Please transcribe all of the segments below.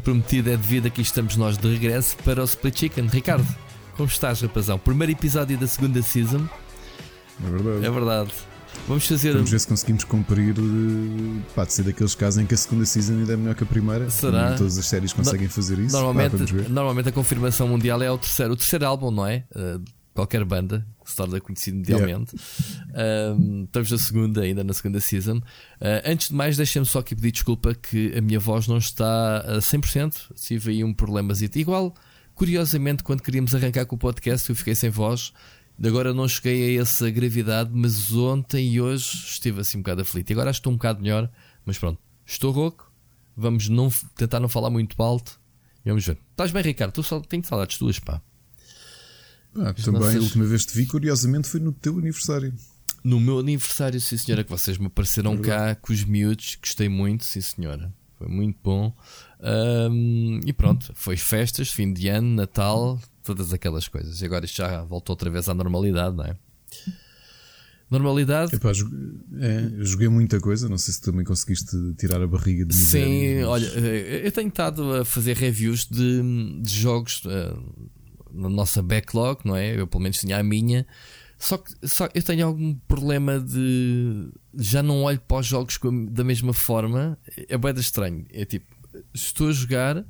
como prometido, é devido a que estamos nós de regresso para o Split Chicken. Ricardo, como estás, rapazão? Primeiro episódio da segunda season. É verdade. É verdade. Vamos fazer. Vamos ver se conseguimos cumprir. eh, Pá, de ser daqueles casos em que a segunda season ainda é melhor que a primeira. Será? Nem todas as séries conseguem fazer isso. Normalmente, Pá, normalmente a confirmação mundial é o terceiro, o terceiro álbum, não é? Uh, qualquer banda que se torna conhecido mundialmente. Um, estamos na segunda, ainda na segunda season. Uh, antes de mais, deixem-me só aqui pedir desculpa que a minha voz não está a 100%. Tive aí um problemazito. Igual, curiosamente, quando queríamos arrancar com o podcast, eu fiquei sem voz. Agora não cheguei a essa gravidade, mas ontem e hoje estive assim um bocado aflito. E agora acho que estou um bocado melhor, mas pronto, estou rouco. Vamos não, tentar não falar muito alto. E vamos ver. Estás bem, Ricardo? Tu só tenho saudades tuas, pá. Ah, As também, nossas- a última vez que te vi, curiosamente, foi no teu aniversário. No meu aniversário, sim senhora, que vocês me apareceram cá com os miúdos, gostei muito, sim senhora. Foi muito bom. Ahm, e pronto, foi festas, fim de ano, Natal, todas aquelas coisas. E agora isto já voltou outra vez à normalidade, não é? Normalidade, Epá, joguei, é, joguei muita coisa. Não sei se também conseguiste tirar a barriga de Sim, mas- olha, eh, eu tenho estado a fazer reviews de, de jogos eh, na nossa backlog, não é? Eu pelo menos tinha a minha. Só que só, eu tenho algum problema de. Já não olho para os jogos da mesma forma. É bem estranho. É tipo, estou a jogar,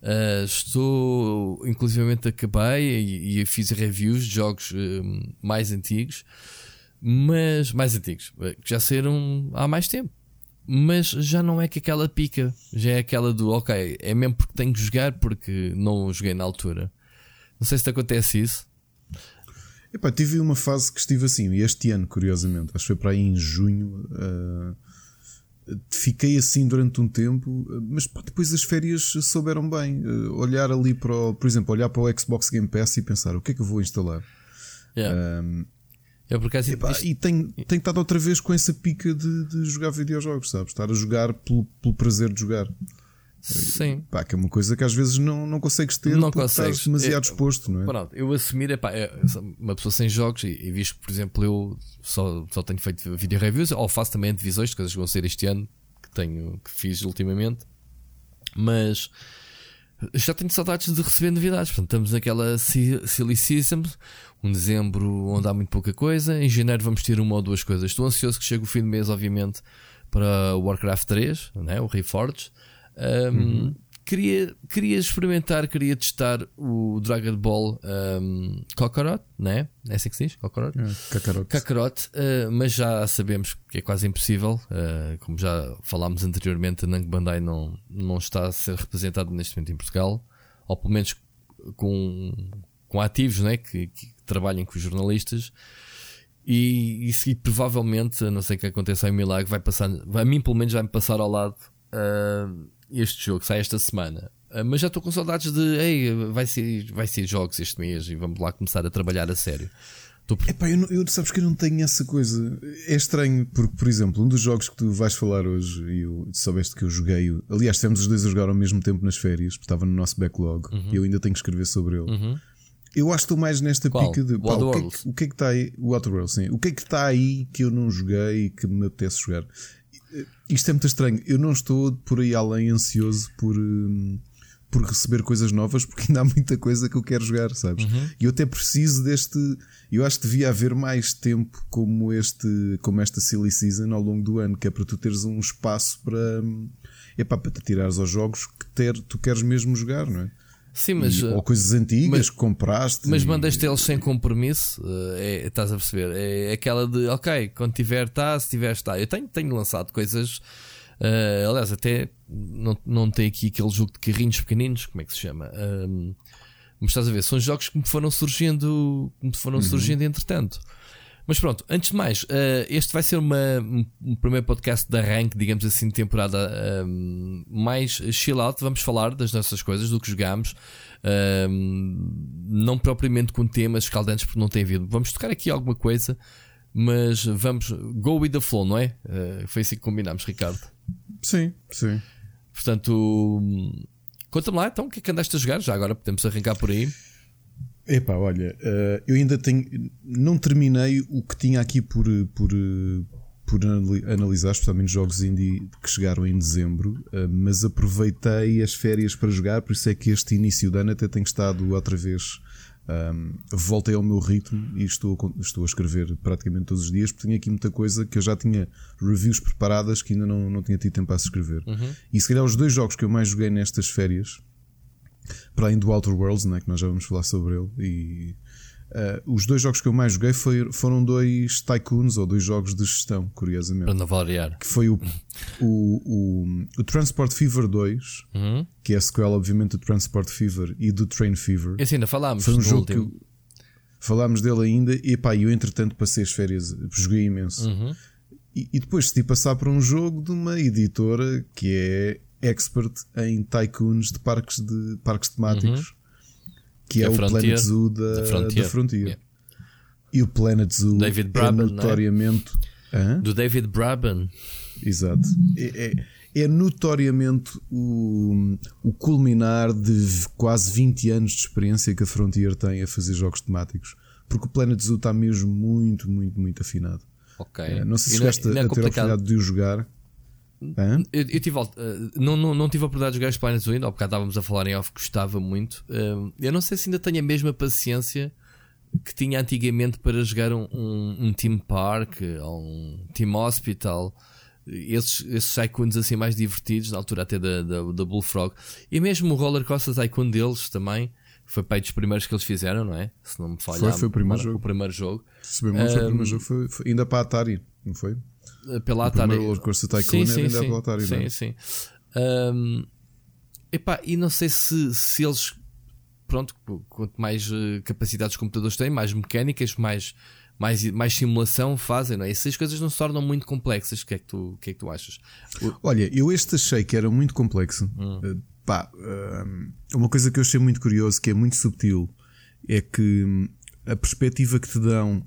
eh, estou. Inclusivamente acabei e, e fiz reviews de jogos eh, mais antigos, mas. Mais antigos, eh, que já saíram há mais tempo mas já não é que aquela pica, já é aquela do ok, é mesmo porque tenho que jogar porque não joguei na altura. Não sei se te acontece isso. Epá, tive uma fase que estive assim, e este ano, curiosamente, acho que foi para aí em junho. ah, fiquei assim durante um tempo, ah, mas pá, depois as férias souberam bem. ah, olhar ali para, o, por exemplo, olhar para o Xbox Game Pass e pensar o que é que eu vou instalar. Yeah. Ah, Eu por acaso epá, isto- e tenho, tenho estado outra vez com essa pica de, de jogar videojogos, sabes? Estar a jogar pelo, pelo prazer de jogar. Sim. Pá, que é uma coisa que às vezes não, não consegues ter Não porque consegues. estás demasiado É- exposto, não é? Pronto, eu assumir, é uma pessoa sem jogos e, e visto que, por exemplo, eu só, só tenho feito vídeo reviews ou faço também divisões de coisas que vão ser este ano que tenho que fiz ultimamente, mas já tenho saudades de receber novidades. Portanto, estamos naquela si- silly season, um dezembro onde há muito pouca coisa, em janeiro vamos ter uma ou duas coisas. Estou ansioso que chegue o fim do mês, obviamente, para o Warcraft 3, né? o Reforged. Um, queria, queria experimentar, queria testar o Dragon Ball um, Kakarot, né? É assim que se diz? Kakarot? É, Kakarot. Kakarot, uh, mas já sabemos que é quase impossível. uh, como já falámos anteriormente, a Namco Bandai não, não está a ser representado neste momento em Portugal, ou pelo menos com, com ativos né, que, que trabalhem com os jornalistas. E, e, se provavelmente, a não sei que aconteça em milagre, vai passar, a mim pelo menos vai me passar ao lado uh, este jogo, sai esta semana. Uh, mas já estou com saudades de ei, vai ser, vai ser jogos este mês e vamos lá começar a trabalhar a sério. Por- Epá, eu, não- eu sabes que eu não tenho essa coisa. É estranho, porque, por exemplo, um dos jogos que tu vais falar hoje, e eu soubeste que eu joguei. Aliás, estivemos os dois a jogar ao mesmo tempo nas férias, porque estava no nosso backlog, e eu ainda tenho que escrever sobre ele. Uhum. Eu acho que estou mais nesta Qual? pica de pá, o, que é que, o que é que está aí? O Outerworld, sim. O que é que está aí que eu não joguei e que me apetece jogar? Isto é muito estranho. Eu não estou por aí além ansioso por, hum, por receber coisas novas, porque ainda há muita coisa que eu quero jogar, sabes? E eu até preciso deste. Eu acho que devia haver mais tempo como este, como esta silly season ao longo do ano, que é para tu teres um espaço para. Epá, para te tirares aos jogos que ter, tu queres mesmo jogar, não é? Sim, mas, E- ou coisas antigas mas- que compraste. mas e- mandaste eles sem compromisso, uh, é, estás a perceber? É aquela de ok, quando tiver está, se tiver está. Eu tenho, tenho lançado coisas, uh, aliás, até não, não tem aqui aquele jogo de carrinhos pequeninos, como é que se chama? Um, mas estás a ver, são jogos que me foram surgindo, que me foram surgindo entretanto. Mas pronto, antes de mais, eh, este vai ser uma, um, primeiro podcast de arranque, digamos assim, de temporada ehm, mais chill out. Vamos falar das nossas coisas, do que jogámos, ehm, não propriamente com temas escaldantes, porque não tem havido. Vamos tocar aqui alguma coisa, mas vamos go with the flow, não é? Eh, foi assim que combinámos, Ricardo. Sim, sim. Portanto, hum, conta-me lá então o que é que andaste a jogar. Já agora podemos arrancar por aí. Epá, olha, eh, eu ainda tenho. Não terminei o que tinha aqui por, por, eh, por analisar, especialmente jogos indie que chegaram em dezembro, uh, mas aproveitei as férias para jogar, por isso é que este início de ano até tenho estado outra vez. Um, voltei ao meu ritmo e estou, estou a escrever praticamente todos os dias porque tenho aqui muita coisa que eu já tinha reviews preparadas que ainda não, não tinha tido tempo a escrever. Uhum. E se calhar os dois jogos que eu mais joguei nestas férias, para além do Outer Worlds, né, que nós já vamos falar sobre ele, e Uh, os dois jogos que eu mais joguei foi, foram dois tycoons ou dois jogos de gestão, curiosamente. Para não variar. Que foi o, o, o, o Transport Fever 2, uhum. que é a sequela, obviamente, do Transport Fever e do Train Fever. Esse ainda falámos. Foi um jogo último. que falámos dele ainda. E pá, eu entretanto passei as férias, joguei imenso. Uhum. E, e, depois decidi passar para um jogo de uma editora que é expert em tycoons de parques, de, parques temáticos. Uhum que é, é o Planet Zoo da, Frontier. Da Frontier. Yeah. E o Planet Zoo David Braben, é notoriamente. É? Do David Braben. Exato. É, é, é, notoriamente o, o culminar de quase 20 anos de experiência que a Frontier tem a fazer jogos temáticos. Porque o Planet Zoo está mesmo muito, muito, muito afinado. Ok. É, não sei se chegaste a ter a oportunidade de o jogar. Eu, eu, tive, uh, não, não, não tive a oportunidade de jogar os Planets ainda, ao bocado estávamos a falar em off, gostava muito. Uh, eu não sei se ainda tenho a mesma paciência que tinha antigamente para jogar um, um, um Team Park ou um Team Hospital. Esses, esses tycoons assim mais divertidos, na altura até da, da, da Bullfrog. E mesmo o Roller Coaster Tycoon deles também. Foi pai dos primeiros que eles fizeram, não é? Se não me falha. Foi, foi o primeiro jogo. O primeiro jogo. Se bem, um, foi o primeiro jogo foi, foi, ainda para a Atari, não foi? Pela Atari. O primeiro Coaster Tycoon sim, sim, sim, pela Atari, sim, não? É? sim. Um, epá, e não sei se, se eles, pronto, quanto mais uh, capacidades os computadores têm, mais mecânicas, mais, mais, mais simulação fazem, não é? Essas coisas não se tornam muito complexas. O que é que tu, que é que tu achas? Olha, eu este achei que era muito complexo. Hum. Uh, pá, uma coisa que eu achei muito curioso, que é muito subtil, é que hum, a perspectiva que te dão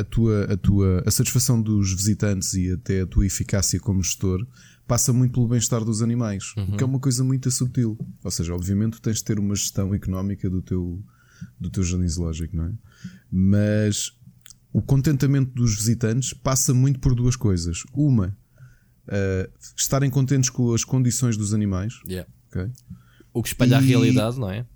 a tua, a tua a satisfação dos visitantes e até a tua eficácia como gestor passa muito pelo bem-estar dos animais, uhum. que é uma coisa muito subtil. Ou seja, obviamente tens de ter uma gestão económica do teu, do teu jardim zoológico, não é? Mas o contentamento dos visitantes passa muito por duas coisas. Uma, uh, estarem contentes com as condições dos animais. Yeah. Okay? O que espalha e... a realidade, não é?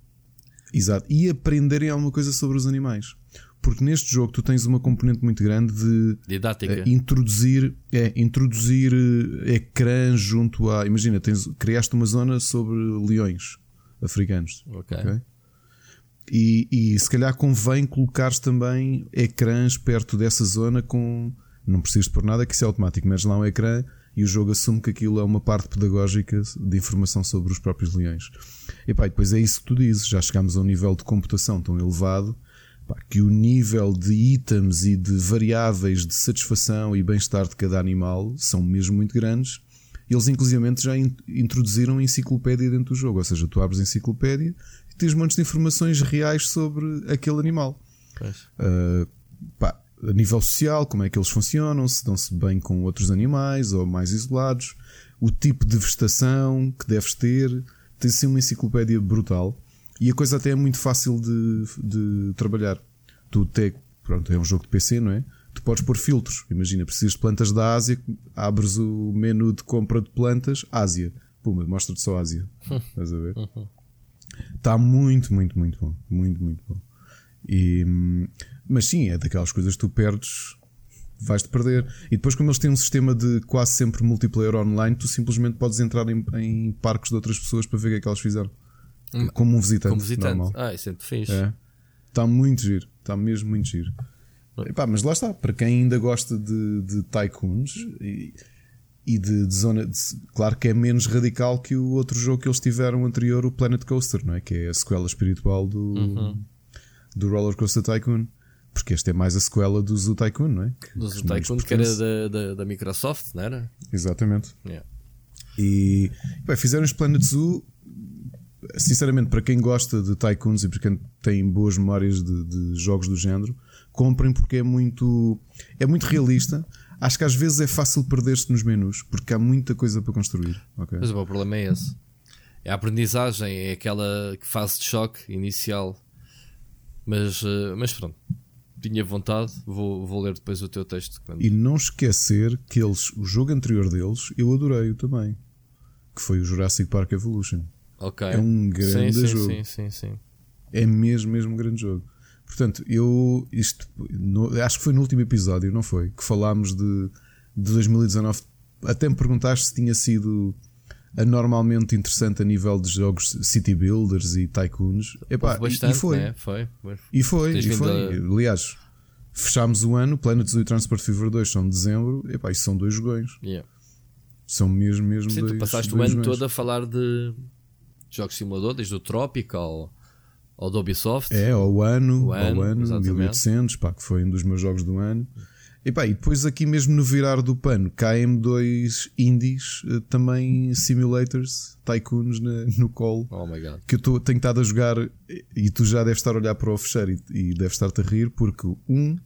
Exato. E aprenderem alguma coisa sobre os animais porque neste jogo tu tens uma componente muito grande de Didática. Uh, introduzir, é, introduzir uh, ecrãs junto a. Imagina, tens, criaste uma zona sobre leões africanos. Ok. okay? E, e se calhar convém colocares também ecrãs perto dessa zona com. Não precisas de pôr nada, que isso é automático, mas lá um ecrã e o jogo assume que aquilo é uma parte pedagógica de informação sobre os próprios leões. E pá, depois é isso que tu dizes, já chegamos a um nível de computação tão elevado que o nível de itens e de variáveis de satisfação e bem-estar de cada animal são mesmo muito grandes. Eles, inclusivamente, já introduziram a enciclopédia dentro do jogo. Ou seja, tu abres a enciclopédia e tens montes de informações reais sobre aquele animal. Uh, pá, a nível social, como é que eles funcionam, se dão-se bem com outros animais ou mais isolados, o tipo de vegetação que deves ter. Tens assim uma enciclopédia brutal. E a coisa até é muito fácil de, de trabalhar. Tu te, pronto, é um jogo de PC, não é? Tu podes pôr filtros. Imagina, precisas de plantas da Ásia, abres o menu de compra de plantas, Ásia. Puma, mostra-te só Ásia. Estás a ver? Está muito, muito, muito bom. Muito, muito bom. E, mas sim, é daquelas coisas que tu perdes, vais-te perder. E depois, como eles têm um sistema de quase sempre multiplayer online, tu simplesmente podes entrar em, em parques de outras pessoas para ver o que é que elas fizeram. Hum. Como um visitante. Como visitante. Normal. Ah, isso é muito fixe. É. Está muito giro. Está mesmo muito giro. Epá, mas lá está. Para quem ainda gosta de, de tycoons e, e de, de, zona. De, claro que é menos radical que o outro jogo que eles tiveram anterior, o Planet Coaster, não é? Que é a sequela espiritual do, uhum. do Roller Coaster Tycoon. Porque este é mais a sequela do Zoo Tycoon, não é? Do Zoo Tycoon, que era da, da, da, Microsoft, não era? Exatamente. Yeah. E bem, fizeram este Planet Zoo sinceramente, para quem gosta de tycoons e para quem tem boas memórias de, de, jogos do género, comprem porque é muito, é muito realista. Acho que às vezes é fácil perder-se nos menus porque há muita coisa para construir. Okay? Mas o problema é esse. É a aprendizagem, é aquela fase de choque inicial. Mas, eh, mas pronto. tinha vontade. Vou, vou ler depois o teu texto. Quando... E não esquecer que eles, o jogo anterior deles, eu adorei-o também. Que foi o Jurassic Park Evolution. Okay. É um grande sim, jogo. Sim, sim, sim. É mesmo, mesmo um grande jogo. Portanto, eu isto no, acho que foi no último episódio, não foi? Que falámos de, de 2019. Até me perguntaste se tinha sido anormalmente interessante a nível de jogos city builders e tycoons. Epá, bastante, e, foi. Né? foi. E foi, e foi. A... Aliás, fechámos o ano, Planet Zoo e Transport Fever 2 são de dezembro, epá, isso são dois jogões. Yeah. São mesmo, mesmo Sim, dois. Tu passaste dois o ano todo a falar de jogos simulador, desde o Tropical ao do Ubisoft. É, ao ano, o ano, ao ano 1800, pá, que foi um dos meus jogos do ano. E, pá, e depois aqui mesmo no virar do pano caem dois indies, eh, também simulators, tycoons na, no colo. Oh my God. Que eu tô, tenho estado a jogar e tu já deves estar a olhar para o fecheiro e, e deves estar-te a rir porque um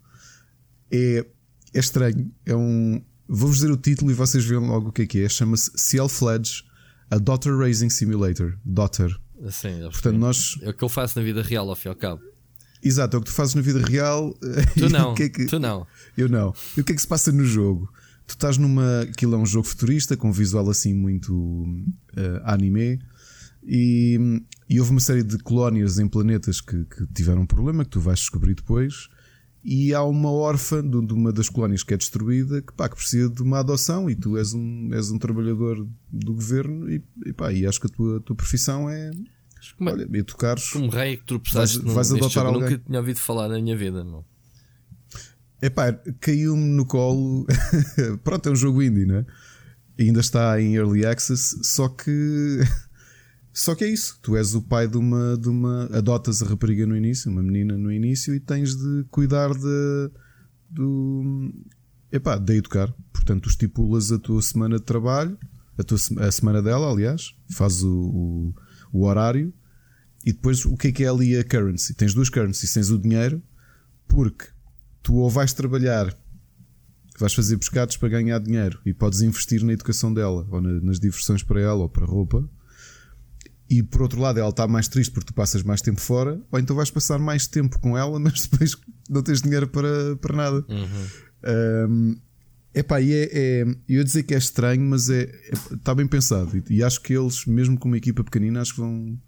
é, é estranho. É um. Vou-vos dizer o título e vocês veem logo o que é que é. Chama-se Ciel Fledge, a Daughter Raising Simulator. Daughter. Sim, Portanto, nós... É o que eu faço na vida real, ao fim e ao cabo. Exato, é o que tu fazes na vida real. Tu não, que é que... tu não. Eu não. E o que é que se passa no jogo? Tu estás numa. Aquilo é um jogo futurista com um visual assim muito uh, anime. E, e, houve uma série de colónias em planetas que, que, tiveram um problema que tu vais descobrir depois. E há uma órfã de, de, uma das colónias que é destruída que, pá, que precisa de uma adoção. E tu és um, és um trabalhador do governo. E, e, pá, e acho que a tua, a tua profissão é como é, Olha, e tocares. Como rei que tropeçaste vais, vais adotar alguém. Nunca tinha ouvido falar na minha vida, não. Epá, caiu-me no colo. Pronto, é um jogo indie, né? Ainda está em early access, só que. Só que é isso. Tu és o pai de uma. De uma adotas a rapariga no início, uma menina no início, e tens de cuidar de. Do. Epá, de educar. Portanto, estipulas a tua semana de trabalho, a, tua, a semana dela, aliás, faz o, o o horário e depois o que é que é ali a currency? Tens duas currencies, tens o dinheiro, porque tu ou vais trabalhar, vais fazer pescados para ganhar dinheiro e podes investir na educação dela, ou na, nas diversões para ela, ou para roupa. E por outro lado, ela está mais triste porque tu passas mais tempo fora, ou então vais passar mais tempo com ela, mas depois não tens dinheiro para, para nada. Uhum. Um, Epá, e é, é, eu ia dizer que é estranho, mas é, é, está bem pensado. E, e, acho que eles, mesmo com uma equipa pequenina, acho que vão,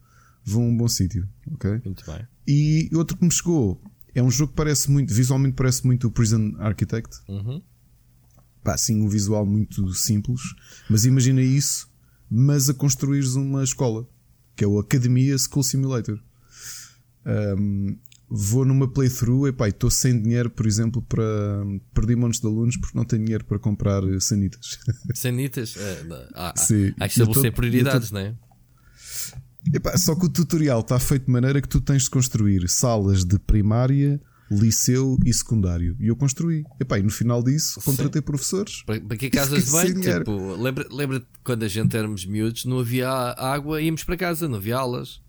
vão a um bom sítio. Okay? Muito bem. E outro que me chegou é um jogo que parece muito, visualmente parece muito o Prison Architect. Uhum. Pá, sim, um visual muito simples, mas imagina isso, mas a construires uma escola, que é o Academia School Simulator. Um, vou numa playthrough e estou sem dinheiro, por exemplo, para perder montes de alunos porque não tenho dinheiro para comprar sanitas. Sanitas? É, há, Sim. há que estabelecer tô, prioridades, não é? Epá, só que o tutorial está feito de maneira que tu tens de construir salas de primária, liceu e secundário. E eu construí. Epá, e no final disso contratei Sim. professores. Para, para que casas de banho? Tipo, lembra, lembra quando a gente éramos miúdos, não havia água, íamos para casa, não havia aulas.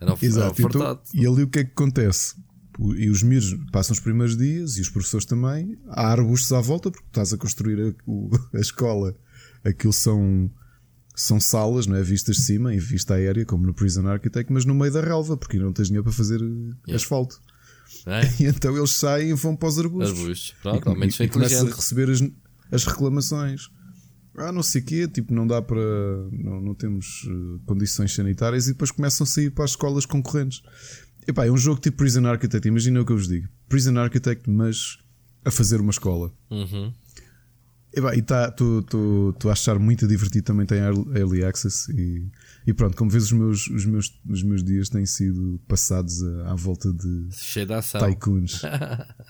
Era, Exato. Então, e ali o que é que acontece? E os miúdos passam os primeiros dias e os professores também. Há arbustos à volta porque estás a construir a, o, a escola. Aquilo são, são salas, não é? Vistas de cima e vista aérea, como no Prison Architect, mas no meio da relva, porque não tens dinheiro para fazer yeah. asfalto. É? E então eles saem e vão para os arbustos. Arbustos, pronto, e, e, e começam a receber as, as reclamações ah, não sei o quê, tipo, não dá para. Não, não temos uh, condições sanitárias e depois começam a sair para as escolas concorrentes. Epá, é um jogo tipo Prison Architect, imagina o que eu vos digo: Prison Architect, mas a fazer uma escola. Uhum. Epá, e estou tá, a achar muito divertido também tem Early Access e, e pronto, como vês os meus, os, meus, os meus dias têm sido passados à, à volta de Cheio de ação. tycoons.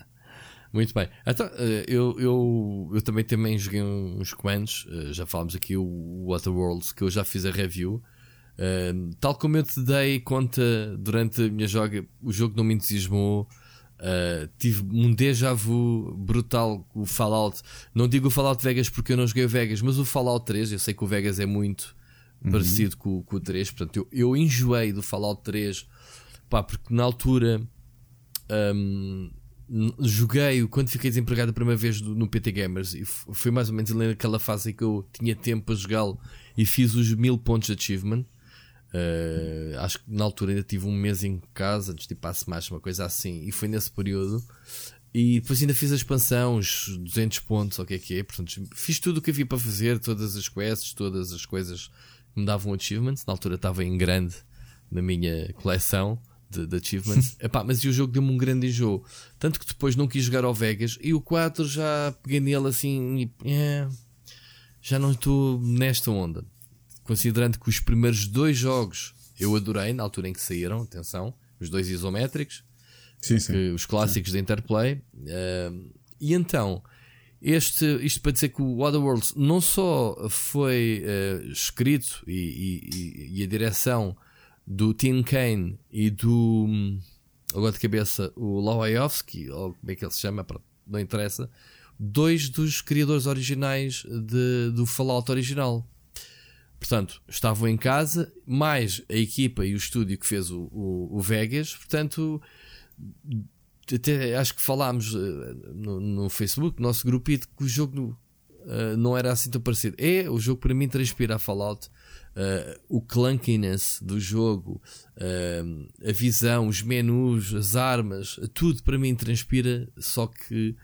Muito bem. Então, eh, eu, eu, eu também, também joguei uns comandos. Eh, já falámos aqui o Waterworlds, que eu já fiz a review. Uh, tal como eu te dei conta durante a minha joga, o jogo não me entusiasmou. Uh, tive um déjà vu brutal o Fallout. Não digo o Fallout Vegas porque eu não joguei o Vegas, mas o Fallout 3, eu sei que o Vegas é muito uhum. parecido com, com, o 3. Portanto, eu, eu enjoei do Fallout 3 pá, porque na altura um, joguei quando fiquei desempregado a primeira vez no PT Gamers e foi mais ou menos naquela fase em que eu tinha tempo para jogá-lo e fiz os mil pontos de achievement. Uh, acho que na altura ainda tive um mês em casa antes de ir Smash, uma coisa assim, e foi nesse período. e depois ainda fiz a expansão, os 200 pontos, ou o que é que é. Portanto, fiz tudo o que havia para fazer, todas as quests, todas as coisas me davam achievements. Na altura estava em grande na minha coleção de, de achievements. Epá, mas e o jogo deu-me um grande enjoo. Tanto que depois não quis jogar ao Vegas e o 4 já peguei nele assim e é, já não estou nesta onda. Considerando que os primeiros dois jogos eu adorei na altura em que saíram, atenção, os dois isométricos, sim, sim. Os clássicos da Interplay. Uh, e então, este, isto para dizer que o Otherworlds não só foi uh, escrito e, e, e, a direção do Tim Kane e do agora de cabeça o Lawayowski, ou como é que ele se chama, não interessa, dois dos criadores originais de, do Fallout original. Portanto, estavam em casa, mais a equipa e o estúdio que fez o, o, o Vegas. Portanto, até acho que falámos uh, no, no, Facebook, no nosso grupito, que o jogo uh, não era assim tão parecido. É, o jogo para mim transpira a Fallout. Uh, o clunkiness do jogo, a visão, os menus, as armas, tudo para mim transpira, só que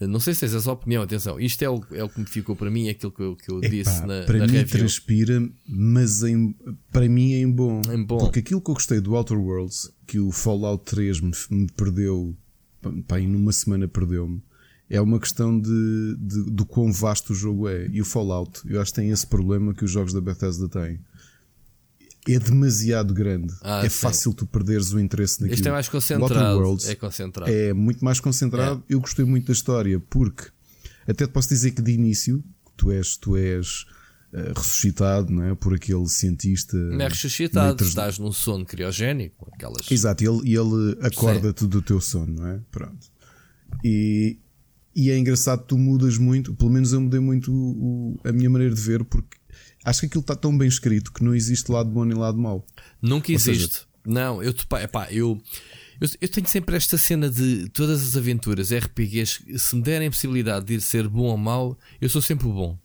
não sei se é a sua opinião, atenção. Isto é o, é o que me ficou para mim, é aquilo que eu, que eu Epá, disse na, para na mim review. transpira, mas em, para mim é em bom. em bom. Porque aquilo que eu gostei do Outer Worlds, que o Fallout 3 me, me perdeu, pá, em uma semana perdeu-me, é uma questão de, de, do quão vasto o jogo é. E o Fallout, eu acho que tem esse problema que os jogos da Bethesda têm é demasiado grande. Ah, é sim. fácil tu perderes o interesse naquilo. Este é mais concentrado. Worlds é concentrado. É muito mais concentrado. É. Eu gostei muito da história porque até te posso dizer que de início tu és, tu és ressuscitado não é? por aquele cientista. Não é ressuscitado, estás num sono criogénico. Aquelas... Exato, e ele, ele acorda-te do teu sono, não é? Pronto. E, e é engraçado, tu mudas muito, pelo menos eu mudei muito o, o, a minha maneira de ver, porque acho que aquilo está tão bem escrito que não existe lado bom nem lado mau. Nunca existe. Seja, não, eu, epá, eu, eu, eu tenho sempre esta cena de todas as aventuras, RPGs, se me derem a possibilidade de ser bom ou mau, eu sou sempre o bom.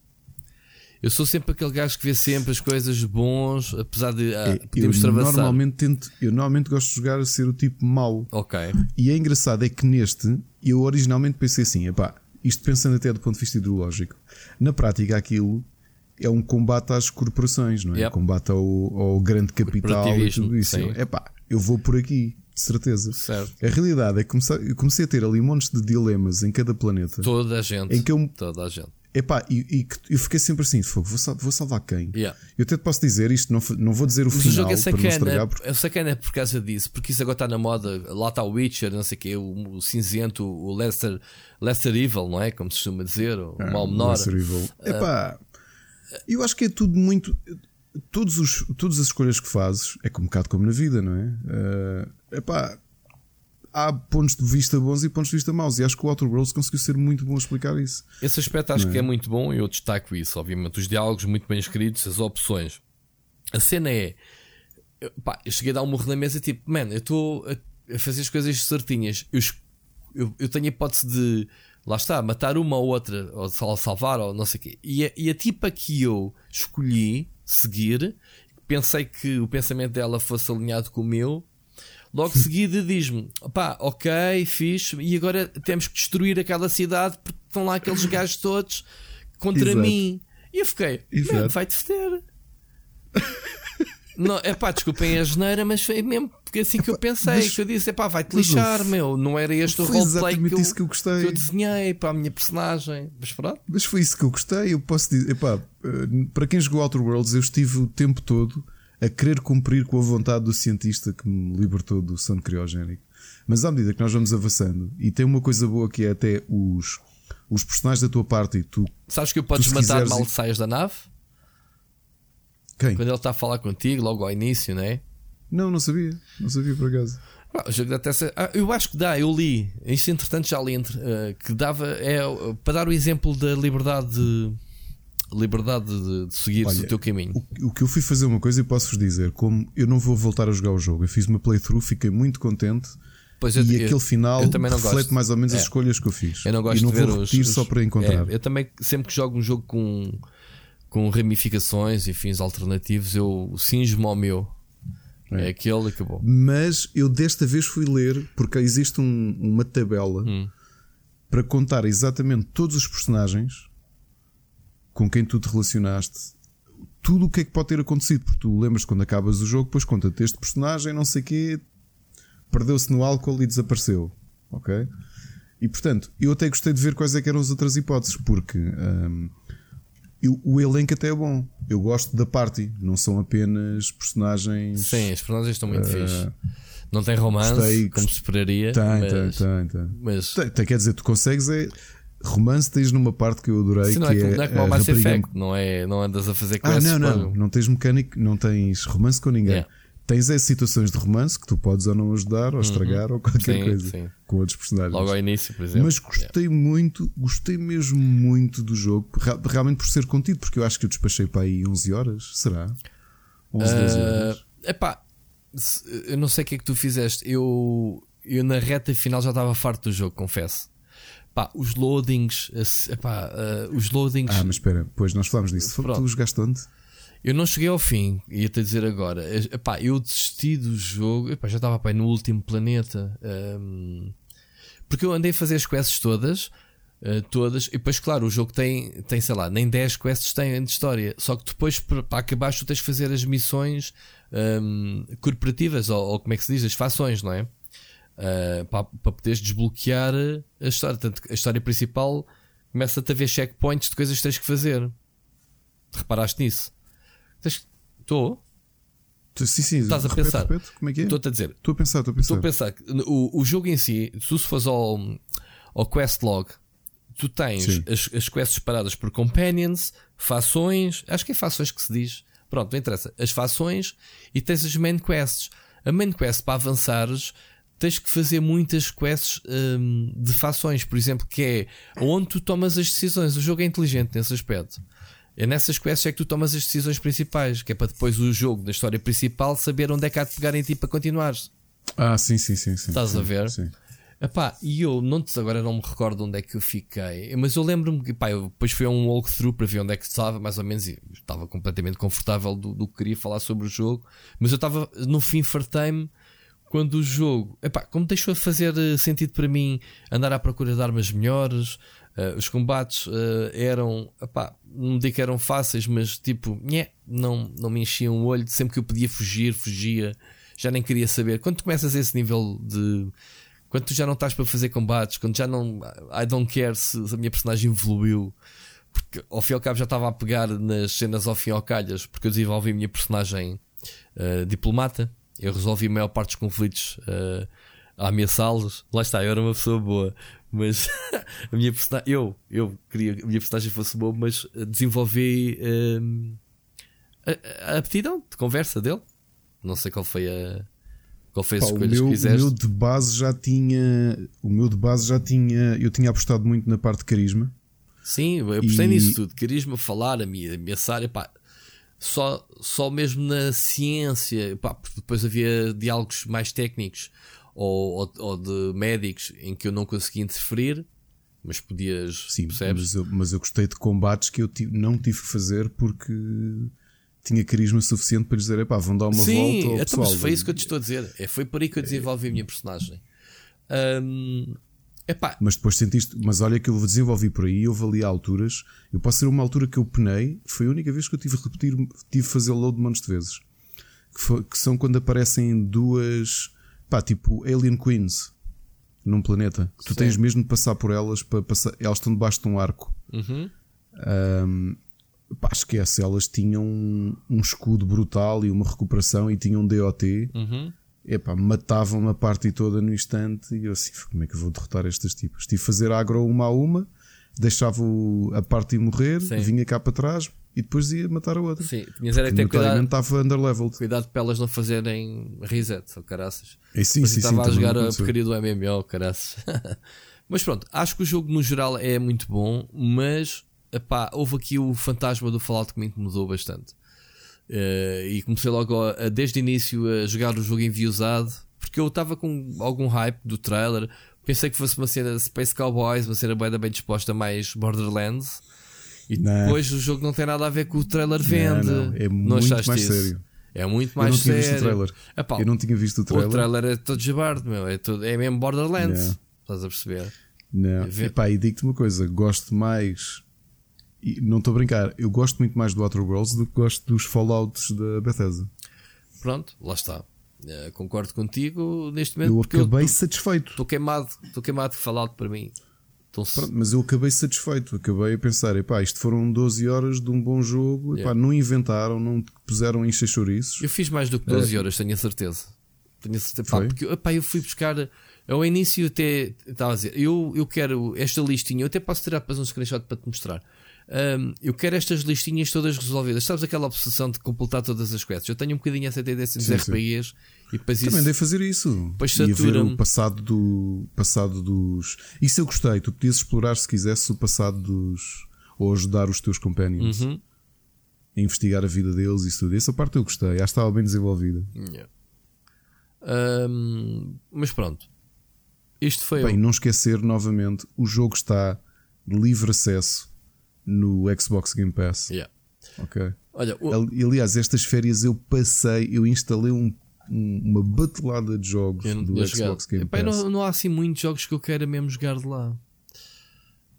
Eu sou sempre aquele gajo que vê sempre as coisas bons, apesar de ah, podemos eu travassar. Normalmente tento, eu normalmente gosto de jogar a ser o tipo mau. Ok. E é engraçado é que neste eu originalmente pensei assim, epá, isto pensando até do ponto de vista ideológico. Na prática aquilo é um combate às corporações, não é? Yep. Combate ao, ao, grande capital e tudo isso. É pá, eu vou por aqui, de certeza. Certo. A realidade é que comecei, eu comecei a ter ali montes de dilemas em cada planeta. Toda a gente. Em que eu, Toda a gente. Epá, e, e eu fiquei sempre assim, vou, vou salvar quem? Yeah. Eu até te posso dizer isto, não, não vou dizer o Mas final. O jogo é sacana, estragar, porque... é sacana por causa disso, porque isso agora está na moda. Lá está o Witcher, não sei o quê, o, o cinzento, o Lester, Lester Evil, não é? Como se costuma dizer, o ah, mal menor. Lester Evil. Uh, Epá, eu acho que é tudo muito. Todos os, todas as escolhas que fazes é um bocado como na vida, não é? Uh, epá, há pontos de vista bons e pontos de vista maus. E acho que o Outer Worlds conseguiu ser muito bom a explicar isso. Esse aspecto acho é? que é muito bom e eu destaco isso, obviamente. Os diálogos muito bem escritos, as opções. A cena é. Eu, pá, eu cheguei a dar um morro na mesa tipo, man, eu estou a, a, fazer as coisas certinhas. Eu, eu, eu tenho a hipótese de lá está, matar uma ou outra, ou salvar, ou não sei o quê. E a, e a tipa que eu escolhi seguir, pensei que o pensamento dela fosse alinhado com o meu, logo seguida diz-me: pá, ok, fixe, e agora temos que destruir aquela cidade porque estão lá aqueles gajos todos contra Exato. mim. E eu fiquei: vai-te foder. Não, é pá, desculpem a geneira, mas foi mesmo porque assim que eu pensei, mas, que eu disse, é pá, vai-te lixar, meu, não era este o roleplay que, eu, que, eu que eu desenhei para a minha personagem. Mas pronto. Mas foi isso que eu gostei, eu posso dizer, epá, eh, para quem jogou Outer Worlds, eu estive o tempo todo a querer cumprir com a vontade do cientista que me libertou do sono criogénico. Mas à medida que nós vamos avançando, e tem uma coisa boa que é até os, os personagens da tua parte e tu. Sabes que eu podes matar mal de saias da nave? Quem? Quando ele está a falar contigo, logo ao início, não é? Não, não sabia. Não sabia por acaso. Ah, o jogo da Tesla. Ah, eu acho que dá, eu li. Isto entretanto já li entre, uh, que dava. É, para dar o exemplo da liberdade de, liberdade de, de seguir Olha, o teu caminho. O, o, que eu fui fazer uma coisa e posso-vos dizer, como eu não vou voltar a jogar o jogo, eu fiz uma playthrough, fiquei muito contente. Pois eu, e eu, aquele final reflete gosto. mais ou menos é. as escolhas que eu fiz. Eu não gosto e não de ver vou repetir os, só para encontrar. É, eu também, sempre que jogo um jogo com com ramificações e fins alternativos, eu cinjo-me ao meu. É. é aquele e acabou. Mas eu desta vez fui ler, porque existe um, uma tabela hum. para contar exatamente todos os personagens com quem tu te relacionaste, tudo o que é que pode ter acontecido, porque tu lembras quando acabas o jogo, depois conta-te este personagem, não sei o quê, perdeu-se no álcool e desapareceu. Ok? E portanto, eu até gostei de ver quais é eram as outras hipóteses, porque um, eu, o elenco até é bom. Eu gosto da party, não são apenas personagens. Sim, os personagens estão muito uh, fixe. Não tem romance, gostei, como se esperaria. Tem, mas, tem, tem, tem. Mas... Tem, tem. Quer dizer, tu consegues é. Romance tens numa parte que eu adorei. Sim, não, que é, não é como o Mass Effect, não, é, não andas a fazer quests. Ah, não, não. Não tens mecânico, não tens romance com ninguém. Yeah. Tens é situações de romance que tu podes ou não ajudar, ou uhum. estragar, ou qualquer sim, coisa sim. com outros personagens. Logo ao início, por exemplo. Mas gostei yeah. muito, gostei mesmo muito do jogo, realmente por ser contido, porque eu acho que eu despachei para aí 11 horas, será? 11, 12 uh, horas. Epá, eu não sei o que é que tu fizeste. Eu, eu na reta final já estava farto do jogo, confesso. Pá, os loadings, epá, uh, os loadings. Ah, mas espera, pois nós falámos disso. Pronto. Tu jogaste onde? Eu não cheguei ao fim, ia-te dizer agora. Epá, eu desisti do jogo, epá, já estava no último planeta. Um, porque eu andei a fazer as quests todas, uh, todas, e depois, claro, o jogo tem, tem, sei lá, nem 10 quests tem de história. Só que depois, para, para acabar, tu tens de fazer as missões um, corporativas, ou, ou, como é que se diz, as fações, não é? Uh, para, para poderes desbloquear a história. Portanto, a história principal começa-te a ver checkpoints de coisas que tens que fazer. Reparaste nisso? Estou? Sim, sim, Estás a repete, pensar. Repete. Como é que é? Estou-te a dizer. Estou a pensar, estou a pensar. Estou a pensar que o, o jogo em si, se tu fores ao, ao quest log, tu tens as, as quests separadas por companions, fações, acho que é fações que se diz. Pronto, não interessa. As fações e tens as main quests. A main quest para avançares tens que fazer muitas quests hum, de fações, por exemplo, que é onde tu tomas as decisões. O jogo é inteligente nesse aspecto. É nessas quests é que tu tomas as decisões principais, que é para depois o jogo, da história principal, saber onde é que há de pegar em ti para continuares. Ah, sim, sim, sim. sim Estás sim, a ver? Sim. Epá, e eu não, agora não me recordo onde é que eu fiquei, mas eu lembro-me que pá, eu depois fui a um walkthrough para ver onde é que estava, mais ou menos, e estava completamente confortável do, do que queria falar sobre o jogo, mas eu estava no fim fartei-me quando o jogo, epá, como deixou de fazer eh, sentido para mim andar à procura de armas melhores, uh, os combates uh, eram, epá, não digo que eram fáceis, mas tipo, nhé, não, não me enchiam o olho, sempre que eu podia fugir, fugia, já nem queria saber. Quando tu começas a esse nível de. Quando tu já não estás para fazer combates, quando já não. I don't care se, a minha personagem evoluiu, porque ao fim e ao cabo já estava a pegar nas cenas ao fim ao calhas, porque eu desenvolvi a minha personagem uh, diplomata eu resolvi a maior parte dos conflitos uh, a ameaçá-los. Lá está, eu era uma pessoa boa, mas a minha personagem, eu, eu queria que a minha personagem fosse boa, mas desenvolvi uh, a, a aptidão de conversa dele. Não sei qual foi a. Qual foi as Pá, escolhas o meu, que fizeste? O meu de base já tinha. O meu de base já tinha. Eu tinha apostado muito na parte de carisma. Sim, eu apostei e... nisso tudo. Carisma, falar, ameaçar. Epá, só, só mesmo na ciência, pá, depois havia diálogos mais técnicos ou, ou, ou, de médicos em que eu não conseguia interferir, mas podias. Sim, mas eu, mas eu, gostei de combates que eu tive, não tive que fazer porque tinha carisma suficiente para dizer: pá, vão dar uma Sim, volta. Sim, então, foi isso que eu te estou a dizer. É, foi por aí que eu desenvolvi a minha personagem. Um, Epá. Mas depois sentiste, mas olha que eu desenvolvi por aí, eu ali alturas. Eu posso ser uma altura que eu penei, foi a única vez que eu tive que repetir, tive que fazer load montes de vezes. Que, foi, que, são quando aparecem duas, pá, tipo Alien Queens num planeta. Que tu tens mesmo de passar por elas para passar. Elas estão debaixo de um arco. Uhum. Um, pá, esquece, elas tinham um, um, escudo brutal e uma recuperação e tinham um DOT. Uhum epá, matavam a parte toda no instante e eu assim, como é que eu vou derrotar estas tipas? Tive a fazer agro uma a uma, deixava a parte morrer, Sim. vinha cá para trás e depois ia matar a outra. Sim, tinhas era ter cuidado. estava underleveled. Cuidado para elas não fazerem reset, ou caraças. É, sim, sim, estava sim, a jogar a porcaria do MMO, caraças. mas pronto, acho que o jogo no geral é muito bom, mas epá, houve aqui o fantasma do Fallout que me incomodou bastante. Uh, e comecei logo a, a, desde o início a jogar o jogo enviosado, porque eu estava com algum hype do trailer. Pensei que fosse uma cena Space Cowboys, uma cena bem, bem disposta, mais Borderlands. E não. depois o jogo não tem nada a ver com o trailer vende. Não, não. É muito mais isso? sério. É muito mais eu não sério. Tinha visto o trailer. Epá, eu não tinha visto o trailer. O trailer é todo jabardo, meu. É, todo, é mesmo Borderlands. Yeah. Estás a perceber? Não. Epá, e digo-te uma coisa: gosto mais. E não estou a brincar, eu gosto muito mais do Outer Worlds do que gosto dos Fallouts da Bethesda. Pronto, lá está. Uh, concordo contigo neste momento. Eu acabei eu, satisfeito. Estou queimado, estou queimado de Fallout para mim. Pronto, mas eu acabei satisfeito. Acabei a pensar: epá, isto foram 12 horas de um bom jogo. Epá, yeah. não inventaram, não puseram em chouriços. Eu fiz mais do que 12 uh, horas, tenho a certeza. Tenho a certeza. Pá, porque epá, eu fui buscar. Ao início, até estava a dizer: eu, eu quero esta listinha. Eu até posso tirar para um screenshot para te mostrar. Um, eu quero estas listinhas todas resolvidas. Sabes aquela obsessão de completar todas as quests? Eu tenho um bocadinho essa tendência nos RPGs e depois Também isso, dei fazer isso. Depois satura o passado, do, passado dos. Isso eu gostei. Tu podias explorar se quisesse o passado dos. ou ajudar os teus companions. Uhum. A investigar a vida deles e isso tudo. Essa parte eu gostei. Acho que estava bem desenvolvida. Yeah. Um, mas pronto. Isto foi. Bem, não esquecer novamente: o jogo está de livre acesso no Xbox Game Pass. Yeah. Ok. Olha, o... Aliás, estas férias eu passei, eu instalei um, um, uma batelada de jogos do Xbox jogado. Game Epá, Pass. Não, não há assim muitos jogos que eu queira mesmo jogar de lá.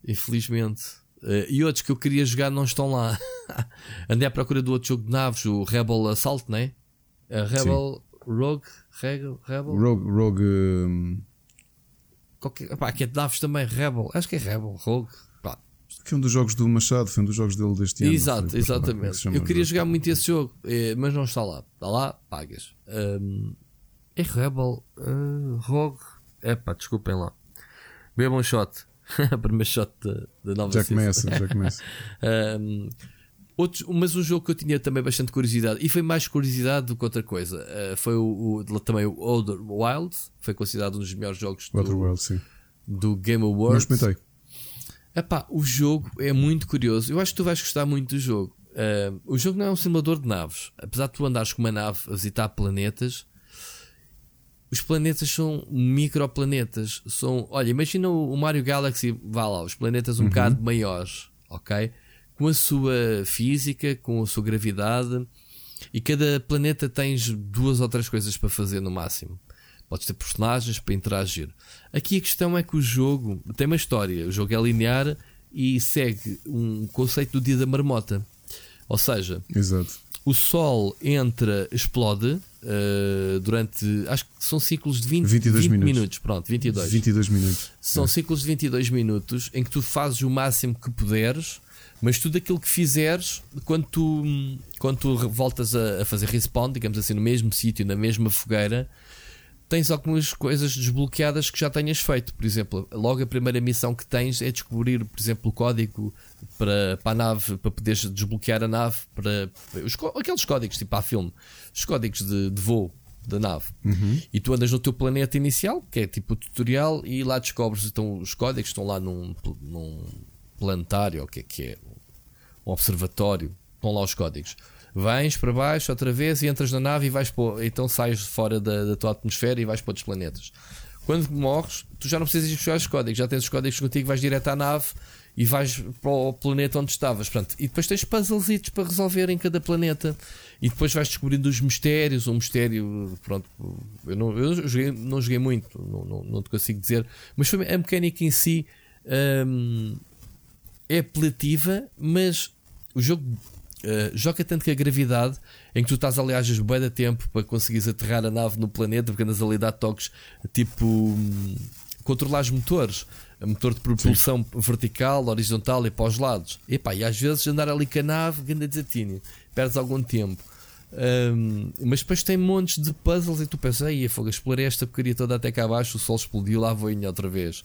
Infelizmente. Uh, e outros que eu queria jogar não estão lá. Andei à procura do outro jogo de naves, o Rebel Assault, não é? A Rebel Sim. Rogue Rebel? Rogue, Rogue um... Qualquer, pá, que é de naves também, Rebel. Acho que é Rebel, Rogue. Que é um dos jogos do Machado, foi um dos jogos dele deste ano. Exato, exatamente. Eu queria jogar muito esse jogo, eh, mas não está lá. Está lá, pagas. Um, é Rebel, uh, Rogue. Epá, desculpem lá. Bebam um shot. Primeiro shot da nova Já começa, já começa. um, outros, mas um jogo que eu tinha também bastante curiosidade, e foi mais curiosidade do que outra coisa, uh, foi o, o, também o Older Wild, foi considerado um dos melhores jogos do, Wild, do Game Awards. Não experimentei. Epá, o jogo é muito curioso. Eu acho que tu vais gostar muito do jogo. Uh, o jogo não é um simulador de naves. Apesar de tu andares com uma nave a visitar planetas, os planetas são microplanetas. São, olha, imagina o Mario Galaxy, vá lá, os planetas um uhum. bocado maiores, ok? Com a sua física, com a sua gravidade, e cada planeta tens duas ou três coisas para fazer no máximo. Podes ter personagens para interagir. Aqui a questão é que o jogo tem uma história. O jogo é linear e segue um conceito do dia da marmota. Ou seja, Exato. o sol entra, explode uh, durante. Acho que são ciclos de 20, 22 20 minutos. minutos. Pronto, 22. 22 minutos. São é. ciclos de 22 minutos em que tu fazes o máximo que puderes. Mas tudo aquilo que fizeres, quando tu, quando tu voltas a, a fazer respawn, digamos assim, no mesmo sítio, na mesma fogueira, tens algumas coisas desbloqueadas que já tenhas feito. Por exemplo, logo a primeira missão que tens é descobrir, por exemplo, o código para, para a nave, para poderes desbloquear a nave, para os, aqueles códigos tipo a filme, os códigos de, de voo da nave. Uhum. E tu andas no teu planeta inicial, que é tipo o tutorial, e lá descobres então os códigos estão lá num, num planetário, o que é que é? Um observatório, estão lá os códigos vens para baixo outra vez e entras na nave e vais para, então sais fora da, da, tua atmosfera e vais para outros planetas. Quando morres, tu já não precisas ir buscar os códigos, já tens os códigos contigo, vais direto à nave e vais para o planeta onde estavas. Pronto. E depois tens puzzles para resolver em cada planeta. E depois vais descobrindo os mistérios. Um mistério, pronto, eu não, eu joguei, não joguei muito, não, não, não te consigo dizer, mas foi, a mecânica em si hum, é apelativa, mas o jogo Uh, joga tanto que a gravidade, em que tu estás aliás bem de tempo para conseguires aterrar a nave no planeta, porque andas ali a dar toques tipo um, controlar os motores, a motor de propulsão Sim. vertical, horizontal e para os lados. E, pá, e às vezes andar ali com a nave, grande desatínio, perdes algum tempo. Um, mas depois tem montes de puzzles e tu pensas, aí fogo, explorei esta porcaria toda até cá abaixo, o sol explodiu, lá vou em outra vez.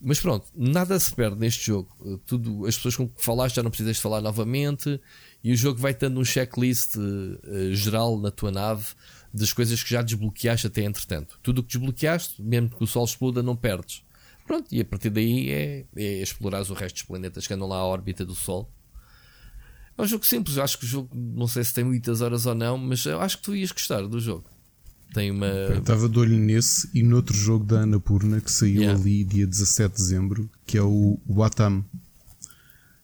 Mas pronto, nada se perde neste jogo. Tudo, as pessoas com que falaste já não precisas falar novamente e o jogo vai tendo um checklist uh, geral na tua nave das coisas que já desbloqueaste até entretanto. Tudo o que desbloqueaste, mesmo que o Sol exploda, não perdes. Pronto, e a partir daí é, é explorar o resto dos planetas que andam lá à órbita do Sol. É um jogo simples, eu acho que o jogo, não sei se tem muitas horas ou não, mas eu acho que tu ias gostar do jogo. Tem uma. Eu estava de olho nesse e noutro jogo da Annapurna que saiu yeah. ali dia 17 de dezembro, que é o Watam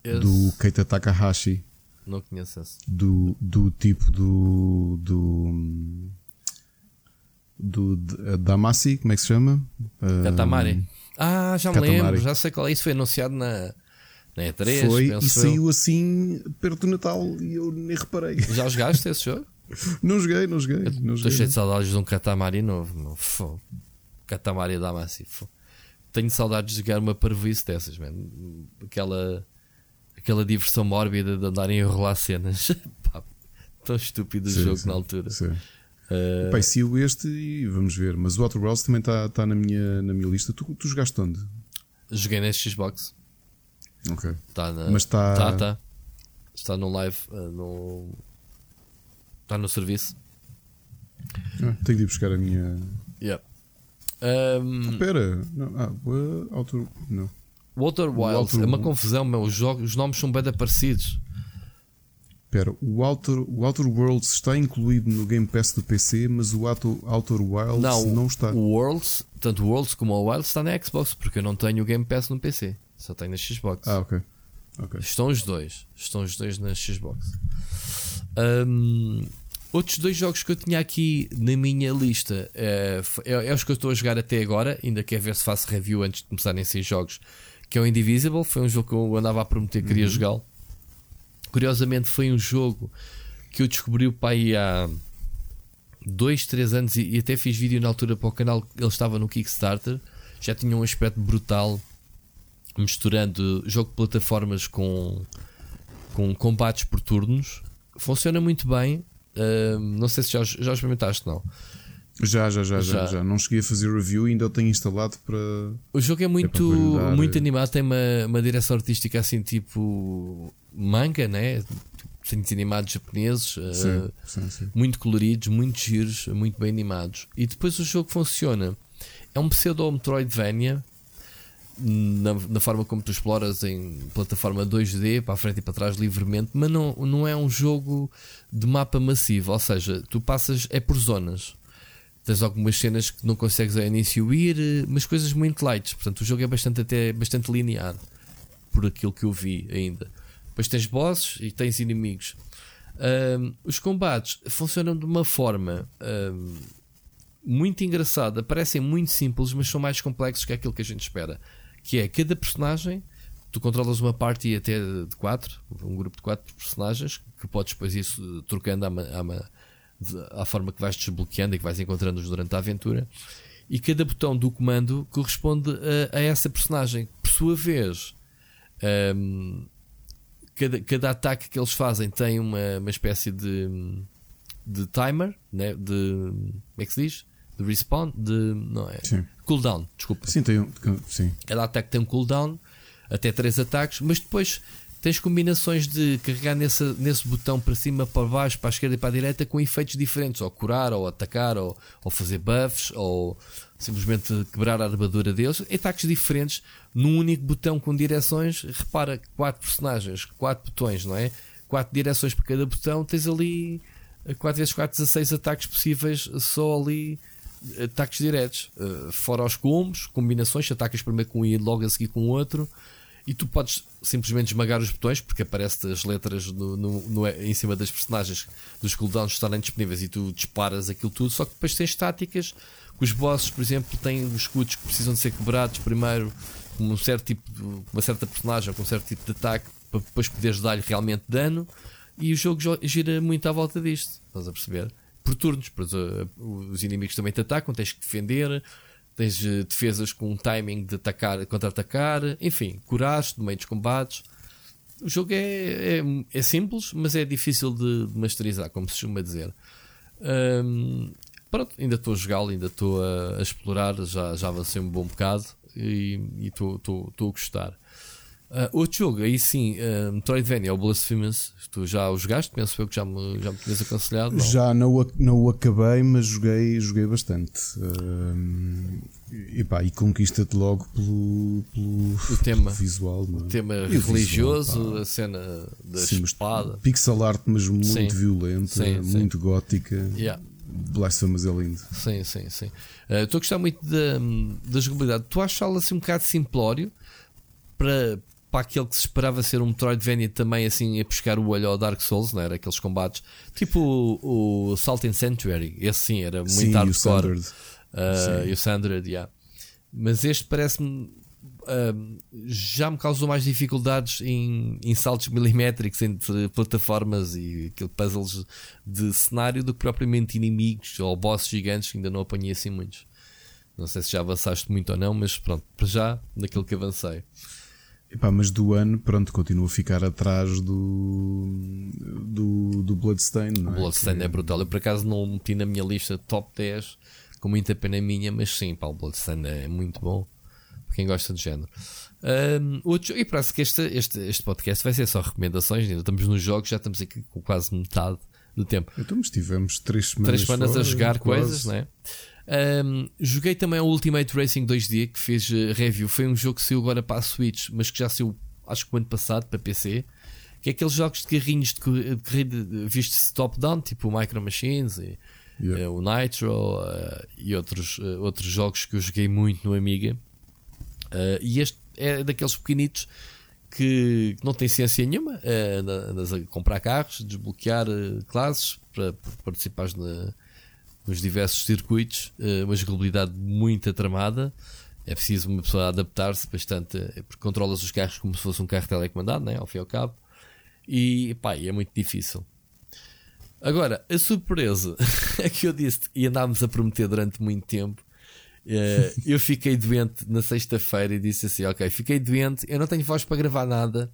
Esse... do Keita Takahashi. Não conheço esse. Do, do tipo do. do. do Damasi, como é que se chama? Katamari. Ah, já me Katamari. lembro, já sei qual é. Isso foi anunciado na, na E3. Foi e eu. saiu assim perto do Natal e eu nem reparei. Já jogaste esse jogo? Não joguei, não joguei. Estou cheio de saudades de um Katamari novo. meu. Katamari da Massi. fô. Tenho saudades de jogar uma parvoíce dessas, mano. Aquela, aquela diversão mórbida de andar a enrolar cenas. Pá, tão estúpido o Sim, jogo sim, na altura. sim. Uh, Pá, e saiu este e vamos ver. Mas o Outer Worlds também está tá na, minha, na minha lista. Tu, tu jogaste onde? joguei neste Xbox. Ok. Tá na, Mas está. Tá, tá. Está no live. uh, no, está no serviço. Ah, tenho de ir buscar a minha. Yeah. Um, Espera. Não, ah, Outer. Não. Walter Wilds Outer- é uma confusão, meu. Os, jogos, os nomes são bem parecidos. Espera, o Outer, o Outer Worlds está incluído no Game Pass do PC, mas o Outer, Outer Wilds Não, não, está. O Worlds, tanto o Worlds como o Wilds está na Xbox, porque eu não tenho o Game Pass no PC, só tenho na Xbox. Ah, ok. Ok. Estão os dois, estão os dois na Xbox. Hum, outros dois jogos que eu tinha aqui na minha lista é, é, é os que eu estou a jogar até agora, ainda quero ver se faço review antes de começarem a ser jogos, que é o Indivisible, foi um jogo que eu andava a prometer que queria jogá-lo. Curiosamente foi um jogo que eu descobri o pai há 2, 3 anos e, e até fiz vídeo na altura para o canal, ele estava no Kickstarter, já tinha um aspecto brutal, misturando jogo de plataformas com, com combates por turnos. Funciona muito bem. Ahm, não sei se já, já experimentaste, não. Já, já, já, já, Já. Não cheguei a fazer review e ainda o tenho instalado para. O jogo é muito, para poder dar, muito animado, tem uma, uma direção artística assim tipo manga, né? Desenhos animados japoneses, eh, Sim, sim, sim. muito coloridos, muito giros, muito bem animados. E depois o jogo funciona. É um pseudo Metroidvania na, na forma como tu exploras em plataforma 2D, para a frente e para trás livremente, mas não, não é um jogo de mapa massivo, ou seja, tu passas é por zonas. Tens algumas cenas que não consegues a início ir, eh, mas coisas muito light. Portanto, o jogo é bastante até bastante linear por aquilo que eu vi ainda. Depois tens bosses e tens inimigos. Ahm, os combates funcionam de uma forma ahm, muito engraçada, parecem muito simples, mas são mais complexos que aquilo que a gente espera. Que é cada personagem, tu controlas uma party até de quatro, um grupo de quatro personagens, que podes depois isso trocando à, à, à forma que vais desbloqueando e que vais encontrando-os durante a aventura. E cada botão do comando corresponde a, a essa personagem. Por sua vez, ahm, cada, cada ataque que eles fazem tem uma, uma espécie de, de timer, né? de como é que se diz? De respawn, de não é? Sim. Cooldown, desculpa. Sim, tem um. Sim. Cada ataque tem um cooldown, até 3 ataques, mas depois tens combinações de carregar nesse, nesse botão para cima, para baixo, para a esquerda e para a direita com efeitos diferentes, ou curar, ou atacar, ou, ou fazer buffs, ou simplesmente quebrar a armadura deles. Ataques diferentes num único botão com direções. Repara, quatro personagens, quatro botões, não é? Quatro direções para cada botão, tens ali 4 vezes 4, 16 ataques possíveis só ali ataques diretos, Uh, fora os combos, combinações, atacas primeiro com um e logo a seguir com o outro, e tu podes simplesmente esmagar os botões porque aparecem as letras no, no- no- em cima das personagens dos cooldowns estarem disponíveis e tu disparas aquilo tudo, só que depois tens táticas que os bosses, por exemplo, têm os escudos que precisam de ser quebrados primeiro com um certo tipo uma certa personagem ou com um certo tipo de ataque para depois poderes dar-lhe realmente dano e o jogo jo- gira muito à volta disto, estás a perceber? Por turnos, uh, os inimigos também te atacam, tens que defender, tens uh, defesas com um timing de atacar, contra-atacar, enfim, curaste no meio dos combates. O jogo é, é, é simples, mas é difícil de, masterizar, como se costuma dizer. Pronto, ainda estou a jogá-lo, ainda estou a, a explorar, já, já avancei um bom bocado e estou a gostar. Ah, outro jogo, aí sim, uh, Metroidvania, é o Blasphemous. Tu já o jogaste? Penso eu que já me, já me tinhas aconselhado. Não. Já não, o não o acabei, mas joguei, joguei bastante. Ahm, e, pá, e conquista-te logo pelo, pelo, O tema. pelo visual. Não é? Tema E o religioso, visual, a cena da Sim, espada. Pixel art, mas muito Sim. violenta, Sim, muito gótica. Yeah. Blasphemous é lindo. Sim, sim, sim. Uh, Estou a gostar muito da, da jogabilidade. Tu achas assim um bocado simplório para, para aquele que se esperava ser um Metroidvania também assim a pescar o olho ao Dark Souls, não era? Aqueles combates tipo o, o Salt and Sanctuary, esse sim era muito Sim, e o hardcore. Uh, Sim. e o Sandred, yeah. Mas este parece-me. Uh, já me causou mais dificuldades em, em saltos milimétricos entre plataformas e puzzles de cenário do que propriamente inimigos ou bosses gigantes que ainda não apanhei assim muitos. Não sei se já avançaste muito ou não, mas pronto, para já, daquilo que avancei. Epá, mas do ano, pronto, continua a ficar atrás do, do, do Bloodstain. Não é? O Bloodstain é, é brutal. Eu por acaso não meti na minha lista top 10 com muita pena minha, mas sim, pá, o Bloodstain é muito bom para quem gosta de género. Um, outro, e parece que este, este, este podcast vai ser só recomendações. Ainda estamos nos jogos, já estamos aqui com quase metade do tempo. Então, tivemos três semanas, três semanas fora, a jogar quase. coisas, né? Um, joguei também o Ultimate Racing 2D que fez uh, review. Foi um jogo que saiu agora para a Switch, mas que já saiu acho que o ano passado para PC. Que é aqueles jogos de carrinhos de corrida vistos top-down, tipo o Micro Machines e yeah. uh, o Nitro uh, e outros, uh, outros jogos que eu joguei muito no Amiga. e este é daqueles pequenitos que não tem ciência nenhuma. andas a comprar carros, desbloquear classes para, para participares na nos diversos circuitos, uh, uma jogabilidade muito atramada. É preciso uma pessoa adaptar-se bastante, eh, porque controlas os carros como se fosse um carro telecomandado, né? ao fim e ao cabo. E pá, é muito difícil. Agora, a surpresa é que eu disse e andámos a prometer durante muito tempo. Uh, eu fiquei doente na sexta-feira e disse assim: Ok, fiquei doente, eu não tenho voz para gravar nada,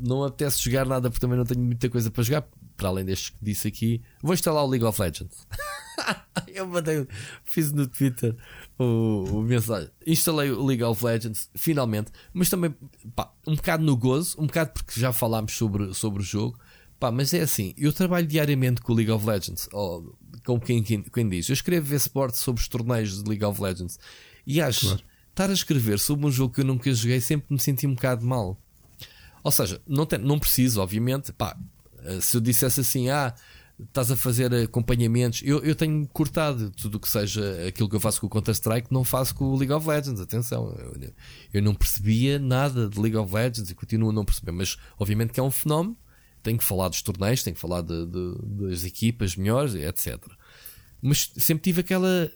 não apetece jogar nada porque também não tenho muita coisa para jogar para além deste que disse aqui, vou instalar o League of Legends. eu mandei, fiz no Twitter o, o, mensagem. Instalei o League of Legends, finalmente, mas também pá, um bocado no gozo, um bocado porque já falámos sobre, sobre o jogo. Pá, mas é assim, eu trabalho diariamente com o League of Legends, ou, com quem, quem, quem diz. Eu escrevo V-Sport sobre os torneios de League of Legends e acho claro. estar a escrever sobre um jogo que eu nunca joguei sempre me senti um bocado mal. Ou seja, não, tem, não preciso, obviamente, pá, se eu dissesse assim, ah, estás a fazer acompanhamentos, eu, eu tenho cortado tudo o que seja aquilo que eu faço com o Counter-Strike, não faço com o League of Legends. Atenção, eu, eu não percebia nada de League of Legends e continuo a não perceber, mas obviamente que é um fenómeno. Tenho que falar dos torneios, tenho que falar de, de, das equipas melhores, etc. Mas sempre tive aquela,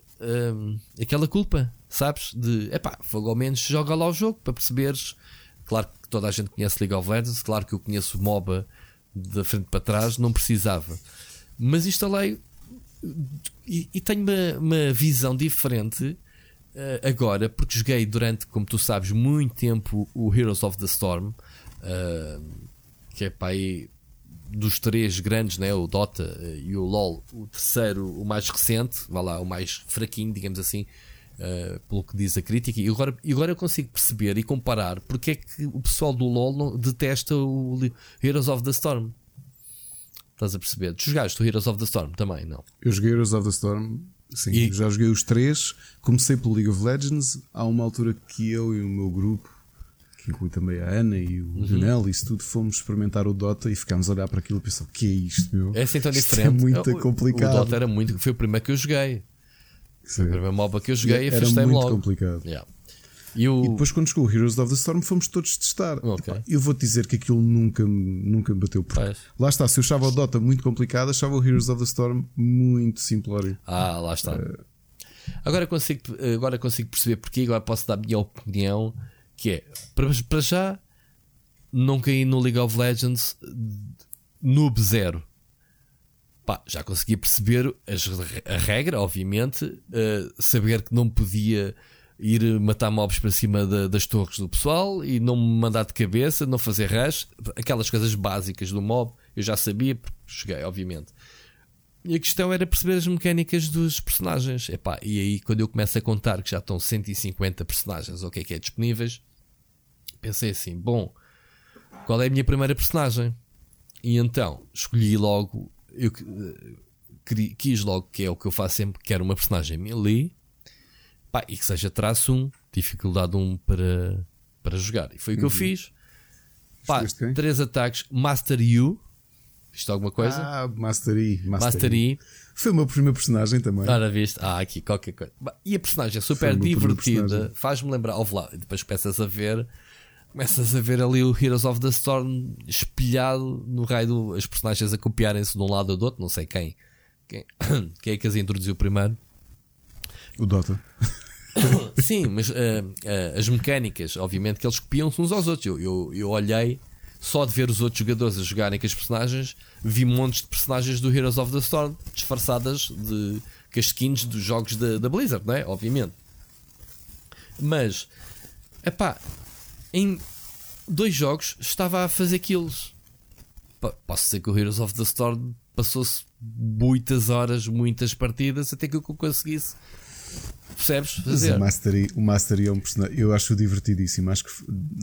hum, aquela culpa, sabes? De epá, ao menos joga lá o jogo para perceberes. Claro que toda a gente conhece League of Legends, claro que eu conheço MOBA da frente para trás, não precisava. Mas instalei e, e tenho uma, uma, visão diferente uh, agora, porque joguei durante, como tu sabes, muito tempo o Heroes of the Storm, uh, que é para aí dos três grandes, né, o Dota e o LoL, o terceiro, o mais recente, vá lá, o mais fraquinho, digamos assim, Uh, pelo que diz a crítica, e agora, e agora eu consigo perceber e comparar porque é que o pessoal do LoL não, detesta o Heroes of the Storm. Estás a perceber? Tu jogaste o Heroes of the Storm também, não? Eu joguei Heroes of the Storm, sim, e... já joguei os três. Comecei pelo League of Legends. Há uma altura que eu e o meu grupo, que inclui também a Ana e o uhum. Lionel, isso tudo, fomos experimentar o Dota e ficámos a olhar para aquilo e pensar: o que é isto, meu? É assim tão diferente. Isto é muito o, complicado. O Dota era muito. Foi o primeiro que eu joguei. Foi a primeira MOBA que eu joguei e Era muito logo. complicado. Yeah. E, e, depois, quando chegou o Heroes of the Storm, fomos todos testar. Okay. Epá, eu vou-te dizer que aquilo nunca, nunca me bateu. Por... Lá está, se eu achava o Dota muito complicado, achava o Heroes of the Storm muito simplório. Ah, lá está. Uh... Agora, consigo, agora consigo perceber porque agora posso dar a minha opinião. Que é, para, para já, não caí no League of Legends noob zero pá, já conseguia perceber as, a regra, obviamente, uh, saber que não podia ir matar mobs para cima da, das torres do pessoal e não me mandar de cabeça, não fazer rush, aquelas coisas básicas do mob, eu já sabia, porque cheguei, obviamente. E a questão era perceber as mecânicas dos personagens. Epá, e aí, quando eu começo a contar que já estão 150 personagens, o que é que é disponíveis, pensei assim: bom, qual é a minha primeira personagem? E então escolhi logo eu quis logo, que é o que eu faço sempre, quero uma personagem melee pá, e que seja traço 1, dificuldade 1 para, para jogar. E foi o que eu uhum. fiz. Pá, três ataques, Master You. Isto alguma coisa? Ah, Master E. Master, Master E. e. Foi o meu primeiro personagem também. Ora, viste? Ah, aqui qualquer coisa. E a personagem é super divertida. Faz-me lembrar. Ouve lá, depois começas a ver começas a ver ali o Heroes of the Storm espelhado no raio do, as personagens a copiarem-se de um lado ou do outro, não sei quem. Quem, quem é que as introduziu primeiro? O Dota. Sim, mas uh, uh, as mecânicas, obviamente que eles copiam-se uns aos outros. Eu, eu, eu olhei só de ver os outros jogadores a jogarem com as personagens, vi montes de personagens do Heroes of the Storm disfarçadas de skins dos jogos da, da Blizzard, não é? Obviamente. Mas, epá, em dois jogos estava a fazer kills. Posso dizer que o Heroes of the Storm passou-se muitas horas, muitas partidas até que eu conseguisse. Percebes? Fazer. o Mastery, o Mastery é um personagem. Eu acho divertidíssimo. Acho que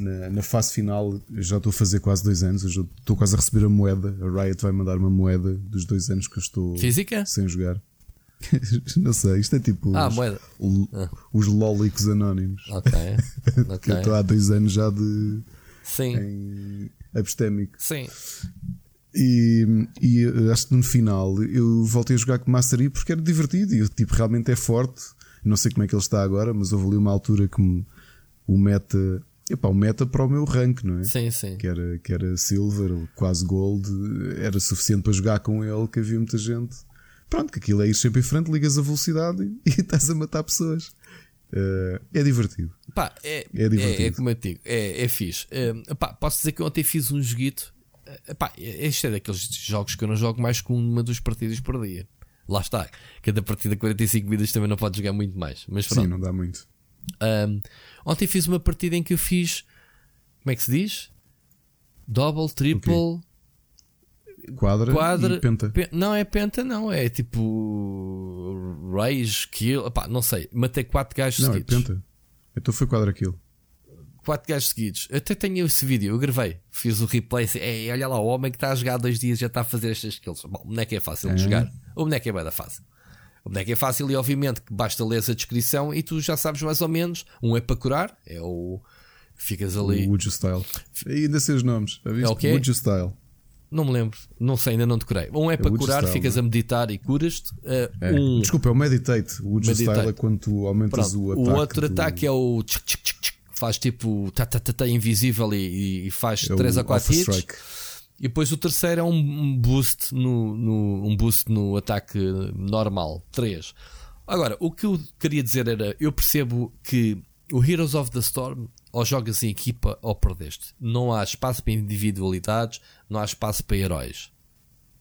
na, na fase final já estou a fazer quase dois anos. Eu já estou quase a receber a moeda. A Riot vai mandar uma moeda dos dois anos que eu estou Física? sem jogar. não sei, isto é tipo ah, os, moeda. O, ah. os lólicos anónimos. Ok. okay. eu estou há dois anos já de. Sim. Em abstémico. Sim. E, e acho que no final eu voltei a jogar com Master Yi porque era divertido e o tipo realmente é forte. Não sei como é que ele está agora, mas houve ali uma altura que me, o meta. Epá, o meta para o meu rank, não é? Sim, sim. Que era, que era silver, quase gold, era suficiente para jogar com ele, que havia muita gente. Pronto, que aquilo é ir sempre em frente, ligas a velocidade e, e estás a matar pessoas. Uh, é divertido. Pá, é, é, divertido. É, é como eu digo, é, é fixe. Uh, pá, posso dizer que ontem fiz um joguito Epá, este é daqueles jogos que eu não jogo mais com uma dos partidas por dia. Lá está. Cada partida 45 vidas também não pode jogar muito mais. Mas Sim, não dá muito. Um, ontem fiz uma partida em que eu fiz. Como é que se diz? Double, triple. Okay. Quadra, quadra e penta. Pe não é penta, não. É tipo. Rage, kill. Epá, não sei. Matei 4 gajos não, seguidos. Não, é penta. Então foi quadra kill quatro gajos seguidos. Eu até tenho esse vídeo, eu gravei, fiz o replay. Ei, olha lá, o homem que está a jogar dois dias já está a fazer estas skills. Bom, o boneco é fácil de jogar, o boneco é bem da fácil. O boneco é fácil e, obviamente, que basta ler a descrição e tu já sabes mais ou menos. Um é para curar, é o. Ficas ali. O Style. E ainda sei os nomes. É o quê? Style. Não me lembro, não sei, ainda não decorei. Um é, é para curar, style, ficas não? a meditar e curas-te. Uh, é. um... Desculpa, é o meditate. O You Style é quando tu aumentas Pronto, o ataque. O outro do... ataque é o tchic, tchic, tchic, faz tipo tá, tá, tá, tá invisível e, e faz é 3 a 4 hits. Strike. E depois o terceiro é um boost no, no, um boost no ataque normal. 3. Agora, o que eu queria dizer era: eu percebo que o Heroes of the Storm ou jogas em equipa ou perdeste. Não há espaço para individualidades, não há espaço para heróis.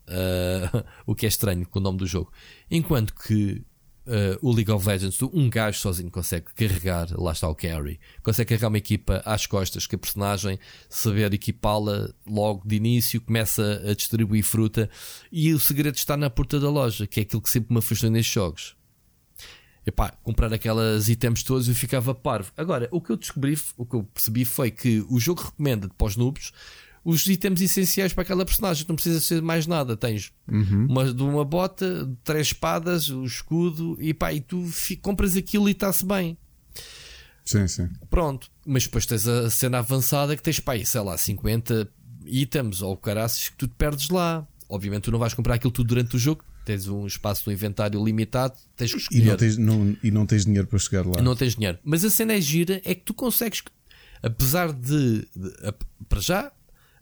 Uh, o que é estranho com o nome do jogo. Enquanto que uh, o League of Legends, um gajo sozinho consegue carregar, lá está o carry, consegue carregar uma equipa às costas, que a personagem, saber equipá-la logo de início, começa a distribuir fruta e o segredo está na porta da loja, que é aquilo que sempre me afastou nestes jogos. Epá, comprar aquelas itens todos eu ficava parvo. Agora, o que eu descobri, o que eu percebi foi que o jogo recomenda para os noobs os itens essenciais para aquela personagem. Não precisa ser mais nada. Tens uhum. uma, de uma bota, três espadas, o escudo e pá, e tu compras aquilo e está-se bem. Sim, sim. Pronto. Mas depois tens a cena avançada que tens, pá, sei lá, 50 itens ou caraças que tu te perdes lá. Obviamente tu não vais comprar aquilo tudo durante o jogo. Tens um espaço no inventário limitado, tens que escolher. E não tens, não, e não tens dinheiro para chegar lá. Não tens dinheiro. Mas a cena é gira, é que tu consegues, apesar de, de para já,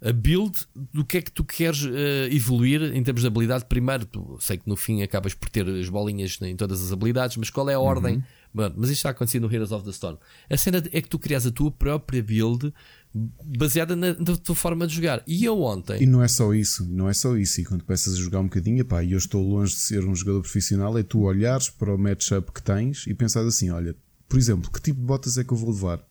a build do que é que tu queres uh, evoluir em termos de habilidade. Primeiro, tu, sei que no fim acabas por ter as bolinhas em todas as habilidades, mas qual é a uhum. ordem? Bom, mas isto está acontecendo no Heroes of the Storm. A cena é que tu crias a tua própria build baseada na, na, tua forma de jogar. E eu ontem. E não é só isso, não é só isso. E quando começas a jogar um bocadinho, pá, e eu estou longe de ser um jogador profissional, é tu olhares para o matchup que tens e pensar assim: olha, por exemplo, que tipo de botas é que eu vou levar?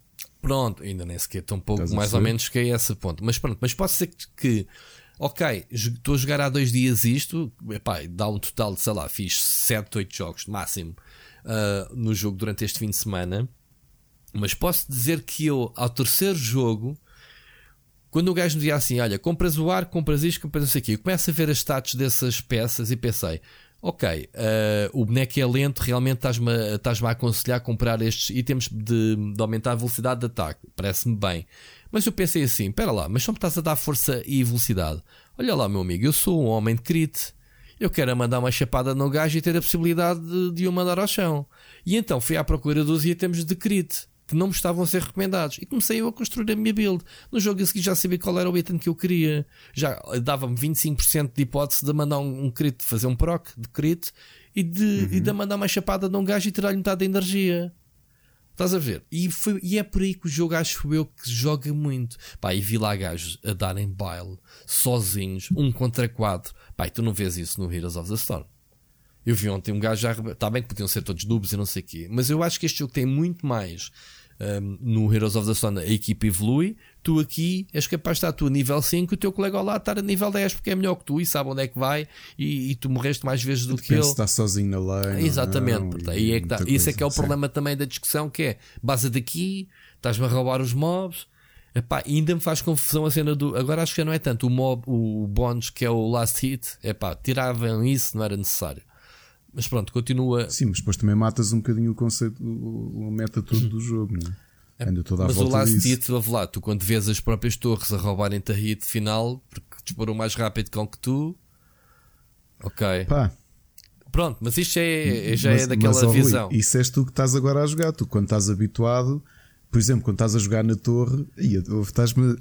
Pronto, ainda nem sequer tão pouco, Estás mais ou menos que é esse ponto. Mas pronto, mas pode ser que, ok, estou a jogar há dois dias isto, epá, dá um total de, sei lá, fiz 7, 8 jogos máximo uh, no jogo durante este fim de semana. Mas posso dizer que eu, ao terceiro jogo, quando o gajo me dizia assim: Olha, compras o ar, compras isto, compras isso aqui, eu começo a ver as status dessas peças e pensei: ok, uh, o boneco é lento, realmente estás-me a, estás a aconselhar a comprar estes itens de, de aumentar a velocidade de ataque. Parece-me bem. Mas eu pensei assim: espera lá, mas só me estás a dar força e velocidade. Olha lá, meu amigo, eu sou um homem de crit. Eu quero mandar uma chapada no gajo e ter a possibilidade de, de o mandar ao chão. E então fui à procura dos itens de crit que não me estavam a ser recomendados. E comecei eu a construir a minha build. No jogo a seguir já sabia qual era o item que eu queria. Já dava-me 25% de hipótese de mandar um, um crit, de fazer um proc de crit e de, uhum. e de mandar uma chapada num gajo e tirar-lhe metade da energia. Estás a ver? E, foi, e é por aí que o jogo acho eu que joga muito. Pá, e vi lá gajos a darem baile, sozinhos, um contra quatro. Pá, e tu não vês isso no Heroes of the Storm. Eu vi ontem um gajo já. Está bem que podiam ser todos noobs e não sei o quê. Mas eu acho que este jogo tem muito mais. Um, no Heroes of the Storm a equipa evolui. Tu aqui és capaz de estar tu a nível 5 e o teu colega ao lado estar a nível 10 porque é melhor que tu e sabe onde é que vai e, e tu morreste mais vezes do que ele. está sozinho na lei. Exatamente. Não, aí é que tá. Isso é que é o problema também da discussão que é base daqui, estás-me a roubar os mobs. Epá, ainda me faz confusão a cena do. Agora acho que não é tanto o mob, o Bonds que é o last hit. Epá, tiravam isso, não era necessário. Mas pronto, continua. Sim, mas depois também matas um bocadinho o conceito, o, meta todo do jogo, não é? Anda toda a mas volta o last disso. hit, ouve lá, tu quando vês as próprias torres a roubarem-te a hit final, porque disparou mais rápido com que tu. Ok. Pá. Pronto, mas isto é, já mas, é daquela mas, oh, visão. Rui, isso és tu que estás agora a jogar. Tu, quando estás habituado, por exemplo, quando estás a jogar na torre, estás-me.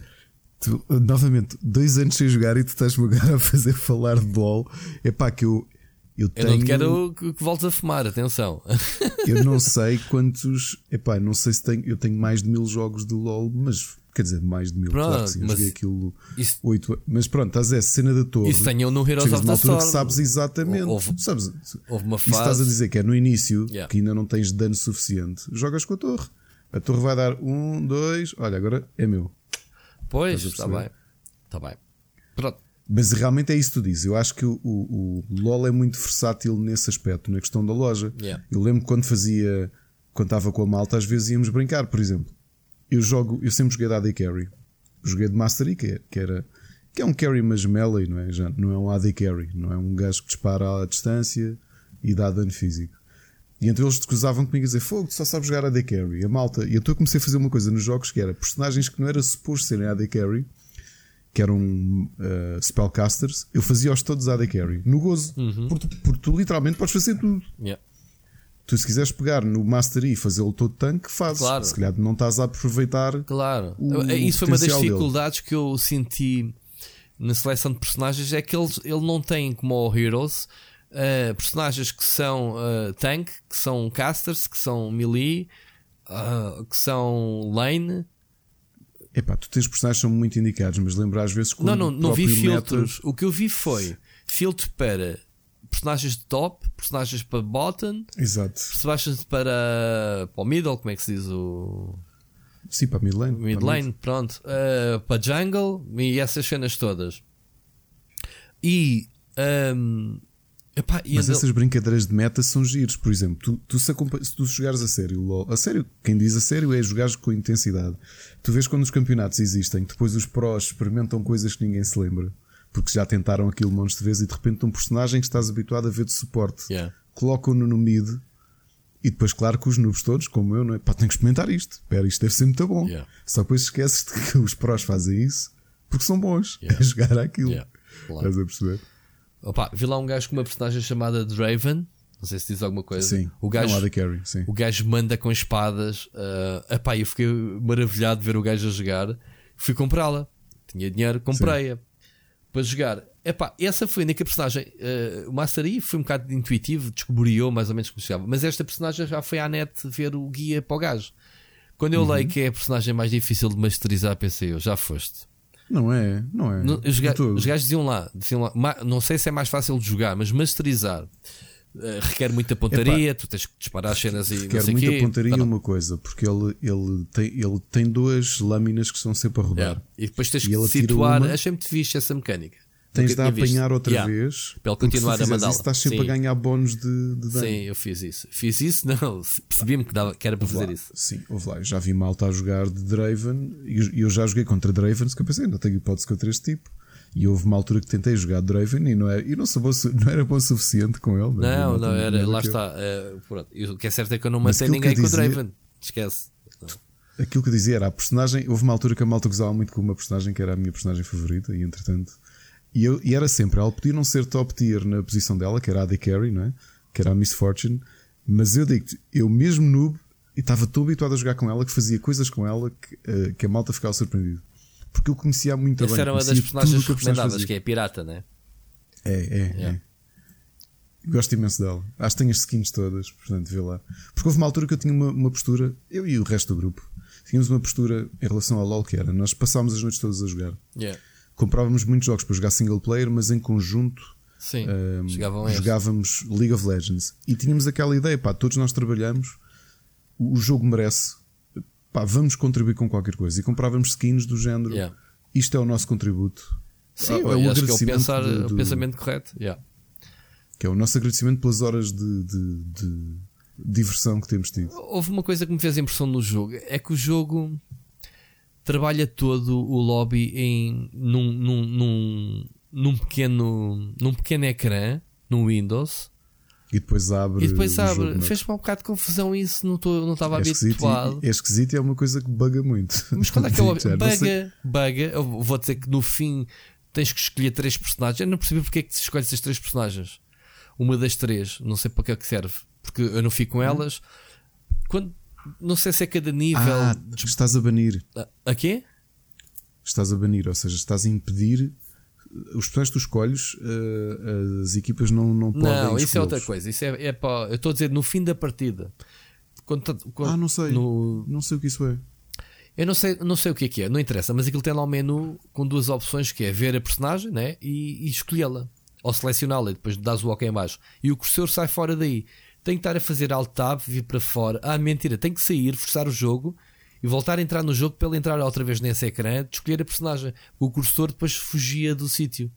novamente, dois anos sem jogar e tu estás-me agora a fazer falar de LOL. É pá, que eu eu, tenho... eu não quero que, que voltes a fumar, atenção. eu não sei quantos. Epá, não sei se tenho. Eu tenho mais de mil jogos do LOL, mas quer dizer, mais de mil. Pronto, claro que sim, eu joguei aquilo isso, 8 Mas pronto, estás a cena da torre. Isso tenho no Heroes of the Storm. que sabes exatamente. Houve, sabes, houve uma fase. Isso estás a dizer que é no início, yeah. que ainda não tens dano suficiente. Jogas com a torre. A torre vai dar um, dois. Olha, agora é meu. Pois, está bem. Está bem. Pronto. Mas realmente é isso que tu dizes. Eu acho que o, o, o LOL é muito versátil nesse aspecto, na questão da loja. Yeah. Eu lembro quando fazia, quando estava com a malta, às vezes íamos brincar, por exemplo. Eu jogo, eu sempre joguei de AD Carry. Joguei de Mastery, que, é, que era que é um carry mas melee, não é? Já, não é um AD Carry, não é um gajo que dispara à distância e dá dano físico. E então eles cruzavam comigo a dizer: Fogo, tu só sabes jogar AD Carry. A malta. E então eu comecei a fazer uma coisa nos jogos que era personagens que não era suposto serem AD Carry que eram uh, spellcasters, eu fazia-os todos AD Carry, no gozo, uhum. porque, porque, tu literalmente podes fazer tudo. Yeah. Tu, se quiseres pegar no Master e fazê-lo todo tanque, fazes. Claro. Se calhar não estás a aproveitar. Claro, o, isso foi uma das dificuldades dele. que eu senti na seleção de personagens. É que eles, ele não tem como o Heroes uh, personagens que são uh, tank, que são casters, que são melee, que são lane Epá, tu tens personagens que são muito indicados, mas lembra às vezes Não, não, não vi filtros. O que eu vi foi filtro para personagens de top, personagens para bottom, Exato. personagens para, para o middle, como é que se diz o. Sim, para mid lane. Mid lane, pronto. Uh, para jungle e essas cenas todas. E. Um, Epá, Mas essas brincadeiras de meta são giros. Por exemplo, tu, tu se, se, tu jogares a sério, LOL, a sério, quem diz a sério é jogar com intensidade. Tu vês quando os campeonatos existem, depois os prós experimentam coisas que ninguém se lembra, porque já tentaram aquilo montes de vezes e de repente um personagem que estás habituado a ver de suporte yeah. colocam-no no mid e depois, claro, que os noobs todos, como eu, não é? Pá, tenho que experimentar isto. Espera, isto deve ser muito bom. Yeah. Só depois esqueces de que os prós fazem isso porque são bons yeah. a jogar aquilo. Yeah. Claro. Estás a perceber? Opa, vi lá um gajo com uma personagem chamada Draven. Não sei se diz alguma coisa. Sim, o gajo, não carry, sim. o gajo manda com espadas. Uh, epá, eu fiquei maravilhado de ver o gajo a jogar. Fui comprá-la. Tinha dinheiro, comprei-a para jogar. Epá, essa foi a única personagem. Uh, o Master Yi foi um bocado intuitivo, descobriu mais ou menos como chegava. Mas esta personagem já foi à net ver o guia para o gajo. Quando eu uhum. leio que é a personagem mais difícil de masterizar, pensei eu, já foste. Não é, não é. No, os, ga os gajos diziam lá, diziam lá não sei se é mais fácil de jogar, mas masterizar uh, requer muita pontaria, Epá, tu tens que disparar as cenas e requer muita quê. pontaria e uma coisa, porque ele, ele, tem, ele tem duas lâminas que estão sempre a rodar. Yeah. E depois tens e que situar, uma... achei muito fixe essa mecânica. Tens de apanhar outra yeah. vez para ele continuar a mandar. Estás sempre sim. a ganhar bónus de, de dano. Sim, eu fiz isso. Fiz isso, não. Percebi-me que, que era para fazer lá. isso. Sim, houve lá. Eu já vi malta a jogar de Draven e eu já joguei contra Dravens que eu pensei, não tenho hipótese contra este tipo. E houve uma altura que tentei jogar Draven e não era, e não, bom, não era bom o suficiente com ele. Não, não, era, lá está. É, o que é certo é que eu não matei ninguém com Draven. Esquece. Aquilo que eu dizia era a personagem. Houve uma altura que a malta gozava muito com uma personagem que era a minha personagem favorita, e entretanto e, eu, e era sempre, ela podia não ser top tier na posição dela, que era a AD Carry, não é? que era a Miss Fortune, mas eu digo eu mesmo noob, e estava tão habituado a jogar com ela que fazia coisas com ela que, uh, que a malta ficava surpreendido. Porque eu conhecia muito Essa bem. era uma das personagens recomendadas, que é pirata, né? É, é, yeah. é. Gosto imenso dela. Acho que tenho as skins todas, portanto, vê lá. Porque houve uma altura que eu tinha uma, uma postura, eu e o resto do grupo, tínhamos uma postura em relação ao LOL que era. Nós passámos as noites todas a jogar. Yeah. Comprávamos muitos jogos para jogar single player, mas em conjunto Sim, um, este. jogávamos League of Legends. E tínhamos aquela ideia, pá, todos nós trabalhamos, o jogo merece, pá, vamos contribuir com qualquer coisa. E comprávamos skins do género, Yeah. isto é o nosso contributo. Sim, Ah, eu o acho que é o, pensar, do- do- o pensamento correto. Yeah. Que é o nosso agradecimento pelas horas de, de- de diversão que temos tido. Houve uma coisa que me fez impressão no jogo: é que o jogo trabalha todo o lobby em num, num, num, num pequeno num pequeno ecrã no Windows E depois abre. e depois abre. Fez-me um bocado de confusão isso, não tô- não estava é habituado. e, é esquisito e é uma coisa que buga muito. Mas qual é que é o Buga, buga. Eu vou dizer que no fim tens que escolher três personagens. Eu não percebi porque é que escolhes essas três personagens. Uma das três, não sei para que é que serve. Porque eu não fico com elas. Quando, não sei se é cada nível. Ah, estás a banir. A quê? Estás a banir, ou seja, estás a impedir. Os personagens que tu escolhes, eh, as equipas não, não podem. Não, isso é outra coisa. Isso é, é para, eu estou a dizer no fim da partida. Quando, quando- Ah, não sei. no- Não sei o que isso é. eu não sei, não sei o que é que é, não interessa, mas aquilo tem lá um menu com duas opções que é ver a personagem né? e, e escolhê-la. Ou selecioná-la e depois dás o OK em baixo. E o cursor sai fora daí. Tem que estar a fazer alt tab, vir para fora. Ah, mentira, tem que sair, forçar o jogo e voltar a entrar no jogo para ele entrar outra vez nesse ecrã, de escolher a personagem. O cursor depois fugia do sítio.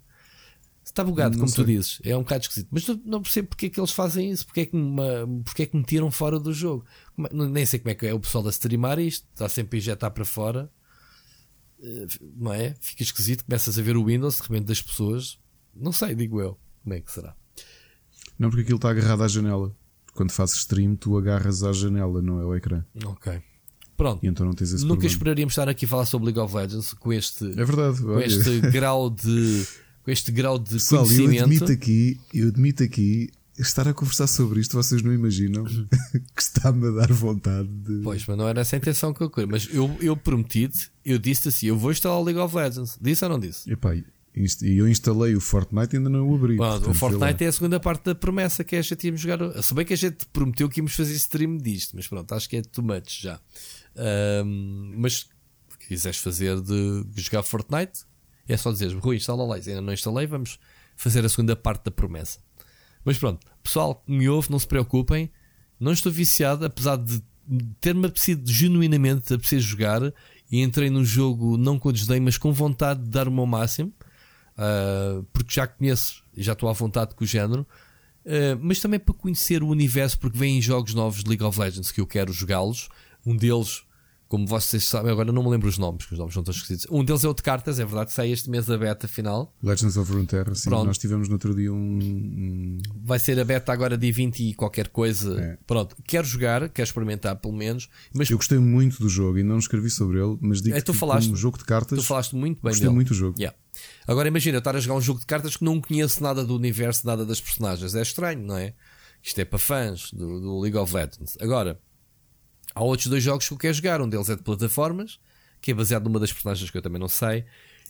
Está bugado, Não como tu sei. dizes. É um bocado esquisito. Mas não, percebo porque é que eles fazem isso. Porque é que, me, porque é que me tiram fora do jogo. É- nem sei como é que é o pessoal a streamar isto. Está sempre a injetar para fora. Eh, Não é? Fica esquisito. Começas a ver o Windows de repente das pessoas. Não sei, digo eu. Como é que será? Não, porque aquilo está agarrado à janela. Quando fazes stream, tu agarras à janela, não é ao ecrã. Ok. Pronto. E então não tens esse Nunca problema. esperaríamos estar aqui a falar sobre League of Legends com este, É verdade. com olha. este grau de. Com este grau de Pessoal, eu conhecimento. admito aqui, eu admito aqui, estar a conversar sobre isto, vocês não imaginam que está-me a dar vontade de. Pois, mas não era essa a intenção que eu queria. Mas eu, eu prometi-te, eu disse assim: eu vou instalar o League of Legends. Disse ou não disse? Epá, e eu instalei o Fortnite e ainda não o abri. Pronto, portanto, o Fortnite é a segunda parte da promessa que a gente íamos jogar. Se bem que a gente prometeu que íamos fazer stream disto, mas pronto, acho que é too much já. Ahm, mas se quiseres fazer de jogar Fortnite, é só dizeres, Rui, instala lá. Ainda não instalei, vamos fazer a segunda parte da promessa. Mas pronto, pessoal que me ouve, não se preocupem. Não estou viciado, apesar de ter-me apetecido genuinamente a precisar jogar. E entrei no jogo não com desdém, mas com vontade de dar o meu máximo. Uh, porque já conheço já estou à vontade com o género, Uh, mas também para conhecer o universo, porque vêm jogos novos de League of Legends que eu quero jogá-los. Um deles, como vocês sabem, agora não me lembro os nomes, que os nomes são todos esquisitos. Um deles é o de cartas, é verdade, sai este mês a beta final. Legends of Runeterra, sim. Pronto. Nós tivemos no outro dia um. um- Vai ser a beta agora dia 20 e qualquer coisa. É. Pronto, quero jogar, quero experimentar pelo menos. Mas Eu gostei muito do jogo e não escrevi sobre ele, mas digo É, tu que falaste- como jogo de cartas. tu falaste muito bem gostei dele. muito do jogo. Yeah. Agora imagina eu estar a jogar um jogo de cartas que não conheço nada do universo, nada das personagens. É estranho, não é? Isto é para fãs do, do League of Legends. Agora, há outros dois jogos que eu quero jogar. Um deles é de plataformas, que é baseado numa das personagens que eu também não sei,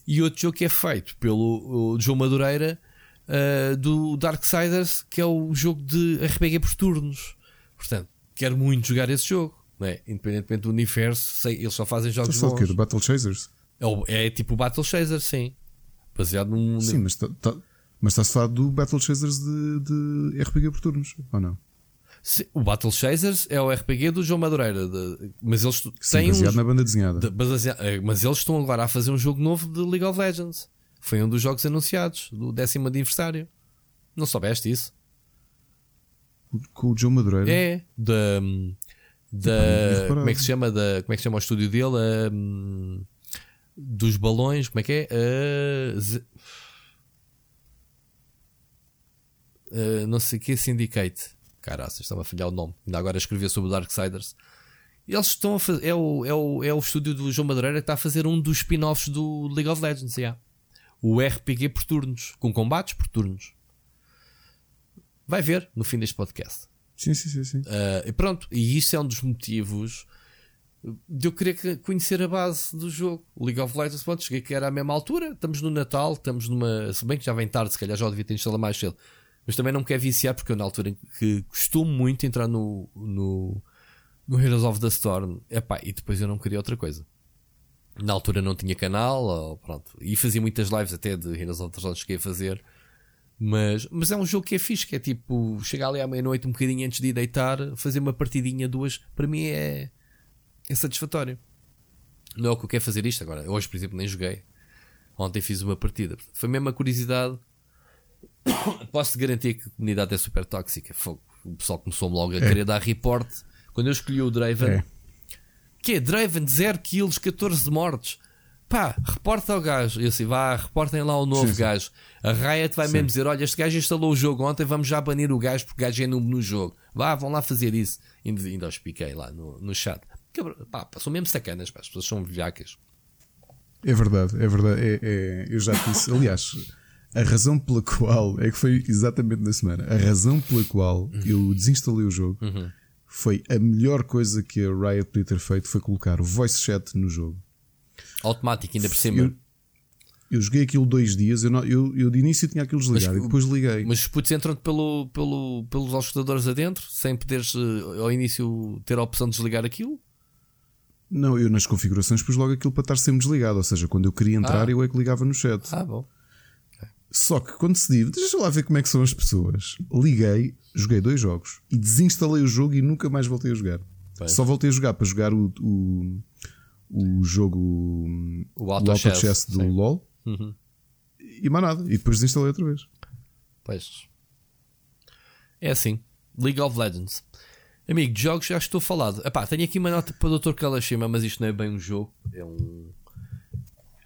e outro jogo que é feito pelo o João Madureira ah, do Darksiders, que é o jogo de RPG por turnos. Portanto, quero muito jogar esse jogo. Não é? Independentemente do universo, sei, eles só fazem jogos Estás a falar do quê? bons. Do Battle Chasers? É, o- é tipo o Battle Chaser, sim. Baseado num. Sim, mas, tá- tá- mas está-se a falar do Battle Chasers de, de RPG por turnos, ou não? Sim, o Battle Chasers é o RPG do João Madureira. de- mas eles Sim, têm baseado uns- na banda desenhada. de- basea- eh, mas eles estão agora a fazer um jogo novo de League of Legends. Foi um dos jogos anunciados do décimo aniversário. Não soubeste isso? Com o Joe Madureira. É da. da reparado. como é que se chama? Da, como é que se chama o estúdio dele? Hum, dos balões. Como é que é? Z- não sei o que Syndicate. Caraças, estava a falhar o nome. Ainda agora escrever sobre o Darksiders. Eles estão a fazer. É o, é, o, é o estúdio do João Madureira que está a fazer um dos spin-offs do League of Legends. yeah. O RPG por turnos. Com combates por turnos. Vai ver no fim deste podcast. Sim, sim, sim. sim. Uh, e pronto, e isso é um dos motivos de eu querer que- conhecer a base do jogo. O League of Legends, pronto, cheguei que era à mesma altura. Estamos no Natal, estamos numa. Se bem que já vem tarde, se calhar já o devia ter instalado mais cedo. Mas também não me quer viciar porque eu na altura que costumo muito entrar no, no, no Heroes of the Storm epá, e depois eu não queria outra coisa. Na altura não tinha canal, ou, pronto, e fazia muitas lives até de Heroes of the Storm, cheguei a fazer. Mas, mas é um jogo que é fixe, que é tipo chegar ali à meia-noite, um bocadinho antes de ir deitar, fazer uma partidinha, duas, para mim é, é satisfatório. Não é o que eu quero fazer isto agora. Hoje, por exemplo, nem joguei. Ontem fiz uma partida. Foi mesmo a curiosidade. Posso-te garantir que a comunidade é super tóxica. O pessoal começou-me logo a é. querer dar report. Quando eu escolhi o Draven, é. que é Draven, 0 kills, 14 mortes. Pá, reporta ao gajo. Eu assim, vá, reportem lá o novo sim, gajo. A Riot vai sim. mesmo dizer: olha, este gajo instalou o jogo ontem, vamos já banir o gajo porque o gajo é noob no jogo. Vá, vão lá fazer isso. Ainda, ainda os piquei lá no, no chat. Pá, são mesmo sacanas, pá, as pessoas são velhacas. É verdade, é verdade. É, é, eu já disse, aliás, a razão pela qual é que foi exatamente na semana. A razão pela qual uhum. eu desinstalei o jogo uhum. foi a melhor coisa que a Riot podia ter feito foi colocar o voice chat no jogo. Automático, ainda por cima. Eu, eu joguei aquilo dois dias, eu, não, eu, eu de início tinha aquilo desligado mas, e depois liguei. Mas os putos entram pelo, pelo, pelos auscultadores adentro, sem poderes uh, ao início ter a opção de desligar aquilo? Não, eu nas configurações pus logo aquilo para estar sempre desligado. Ou seja, quando eu queria entrar, ah. eu é que ligava no chat. Ah, bom. Só que quando decidi, deixa lá ver como é que são as pessoas. Liguei, joguei dois jogos e desinstalei o jogo e nunca mais voltei a jogar. Bem. Só voltei a jogar para jogar o, o, o jogo o Auto, o Chess, chess do sim. LOL uhum. e mais nada. E depois desinstalei outra vez. Pois é assim. League of Legends. Amigo, de jogos já estou falado. Epá, tenho aqui uma nota para o Dr. Kalashima, mas isto não é bem um jogo. É, um,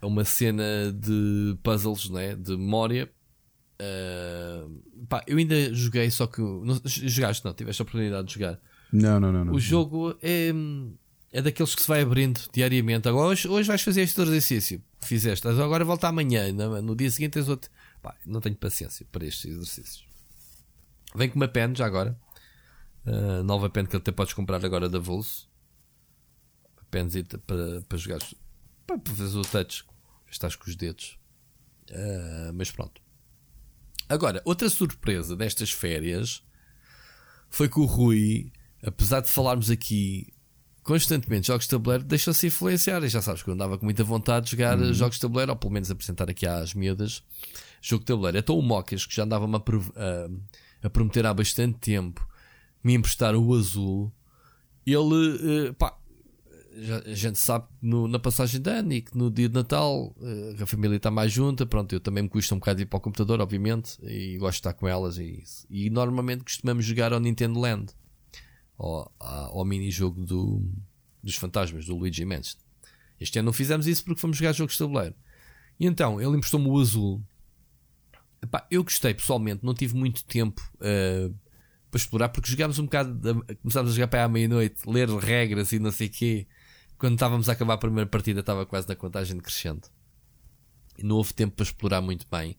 uma cena de puzzles, né? de memória. Uh, pá, eu ainda joguei, só que. Não, jogaste, não? Tiveste a oportunidade de jogar. Não, não, não. não o jogo é, é daqueles que se vai abrindo diariamente. Agora, hoje, hoje vais fazer este exercício. Fizeste. Agora volta amanhã. No, no dia seguinte tens outro. Pá, não tenho paciência para estes exercícios. Vem com uma pen já agora. Uh, nova pen que até podes comprar agora da Vulso. Penzita para, para jogar. Para fazer o touch. Estás com os dedos. Uh, mas pronto. Agora, outra surpresa destas férias foi que o Rui, apesar de falarmos aqui constantemente jogos de tabuleiro, deixou-se influenciar. E já sabes que eu andava com muita vontade de jogar uhum. jogos de tabuleiro, ou pelo menos apresentar aqui às miúdas jogo de tabuleiro. Então o Mocas, que já andava-me a, a, a prometer há bastante tempo me emprestar o azul, ele, uh, pá, já, a gente sabe no, na passagem de ano e que no dia de Natal uh, a família está mais junta. Pronto, eu também me custa um bocado ir para o computador, obviamente, e gosto de estar com elas. E, e normalmente costumamos jogar ao Nintendo Land, ao, ao mini-jogo do, dos fantasmas, do Luigi Mansion. Este ano não fizemos isso porque fomos jogar jogos de tabuleiro. E então, ele emprestou-me o azul. Epá, eu gostei pessoalmente, não tive muito tempo uh, para explorar, porque jogámos um bocado, começámos a jogar para à meia-noite, ler regras e não sei o quê. Quando estávamos a acabar a primeira partida, estava quase na contagem crescente. E não houve tempo para explorar muito bem.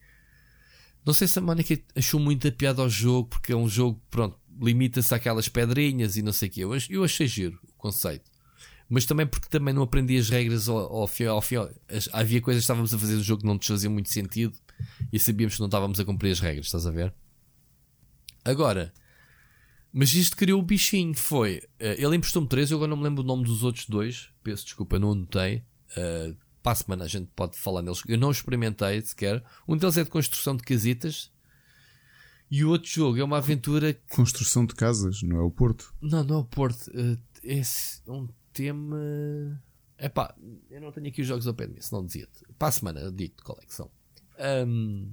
Não sei se a Mónica achou muita piada ao jogo, porque é um jogo, pronto, limita-se àquelas pedrinhas e não sei o quê. Eu, eu achei giro o conceito. Mas também porque também não aprendi as regras ao, ao fio. Ao fio. Havia coisas que estávamos a fazer no jogo que não nos faziam muito sentido e sabíamos que não estávamos a cumprir as regras, estás a ver? Agora, mas isto criou o bichinho. Foi. Uh, ele emprestou-me três, eu agora não me lembro o nome dos outros dois. Peço desculpa, não anotei. Uh, para a semana a gente pode falar neles. Eu não experimentei sequer. Um deles é de construção de casitas. E o outro jogo é uma aventura. Que... Construção de casas, não é o Porto? Não, não é o Porto. Uh, é um tema. É pá, eu não tenho aqui os jogos ao pé de mim, senão dizia-te. Para a semana digo-te qual é que são. Um,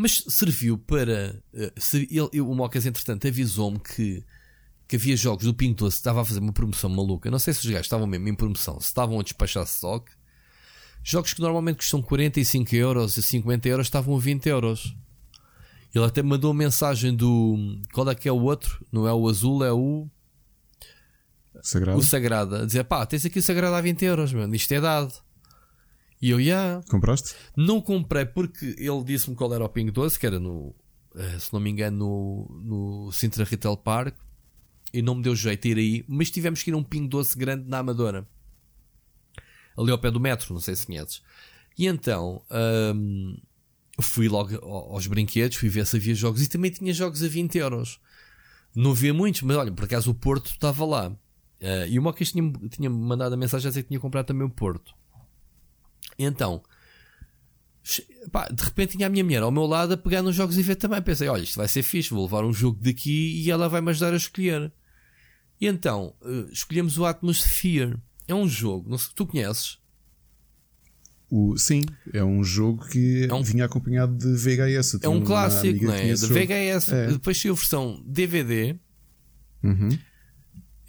mas serviu para. Uh, ele, o Mocas, entretanto, avisou-me que, que havia jogos do Pinto Doce estava a fazer uma promoção maluca. Não sei se os gajos estavam mesmo em promoção, se estavam a despachar stock. Jogos que normalmente custam 45 euros e 50 euros estavam a 20 euros. Ele até me mandou uma mensagem do. Qual é que é o outro? Não é o azul, é o. Sagrado. O Sagrado. A dizer, pá, tens aqui o Sagrado a 20 euros, mano. Isto é dado. E eu, já. Yeah. Compraste? Não comprei porque ele disse-me qual era o Ping Doce, que era no, eh, se não me engano, no, no Sintra Retail Park. E não me deu jeito de ir aí. Mas tivemos que ir a um Ping Doce grande na Amadora. Ali ao pé do metro, não sei se conheces. E então, hum, fui logo aos brinquedos, fui ver se havia jogos e também tinha jogos a 20 euros. Não havia muitos, mas olha, por acaso o Porto estava lá. Uh, e o Mocas tinha, tinha mandado a mensagem a dizer que tinha comprado também o Porto. Então, pá, de repente tinha a minha mulher ao meu lado a pegar nos jogos e ver também. Pensei, olha, isto vai ser fixe, vou levar um jogo daqui e ela vai me ajudar a escolher. E então, uh, escolhemos o Atmosphere. É um jogo, não sei, tu conheces? O, sim, é um jogo que é um, vinha acompanhado de VHS. É um clássico, não é? De VHS. É. Depois saiu a versão DVD. Uhum.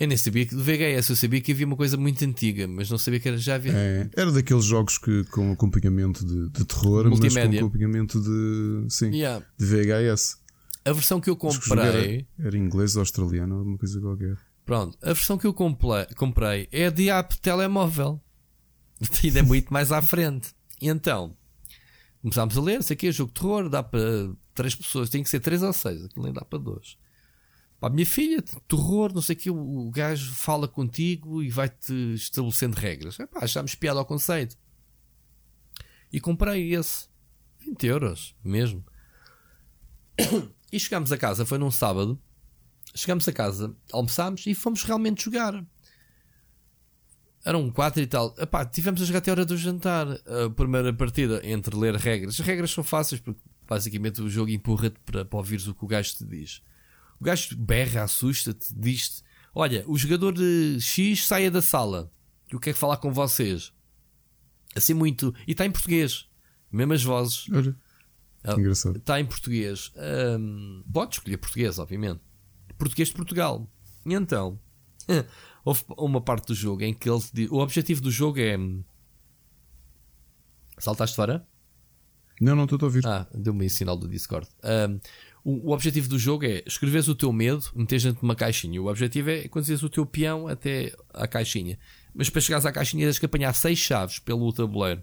Eu nem sabia que de VHS, eu sabia que havia uma coisa muito antiga, mas não sabia que era já havia. É, era daqueles jogos que com acompanhamento de, de terror, Multimédia. mas com acompanhamento de, sim, yeah. de VHS. A versão que eu comprei. Era, era inglês ou australiano, alguma coisa qualquer. Pronto, a versão que eu comprei, comprei é de app telemóvel. Ainda é muito mais à frente. E então, começámos a ler, sei que é jogo de terror, dá para três pessoas, tem que ser três ou seis, aquilo nem dá para dois. Pá, minha filha, terror, não sei o que, o gajo fala contigo e vai-te estabelecendo regras. Epá, achámos piada ao conceito. E comprei esse. 20 euros, mesmo. E chegámos a casa, foi num sábado. Chegámos a casa, almoçámos e fomos realmente jogar. Eram quatro e tal. Epá, tivemos a jogar até a hora do jantar. A primeira partida entre ler regras. As regras são fáceis porque basicamente o jogo empurra-te para, para ouvires o que o gajo te diz. O gajo berra, assusta-te, diz-te: Olha, o jogador de X saia da sala. Eu quero falar com vocês. Assim muito. E está em português. Mesmas vozes. Olha. Ah, engraçado. Está em português. Um, pode escolher português, obviamente. Português de Portugal. E então. houve uma parte do jogo em que ele o objetivo do jogo é saltaste fora? Não, não estou a ouvir. Ah, deu-me um sinal do Discord. Um, o, o, objetivo do jogo é escreveres o teu medo, meteres dentro de uma caixinha. O objetivo é conduzires o teu peão até à caixinha. Mas para chegares à caixinha tens que apanhar seis chaves pelo tabuleiro.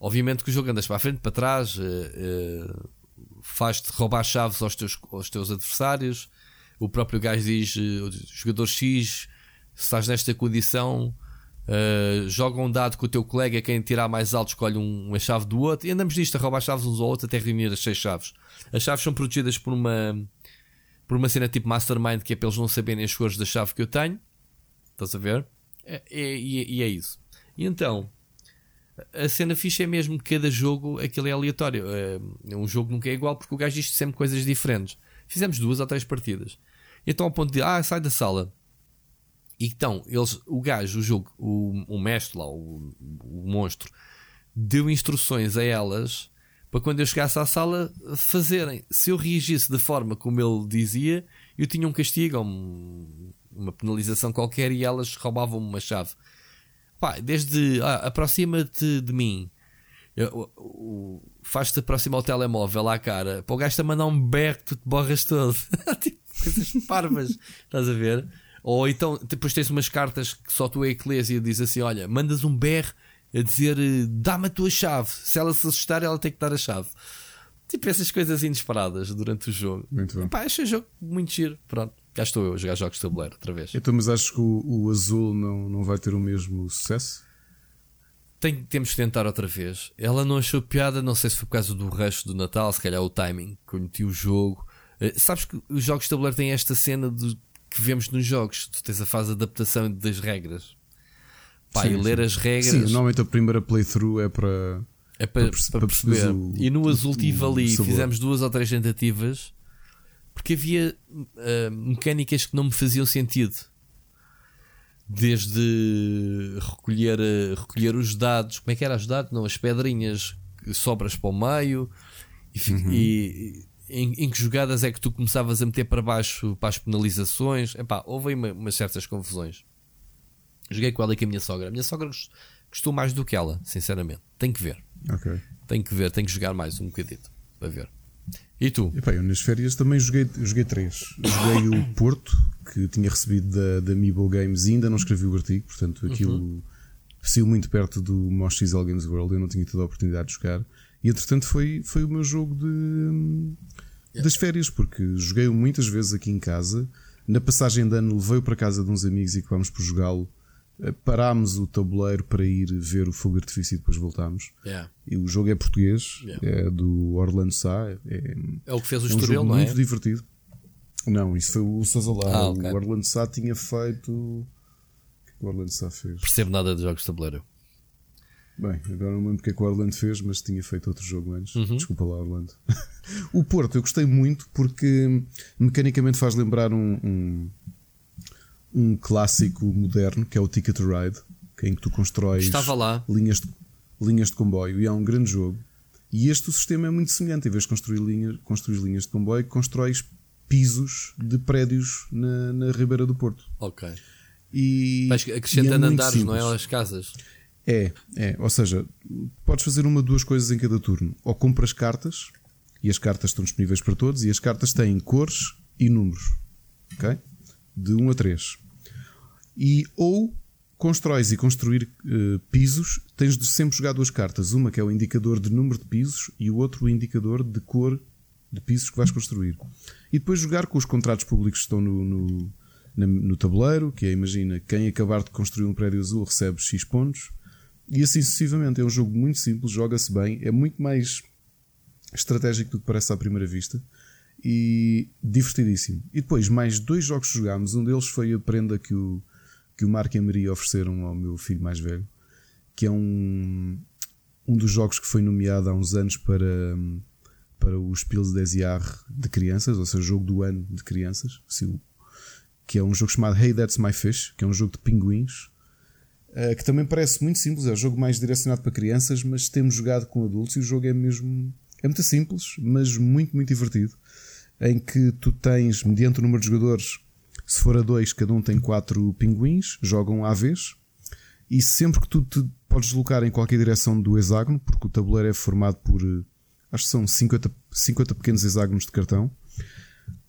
Obviamente que o jogo andas para a frente, para trás, uh, uh, faz-te roubar chaves aos teus, aos teus adversários, o próprio gajo diz: uh, jogador X, se estás nesta condição, uh, joga um dado com o teu colega, quem tirar mais alto escolhe um, uma chave do outro, e andamos nisto a roubar chaves uns ao outros até reunir as seis chaves. As chaves são protegidas por uma, por uma cena tipo Mastermind, que é para eles não saberem as cores da chave que eu tenho. Estás a ver? É, é, e é, é isso. E então, a cena fixa é mesmo que cada jogo aquilo é aleatório. É, um jogo nunca é igual porque o gajo diz sempre coisas diferentes. Fizemos duas ou três partidas. Então ao ponto de, ah, sai da sala. E então, eles, o gajo, o jogo, o, o mestre lá, o, o monstro, deu instruções a elas para quando eu chegasse à sala fazerem. Se eu reagisse da forma como ele dizia, eu tinha um castigo um, uma penalização qualquer e elas roubavam-me uma chave. Pá, desde ah, aproxima-te de mim, faz-te aproximar o telemóvel à cara, para o gajo te mandar um berro tu te borras todo. tipo, coisas parvas. Estás a ver? Ou então, depois tens umas cartas que só tu é eclésia diz assim: olha, mandas um berro a dizer dá-me a tua chave. Se ela se assustar, ela tem que dar a chave. Tipo essas coisas inesperadas durante o jogo. Muito bom. Pá, achei o jogo muito giro. Pronto, cá estou eu a jogar jogos de tabuleiro outra vez. Então, mas acho que o, o azul não, não vai ter o mesmo sucesso? Tem, temos que tentar outra vez. Ela não achou piada, não sei se foi por causa do rush do Natal, se calhar o timing que eu meti o jogo. Uh, sabes que os jogos de tabuleiro têm esta cena de, que vemos nos jogos. Tu tens a fase de adaptação das regras. Pá, sim, e ler sim. as regras. Sim, normalmente a primeira playthrough é para. É para, para, para perceber. O, e no Azul tive ali, fizemos duas ou três tentativas porque havia uh, mecânicas que não me faziam sentido. Desde recolher, uh, recolher os dados, como é que era os dados? Não, as pedrinhas sobras para o meio e, uhum. e em, em, que jogadas é que tu começavas a meter para baixo para as penalizações? Epá, houve aí uma, umas certas confusões. Joguei com ela e com a minha sogra. A minha sogra gostou mais do que ela, sinceramente. Tem que ver. Okay. Tem que ver, tem que jogar mais um bocadito para ver. E tu? Epá, eu nas férias também joguei, joguei três. Joguei o Porto, que tinha recebido da, da Amiibo Games e ainda não escrevi o artigo, portanto aquilo uhum. saiu muito perto do Mosh XL Games World, eu não tinha tido a oportunidade de jogar. E entretanto foi, foi o meu jogo de, das férias, porque joguei muitas vezes aqui em casa. Na passagem de ano levei-o para casa de uns amigos e acabámos por jogá-lo eh, parámos o tabuleiro para ir ver o fogo de artifício e depois voltámos. Yeah. E o jogo é português, Yeah. é do Orlando Sá. É, É o que fez o é um Estoril, jogo não é? muito divertido. Não, isso foi o Sazalá. Ah, ok. O Orlando Sá tinha feito. O que é que o Orlando Sá fez? Percebo nada de jogos de tabuleiro. Bem, agora não lembro o que é que o Orlando fez, mas tinha feito outro jogo antes. Uhum. Desculpa lá, Orlando. o Porto, eu gostei muito porque mecanicamente faz lembrar um, um, um clássico moderno que é o Ticket to Ride, que é em que tu constróis Estava lá. linhas de, linhas de comboio e é um grande jogo. E este o sistema é muito semelhante. Em vez de construir linhas, construir linhas de comboio, constróis pisos de prédios na, na Ribeira do Porto. Ok. E, e é acrescentando muito andares, não é? simples. As casas. É, é. Ou seja, podes fazer uma, duas coisas em cada turno. Ou compras cartas, e as cartas estão disponíveis para todos, e as cartas têm cores e números. Ok? De 1 a 3. E ou constróis e construir eh, pisos, tens de sempre jogar duas cartas. Uma que é o indicador de número de pisos e o outro o indicador de cor de pisos que vais construir. E depois jogar com os contratos públicos que estão no, no, na- no tabuleiro, que é, imagina, quem acabar de construir um prédio azul recebe X pontos. E assim sucessivamente. É um jogo muito simples, joga-se bem, é muito mais estratégico do que parece à primeira vista e divertidíssimo. E depois, mais dois jogos que jogámos. Um deles foi a prenda que o, que o Marco e Maria ofereceram ao meu filho mais velho, que é um, um dos jogos que foi nomeado há uns anos para, para o Spiels des Jahres de crianças, ou seja, jogo do ano de crianças, assim, que é um jogo chamado Hey That's My Fish, que é um jogo de pinguins. Uh, que também parece muito simples, é um jogo mais direcionado para crianças, mas temos jogado com adultos e o jogo é mesmo. É muito simples, mas muito, muito divertido. Em que tu tens, mediante o número de jogadores, se for a dois, cada um tem quatro pinguins, jogam à vez, e sempre que tu te podes deslocar em qualquer direção do hexágono, porque o tabuleiro é formado por, eh, acho que são 50, 50 pequenos hexágonos de cartão.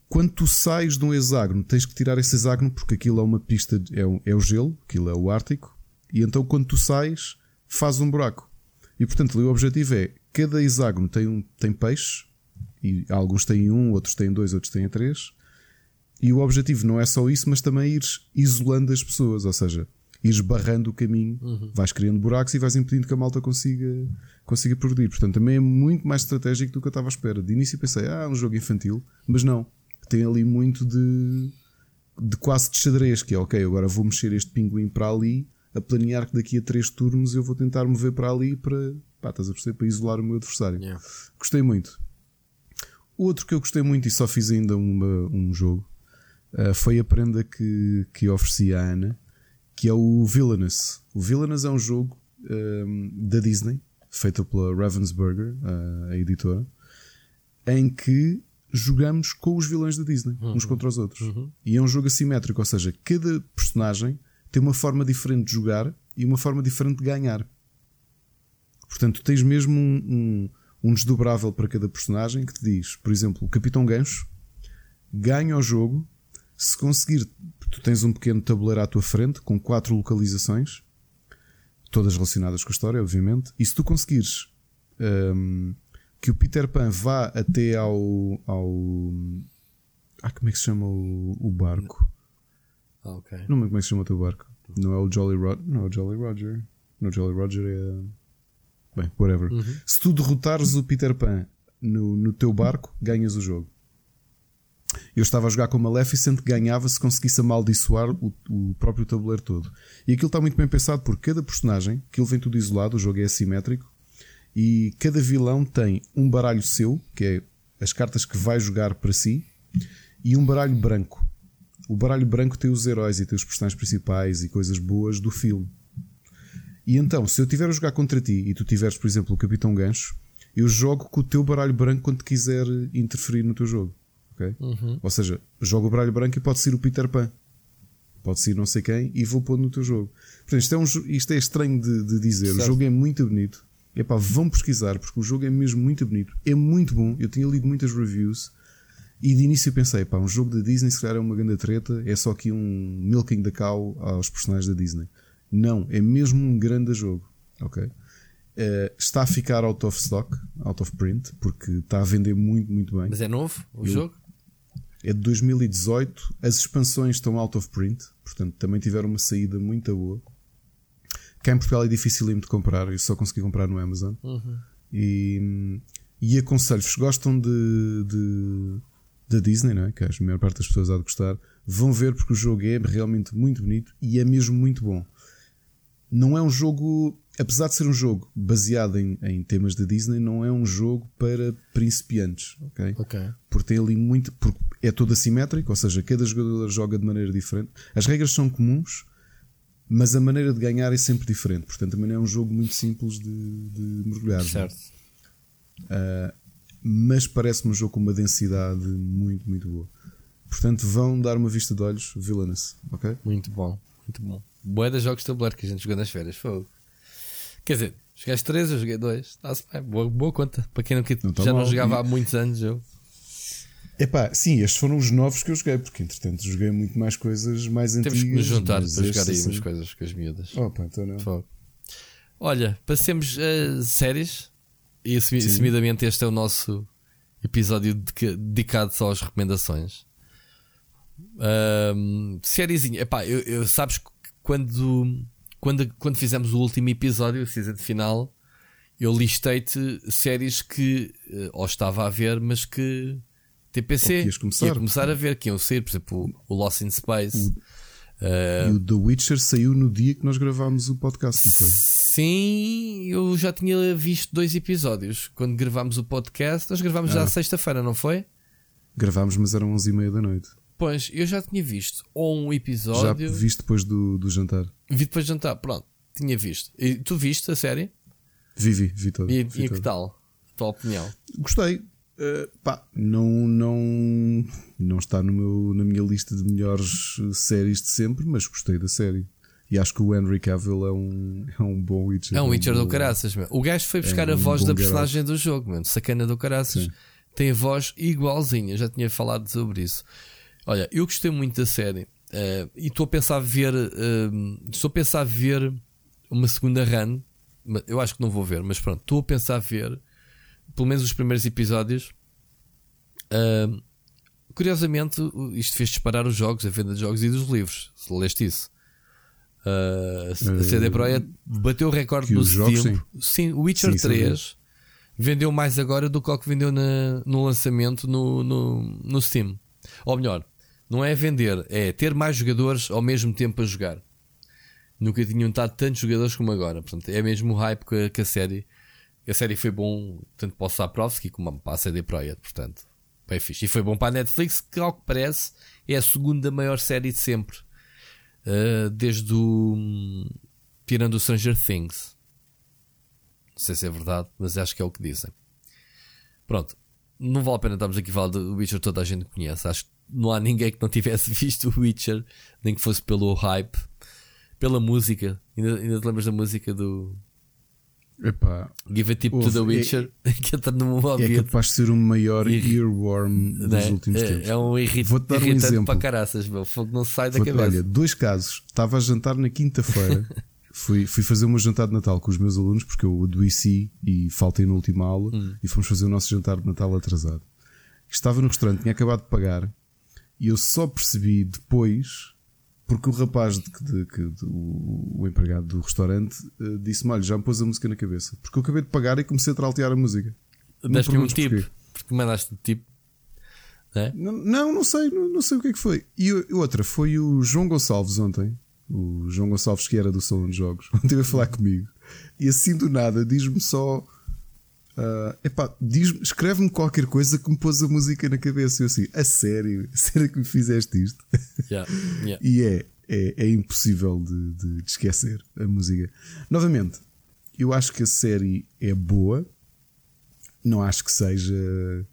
Quando tu sais de um hexágono, tens que tirar esse hexágono porque aquilo é uma pista, é, é o gelo, aquilo é o Ártico, e então quando tu sais, faz um buraco. E portanto, ali o objetivo é: cada hexágono tem, um, tem peixe, e alguns têm um, outros têm dois, outros têm três. E o objetivo não é só isso, mas também ires isolando as pessoas, ou seja, ires barrando o caminho, vais criando buracos e vais impedindo que a malta consiga, consiga progredir. Portanto, também é muito mais estratégico do que eu estava à espera. De início pensei, ah, é um jogo infantil, mas não. Tem ali muito de, de quase de xadrez, que é ok, agora vou mexer este pinguim para ali, a planear que daqui a três turnos eu vou tentar mover para ali para, pá, estás a perceber, para isolar o meu adversário. Yeah. Gostei muito. Outro que eu gostei muito e só fiz ainda uma- um jogo uh, foi a prenda que, que ofereci à Ana, que é o Villainous. O Villainous é um jogo um, da Disney, feito pela Ravensburger, uh, a editora, em que jogamos com os vilões da Disney, uns contra os outros. E é um jogo assimétrico, ou seja, cada personagem tem uma forma diferente de jogar e uma forma diferente de ganhar. Portanto, tens mesmo um, um, um desdobrável para cada personagem que te diz, por exemplo, o Capitão Gancho ganha o jogo se conseguir. Tu tens um pequeno tabuleiro à tua frente com quatro localizações, todas relacionadas com a história, obviamente, e se tu conseguires hum, que o Peter Pan vá até ao. ao ah, como é que se chama o, o barco? Ah, ok. Não lembro como é que se chama o teu barco. Não é o Jolly Roger. Não é o Jolly Roger. Não, o Jolly Roger é. Bem, whatever. Se tu derrotares o Peter Pan no, no teu barco, ganhas o jogo. Eu estava a jogar com o Maleficent ganhava se conseguisse amaldiçoar o, o próprio tabuleiro todo. E aquilo está muito bem pensado porque cada personagem, aquilo vem tudo isolado, o jogo é assimétrico, e cada vilão tem um baralho seu, que é as cartas que vai jogar para si, e um baralho branco. O baralho branco tem os heróis e tem os personagens principais e coisas boas do filme. E então, se eu estiver a jogar contra ti e tu tiveres, por exemplo, o Capitão Gancho, eu jogo com o teu baralho branco quando quiser interferir no teu jogo. ok? Ou seja, jogo o baralho branco e pode ser o Peter Pan. Pode ser não sei quem e vou pôr no teu jogo. Portanto, isto é, um, isto é estranho de, de dizer. O Certo. jogo é muito bonito. Epá, vão pesquisar porque o jogo é mesmo muito bonito. É muito bom. Eu tinha lido muitas reviews e de início pensei, pá, um jogo da Disney se calhar é uma grande treta, é só aqui um milking da cow aos personagens da Disney. Não, é mesmo um grande jogo. Ok? Eh, está a ficar out of stock, out of print, porque está a vender muito, muito bem. Mas é novo o Eu- jogo? É de 2018, as expansões estão out of print, portanto também tiveram uma saída muito boa. Cá em Portugal é difícil de comprar, eu só consegui comprar no Amazon. Uhum. E, e aconselho-vos, gostam de, de, da Disney, não é? que a maior parte das pessoas há de gostar, vão ver porque o jogo é realmente muito bonito e é mesmo muito bom. Não é um jogo, apesar de ser um jogo baseado em, em temas da Disney, não é um jogo para principiantes, ok? Ok. Porque tem ali muito, porque é todo assimétrico, ou seja, cada jogador joga de maneira diferente. As regras são comuns, mas a maneira de ganhar é sempre diferente. Portanto, também não é um jogo muito simples de, de mergulhar. Certo. Uh, mas parece-me um jogo com uma densidade muito, muito boa. Portanto, vão dar uma vista de olhos Villainous, ok? Muito bom, muito bom. Boa das jogos de tabuleiro que a gente jogou nas férias. Fogo. Quer dizer, jogaste três, eu joguei dois. Está-se bem, boa, boa conta. Para quem não, não tá já mal. não jogava há muitos anos, eu. Epá, sim, estes foram os novos que eu joguei, porque entretanto joguei muito mais coisas mais Temos antigas. Temos que nos juntar para jogar aí assim... umas coisas com as miúdas. Opa, então não. Fogo. Olha, passemos a séries. E assumidamente este é o nosso episódio dedicado só às recomendações. Um, sériezinha, epá, eu, eu, sabes que quando, quando, quando fizemos o último episódio, a season final, eu listei-te séries que uh, ou estava a ver, mas que TPC começar. ia começar a ver, que iam sair, por exemplo, o Lost in Space. O... Uh, e o The Witcher saiu no dia que nós gravámos o podcast, não foi? Sim, eu já tinha visto dois episódios. Quando gravámos o podcast, nós gravámos ah. já sexta-feira, não foi? Gravámos, mas eram 11 e meia da noite. Pois, eu já tinha visto ou um episódio. Já viste depois do, do jantar? Vi depois do jantar, pronto, tinha visto. E tu viste a série? Vi, vi, vi todo. E, vi e que tal? A tua opinião? Gostei. Uh, pá, não, não, não está no meu, na minha lista de melhores séries de sempre, mas gostei da série. E acho que o Henry Cavill é um, é um bom Witcher. É um Witcher é um do caraças, meu. O gajo foi buscar é um a voz da personagem do jogo, mano. Sacana do caraças. Sim. Tem a voz igualzinha. Já tinha falado sobre isso. Olha, eu gostei muito da série. Uh, e estou a pensar ver. Uh, estou a pensar ver uma segunda run. Eu acho que não vou ver, mas pronto. Estou a pensar ver pelo menos os primeiros episódios. Uh, curiosamente, isto fez disparar os jogos, a venda de jogos e dos livros. Se leste isso. Uh, a CD Projekt bateu o recorde no Steam. Jogos, sim. o Witcher sim, 3 sim. vendeu mais agora do que o que vendeu na, no lançamento no, no, no Steam. Ou melhor, não é vender, é ter mais jogadores ao mesmo tempo a jogar. Nunca tinham estado tantos jogadores como agora. Portanto, é mesmo o hype que, que a série a série foi bom tanto para o Saprovski como para a CD Projekt, portanto, bem fixe. E foi bom para a Netflix, que ao que parece é a segunda maior série de sempre, uh, desde o. tirando o Stranger Things. Não sei se é verdade, mas acho que é o que dizem. Pronto, não vale a pena estarmos aqui a falar do Witcher, toda a gente conhece. Acho que não há ninguém que não tivesse visto o Witcher, nem que fosse pelo hype, pela música. Ainda, ainda te lembras da música do Epá, Give a tip to the é- Witcher é, que entra no ouvido. É capaz de ser o maior earworm dos é? últimos é, tempos. É um irrit Vou-te dar um exemplo. para caraças, meu. Fogo não sai da cabeça. Olha, dois casos. Estava a jantar na quinta-feira. fui, fui fazer um jantar de Natal com os meus alunos, porque eu adoeci e faltei na última aula. Hum. E fomos fazer o nosso jantar de Natal atrasado. Estava no restaurante, tinha acabado de pagar. E eu só percebi depois porque o rapaz, de, de, de, de o, o, empregado do restaurante, uh, disse-me: Olha, já me pôs a música na cabeça. Porque eu acabei de pagar e comecei a traltear a música. Deste-me um tipo. Porque mandaste tipo. É? Não, não, não, sei, não, não, sei o que é que foi. E outra foi o João Gonçalves ontem. O João Gonçalves, que era do Salão de Jogos, ontem veio falar comigo. E assim do nada diz-me só Uh, epá, escreve-me qualquer coisa que me pôs a música na cabeça. Eu assim, a sério, a sério que me fizeste isto? Yeah, yeah. e é, é, é impossível de, de, de, esquecer a música. Novamente, eu acho que a série é boa, não acho que seja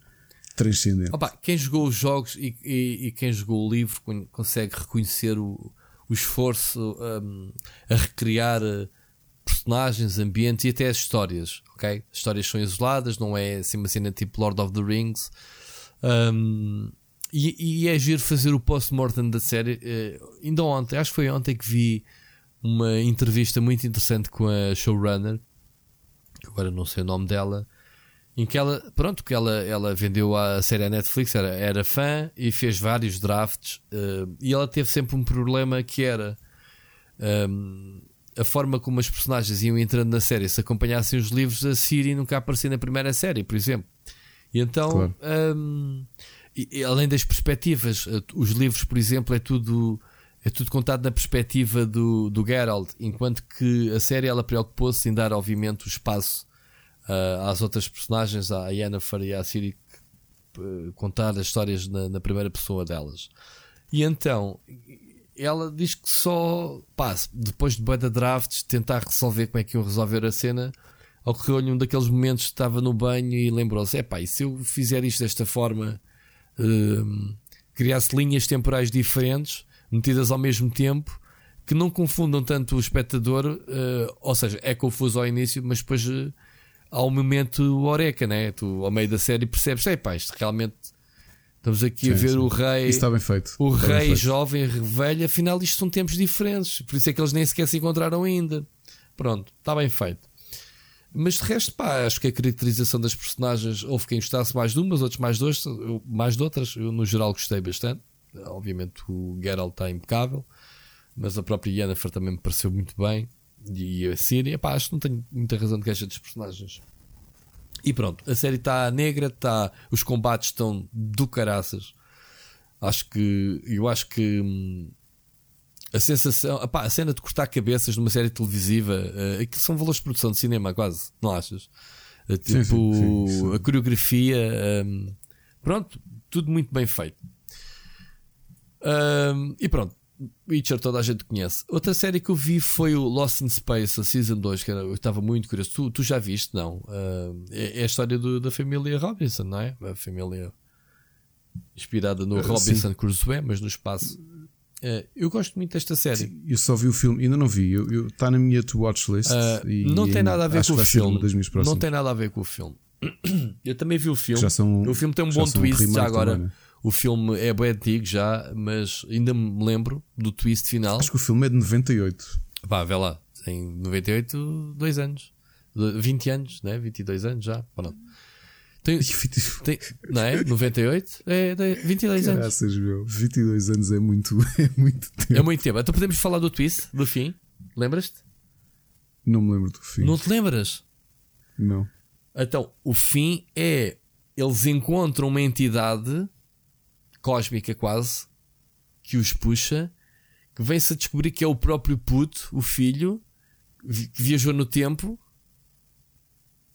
transcendente. Opa, quem jogou os jogos e, e, e, quem jogou o livro consegue reconhecer o, o esforço um, a recriar personagens, ambientes e até as histórias, ok? As histórias são isoladas, não é assim uma cena tipo Lord of the Rings. Um, e, e, é giro fazer o post-mortem da série. Uh, ainda ontem, acho que foi ontem que vi uma entrevista muito interessante com a showrunner, agora não sei o nome dela, em que ela, pronto, que ela, ela vendeu a série à Netflix, era, era fã e fez vários drafts, uh, e ela teve sempre um problema que era. A forma como as personagens iam entrando na série, se acompanhassem os livros, a Siri nunca aparecia na primeira série, por exemplo. E então, claro. um, e, além das perspectivas, eh, os livros, por exemplo, é tudo é tudo contado na perspectiva do, do Geralt, enquanto que a série ela preocupou-se em dar, obviamente, o espaço uh, às outras personagens, à Yennefer e à Ciri, uh, contar as histórias na, na, primeira pessoa delas. E então, ela diz que só, pá, depois de Beta Drafts, tentar resolver como é que iam resolver a cena, ocorreu-lhe um daqueles momentos que estava no banho e lembrou-se: é pá, e se eu fizer isto desta forma, uh, criasse linhas temporais diferentes metidas ao mesmo tempo que não confundam tanto o espectador, uh, ou seja, é confuso ao início, mas depois uh, há um momento oreca, né? Tu ao meio da série percebes, é pá, isto realmente estamos aqui sim, a ver sim. o rei. Isso está bem feito. O está rei jovem, velho, afinal isto são tempos diferentes, por isso é que eles nem sequer se encontraram ainda. Pronto, está bem feito. Mas de resto, pá, acho que a caracterização das personagens houve quem gostasse mais de umas, outros mais de, outras, mais de outras. Eu, no geral, gostei bastante. Obviamente o Geralt está impecável, mas a própria Yennefer também me pareceu muito bem. E a Ciri, pá, acho que não tenho muita razão de queixa dos personagens. E pronto, a série está negra, está, os combates estão do caraças. Acho que, eu acho que hum, a sensação, opá, a cena de cortar cabeças numa série televisiva, uh, aquilo são valores de produção de cinema, quase, não achas? Uh, tipo, sim, sim, sim, a coreografia, um, pronto, tudo muito bem feito. Um, e pronto, Witcher toda a gente conhece. Outra série que eu vi foi o Lost in Space, a Season 2, que era, eu estava muito curioso. Tu, tu já viste, não? Uh, é, é, a história do, da família Robinson, não é? A família inspirada no uh, Robinson Crusoe, mas no espaço. Uh, eu gosto muito desta série. Sim, eu só vi o filme, ainda não vi. Está na minha to watch list. E, não tem nada a ver com o filme. Não tem nada a ver com o filme. Eu também vi o filme. São, o filme tem um bom twist já agora. Também, né? O filme é bem antigo já, mas ainda me lembro do twist final. Acho que o filme é de 98. Pá, vê lá. Em 98, dois anos. 20 anos, né? 22 anos já. Pronto. Tem, tem, não é? 98? É, é 22 anos. Graças, meu. 22 anos é muito, é muito tempo. É muito tempo. Então podemos falar do twist, do fim. Lembras-te? Não me lembro do fim. Não te lembras? Não. Então, o fim é. Eles encontram uma entidade cósmica quase que os puxa, que vem-se a descobrir que é o próprio puto, o filho, que viajou no tempo.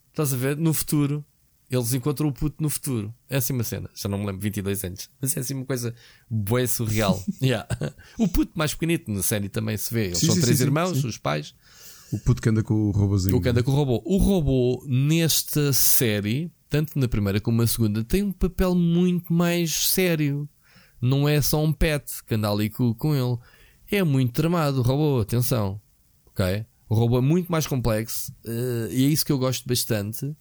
Estás a ver? No futuro. Eles encontram o puto no futuro. É assim uma cena. Já não me lembro, 22 anos. Mas é assim uma coisa boa surreal. yeah. O puto mais pequenito na série também se vê. Eles sim, são sim, três sim, irmãos, os pais. O puto que anda com o robôzinho. O que anda com o robô. O robô, nesta série, tanto na primeira como na segunda, tem um papel muito mais sério. Não é só um pet que anda ali com, com ele. É muito tramado o robô, atenção. Ok? O robô é muito mais complexo uh, e é isso que eu gosto bastante.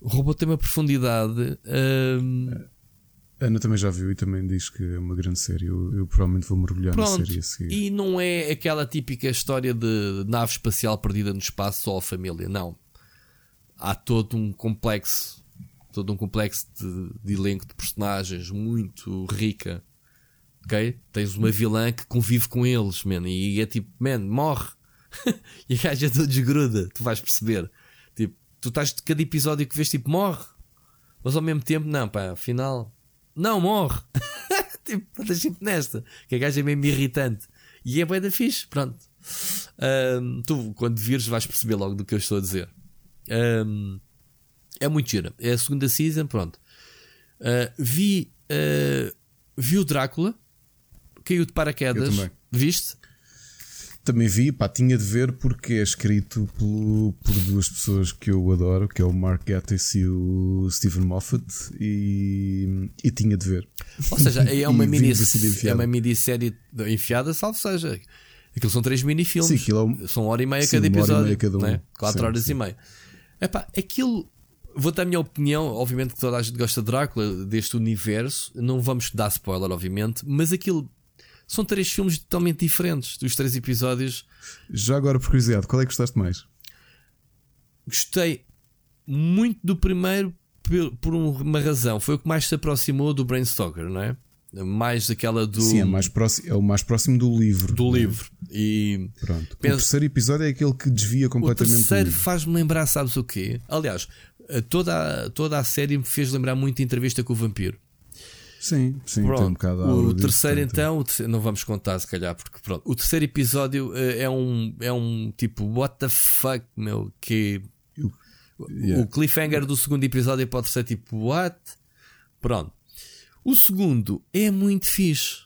O robô tem uma profundidade. Uh, Ana também já viu e também diz que é uma grande série. Eu, eu provavelmente vou mergulhar Pronto, na série a seguir. E não é aquela típica história de nave espacial perdida no espaço só a família. Não há todo um complexo, todo um complexo de, de elenco de personagens muito rica. Ok? Tens uma vilã que convive com eles, man, e é tipo, man, morre. e a gaja tudo desgruda, tu vais perceber. Tipo, tu estás de cada episódio que vês, tipo, morre. Mas ao mesmo tempo, não, pá, afinal, não, morre. tipo, estás sempre nesta. Que a gaja é mesmo irritante. E é bem da fixe, pronto. Tu, quando vires, vais perceber logo do que eu estou a dizer. Um, é muito gira. É a segunda season, pronto. Uh, vi, uh, vi o Drácula, caiu de paraquedas. Viste? Também vi, pá, tinha de ver porque é escrito pelo, por duas pessoas que eu adoro, que é o Mark Gatiss e o Stephen Moffat, e, e tinha de ver. Ou seja, é uma, mini, é uma minissérie enfiada, salvo seja. Aquilo são três mini-filmes. É um... São hora e meia sim, cada episódio. Meia cada um. né? Quatro sim, horas sim. e meia. Epá, aquilo. Vou dar a minha opinião, obviamente que toda a gente gosta de Drácula, deste universo. Não vamos dar spoiler, obviamente, mas aquilo são três filmes totalmente diferentes dos três episódios. Já agora, por curiosidade, qual é que gostaste mais? Gostei muito do primeiro por uma razão. Foi o que mais se aproximou do Brain Stalker, não é? Mais daquela do. Sim, é, mais próximo, é o mais próximo do livro. Do livro. E. Pronto. Penso, o terceiro episódio é aquele que desvia completamente. O terceiro faz-me lembrar, sabes o quê? Aliás, toda, a, toda a série me fez lembrar muito de entrevista com o vampiro. Sim, sim, pronto. um O terceiro, disso, então, o terceiro, não vamos contar, se calhar, porque pronto. O terceiro episódio é um, é um tipo, what the fuck, meu, que. Yeah. O cliffhanger do segundo episódio pode ser tipo, what? Pronto. O segundo é muito fixe.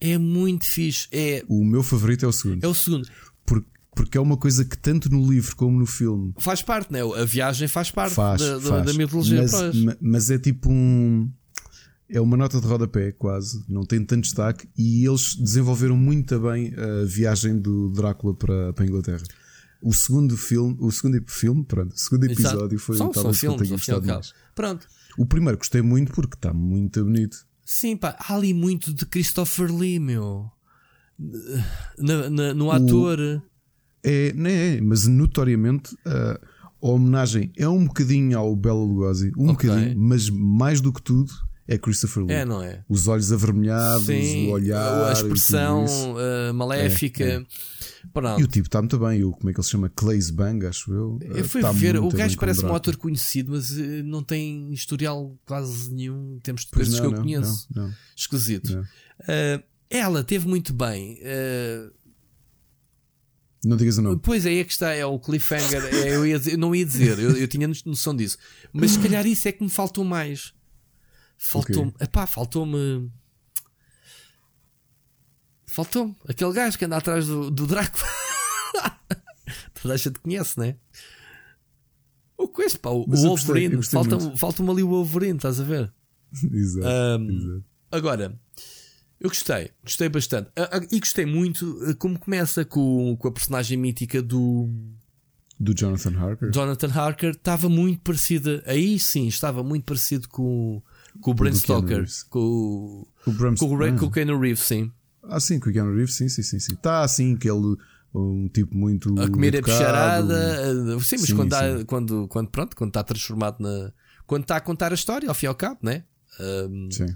É muito fixe. É... O meu favorito é o segundo. É o segundo. Porque, porque é uma coisa que tanto no livro como no filme faz parte, né? A viagem faz parte faz, da, faz. da mitologia. Mas, mas é tipo um. É uma nota de rodapé, quase, não tem tanto destaque, e eles desenvolveram muito bem a viagem do Drácula para, para a Inglaterra. O segundo filme, o segundo filme, pronto, o segundo episódio Exato. foi são, são filmes, que eu tenha gostado Pronto. O primeiro gostei muito porque está muito bonito. Sim, pá, há ali muito de Christopher Lee, meu. Na, na, no ator. O, é, é, mas notoriamente a, a homenagem é um bocadinho ao Bela Lugosi, um okay. bocadinho, mas mais do que tudo é Christopher Lee. É, não é? Os olhos avermelhados, Sim, o olhar, a expressão uh, maléfica. É, é. E o tipo está muito bem. O, como é que ele se chama? Clays Bang, acho eu. Eu fui tá ver. O gajo parece um ator conhecido, mas uh, não tem historial quase nenhum em termos de coisas que eu não, conheço. Não. Esquisito. Uh, ela teve muito bem. Uh, não digas o nome. Pois é, é que está, é o cliffhanger. É, eu, ia dizer, não ia dizer, eu, eu tinha noção disso. Mas se calhar isso é que me faltou mais. Faltou-me. Okay. Epá, faltou-me. Faltou-me. Aquele gajo que anda atrás do, do Drácula. Toda a gente conhece, não é? O coisa, pá, o, o Wolverine. Falta-me falta ali o Wolverine, estás a ver? exato, um, exato. Agora, eu gostei, gostei bastante. E gostei muito eh, como começa com, com a personagem mítica do. Do Jonathan Harker. Jonathan Harker estava muito parecida. Aí sim, estava muito parecido com, com o Bram Stoker. Com, o, Bram com, o, ah. com o Keanu Reeves, sim. Ah, sim, com o Keanu Reeves, sim, sim, sim. sim. Está assim, aquele um tipo muito. A comida é bicharada. Eh, sim, mas sim, quando, sim. quando, quando, pronto, quando está transformado na. Quando está a contar a história, ao fim e ao cabo, né? Um, sim.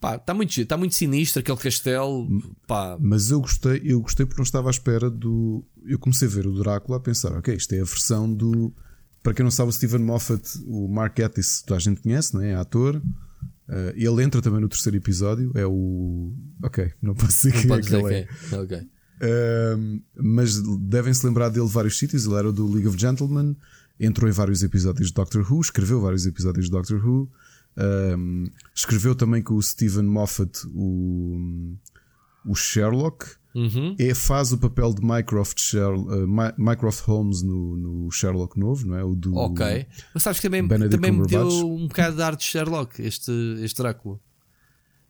Pá, está muito, está muito sinistro aquele castelo. Pá. Mas eu gostei, eu gostei porque não estava à espera do. Eu comecei a ver o Drácula a pensar, ok, isto é a versão do. Para quem não sabe, o Steven Moffat, o Mark Gatiss, toda a gente conhece, não é? é ator. Uh, ele entra também no terceiro episódio. É o. Ok, não posso dizer não que é que é. Ok. Uh, mas devem-se lembrar dele de vários sítios. Ele era do League of Gentlemen, entrou em vários episódios de Doctor Who, escreveu vários episódios de Doctor Who. Um, escreveu também com o Stephen Moffat o, o Sherlock. Uhum. É, faz o papel de Mycroft, Sherlock, uh, Mycroft Holmes no, no, Sherlock novo, não é? O do. Ok. Mas sabes que também, também meteu um bocado de arte de Sherlock, este, este Drácula.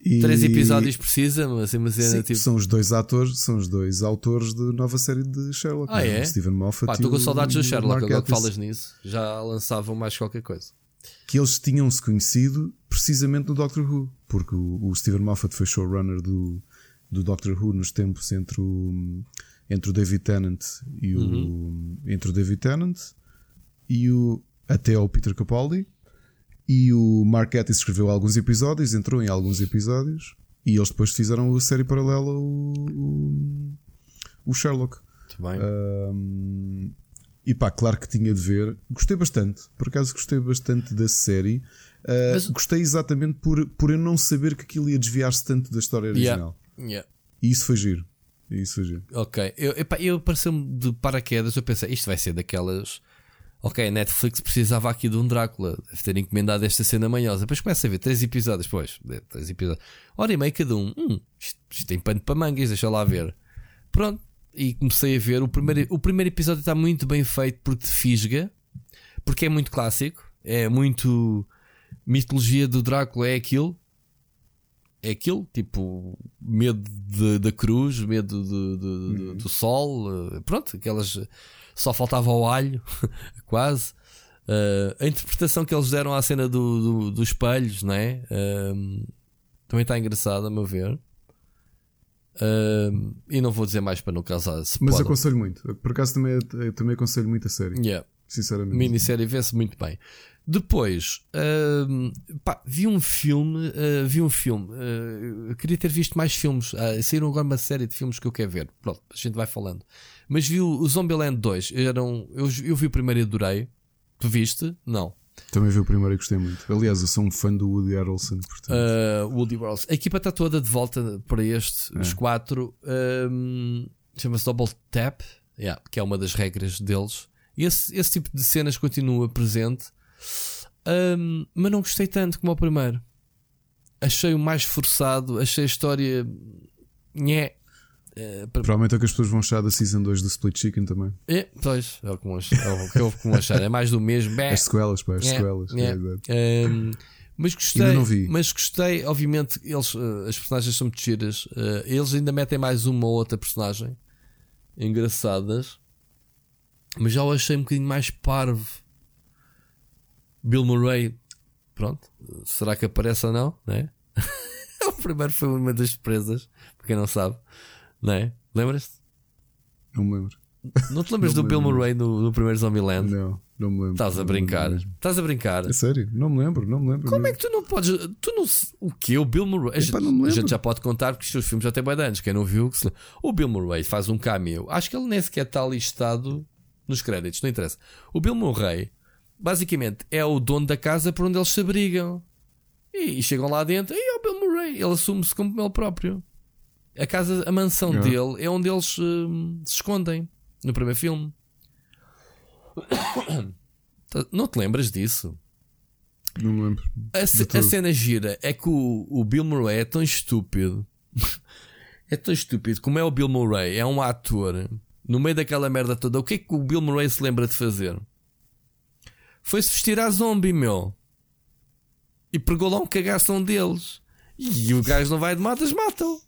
E... Três episódios precisa, mas uma cena Sim, tipo. São os dois atores, são os dois autores de nova série de Sherlock. Ah, é? O Stephen Moffat. Estou com saudades do Sherlock, agora que falas nisso. Já lançavam mais qualquer coisa que eles tinham-se conhecido precisamente no Doctor Who, porque o, o Steven Moffat foi showrunner do, do Doctor Who nos tempos entre o, entre o David Tennant e o uhum. entre o David Tennant e o até ao Peter Capaldi e o Mark Gatiss escreveu alguns episódios, entrou em alguns episódios e eles depois fizeram a série paralela o, o, o Sherlock. Muito bem. Um, e pá, claro que tinha de ver. Gostei bastante, por acaso gostei bastante da série. Uh, Mas... Gostei exatamente por, por eu não saber que aquilo ia desviar-se tanto da história original. Yeah. Yeah. E isso foi giro. E isso foi giro. Ok, eu, epá, eu pareceu-me de paraquedas. Eu pensei, isto vai ser daquelas. Ok, Netflix precisava aqui de um Drácula. Deve ter encomendado esta cena manhosa. Depois começa a ver três episódios. Pois, três episódios. Hora e meia cada um. Hum, isto, isto tem pano para mangas, deixa lá ver. Pronto, e comecei a ver. O primeiro, o primeiro episódio está muito bem feito porque te fisga, porque é muito clássico, é muito mitologia do Drácula, é aquilo. É aquilo, tipo, medo da cruz, medo de, de, uhum. do sol, eh, pronto, aquelas. Só faltava o alho, quase. Uh, a interpretação que eles deram à cena do, do, dos espelhos, não é? Uh, também está engraçada, a meu ver. Uh, e não vou dizer mais para não causar Mas aconselho muito. Por acaso também, também aconselho muito a série. Yeah. sinceramente. Minissérie vê-se muito bem. Depois, uh, pá, vi um filme, uh, vi um filme. Uh, queria ter visto mais filmes. Uh, saíram agora uma série de filmes que eu quero ver. Pronto, a gente vai falando. Mas vi o, o Zombieland 2. Era um, eu, eu vi o primeiro e adorei. Tu viste? Não. Também vi o primeiro e gostei muito. Aliás, eu sou um fã do Woody Harrelson. Portanto... Uh, Woody Harrelson. A equipa está toda de volta para este, é. os quatro. Um, Chama-se Double Tap, yeah, que é uma das regras deles. Esse, esse tipo de cenas continua presente. Um, mas não gostei tanto como o primeiro. Achei o mais forçado, achei a história. Nhé. Uh, Provavelmente é que as pessoas vão achar da Season 2 do Split Chicken também. É, pois, é o que vão. É o achar. É mais do mesmo. As sequelas, pá, as é, sequelas. É, um, mas gostei, não vi. mas gostei, obviamente, eles, uh, as personagens são muito giras. Uh, eles ainda metem mais uma ou outra personagem engraçadas, mas já o achei um bocadinho mais parvo. Bill Murray, pronto, será que aparece ou não? Né? o primeiro foi uma das surpresas, para quem não sabe, não é? Lembras-te? Não me lembro. Não te lembras não do Bill Murray no, no primeiro Zombieland? Não, não me lembro. Estás a brincar. Estás a brincar. É sério? Não me lembro, não me lembro. Como é que tu não podes. Tu não. O que? O Bill Murray. Epá, a, gente já pode contar porque os filmes já têm bem anos. Quem não viu, se... o Bill Murray faz um cameo. Acho que ele nem sequer está listado nos créditos, não interessa. O Bill Murray basicamente é o dono da casa por onde eles se abrigam. E, e chegam lá dentro, e é o Bill Murray, ele assume-se como ele próprio. A casa, a mansão yeah. dele é onde eles uh, se escondem no primeiro filme. Não te lembras disso? Não me lembro. A, a cena gira é que o, o Bill Murray é tão estúpido. é tão estúpido. Como é o Bill Murray? É um ator. No meio daquela merda toda, o que é que o Bill Murray se lembra de fazer? Foi-se vestir a zombie, meu. E pegou lá um cagação deles. E o gajo não vai de matas, matam.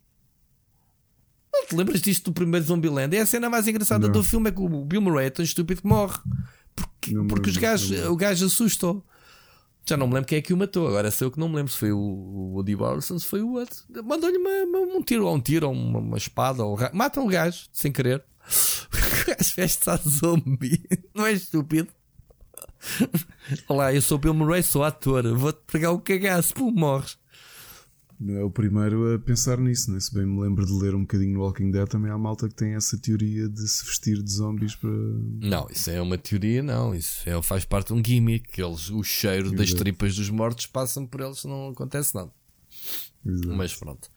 Não te lembras disto do primeiro Zombieland? É a cena mais engraçada não. do filme: é que o Bill Murray é tão estúpido que morre. Porque, porque os gajos, o gajo assustou. Já não me lembro quem é que o matou. Agora sei eu que não me lembro se foi o Woody Harrelson, se foi o outro. Mandou-lhe um tiro, ou um tiro, ou uma, uma espada. Ou... Matam o gajo, sem querer. O gajo veste-se a zombie. Não é estúpido? Olá, eu sou Bill Murray, sou ator. Vou-te pegar o cagaço, pum, morres. Não é o primeiro a pensar nisso, né? se bem me lembro de ler um bocadinho no Walking Dead, também há malta que tem essa teoria de se vestir de zombies para. Não, isso é uma teoria, não. Isso é, faz parte de um gimmick. Eles, o cheiro Exato. das tripas dos mortos passam por eles, não acontece nada. Exato. Mas pronto.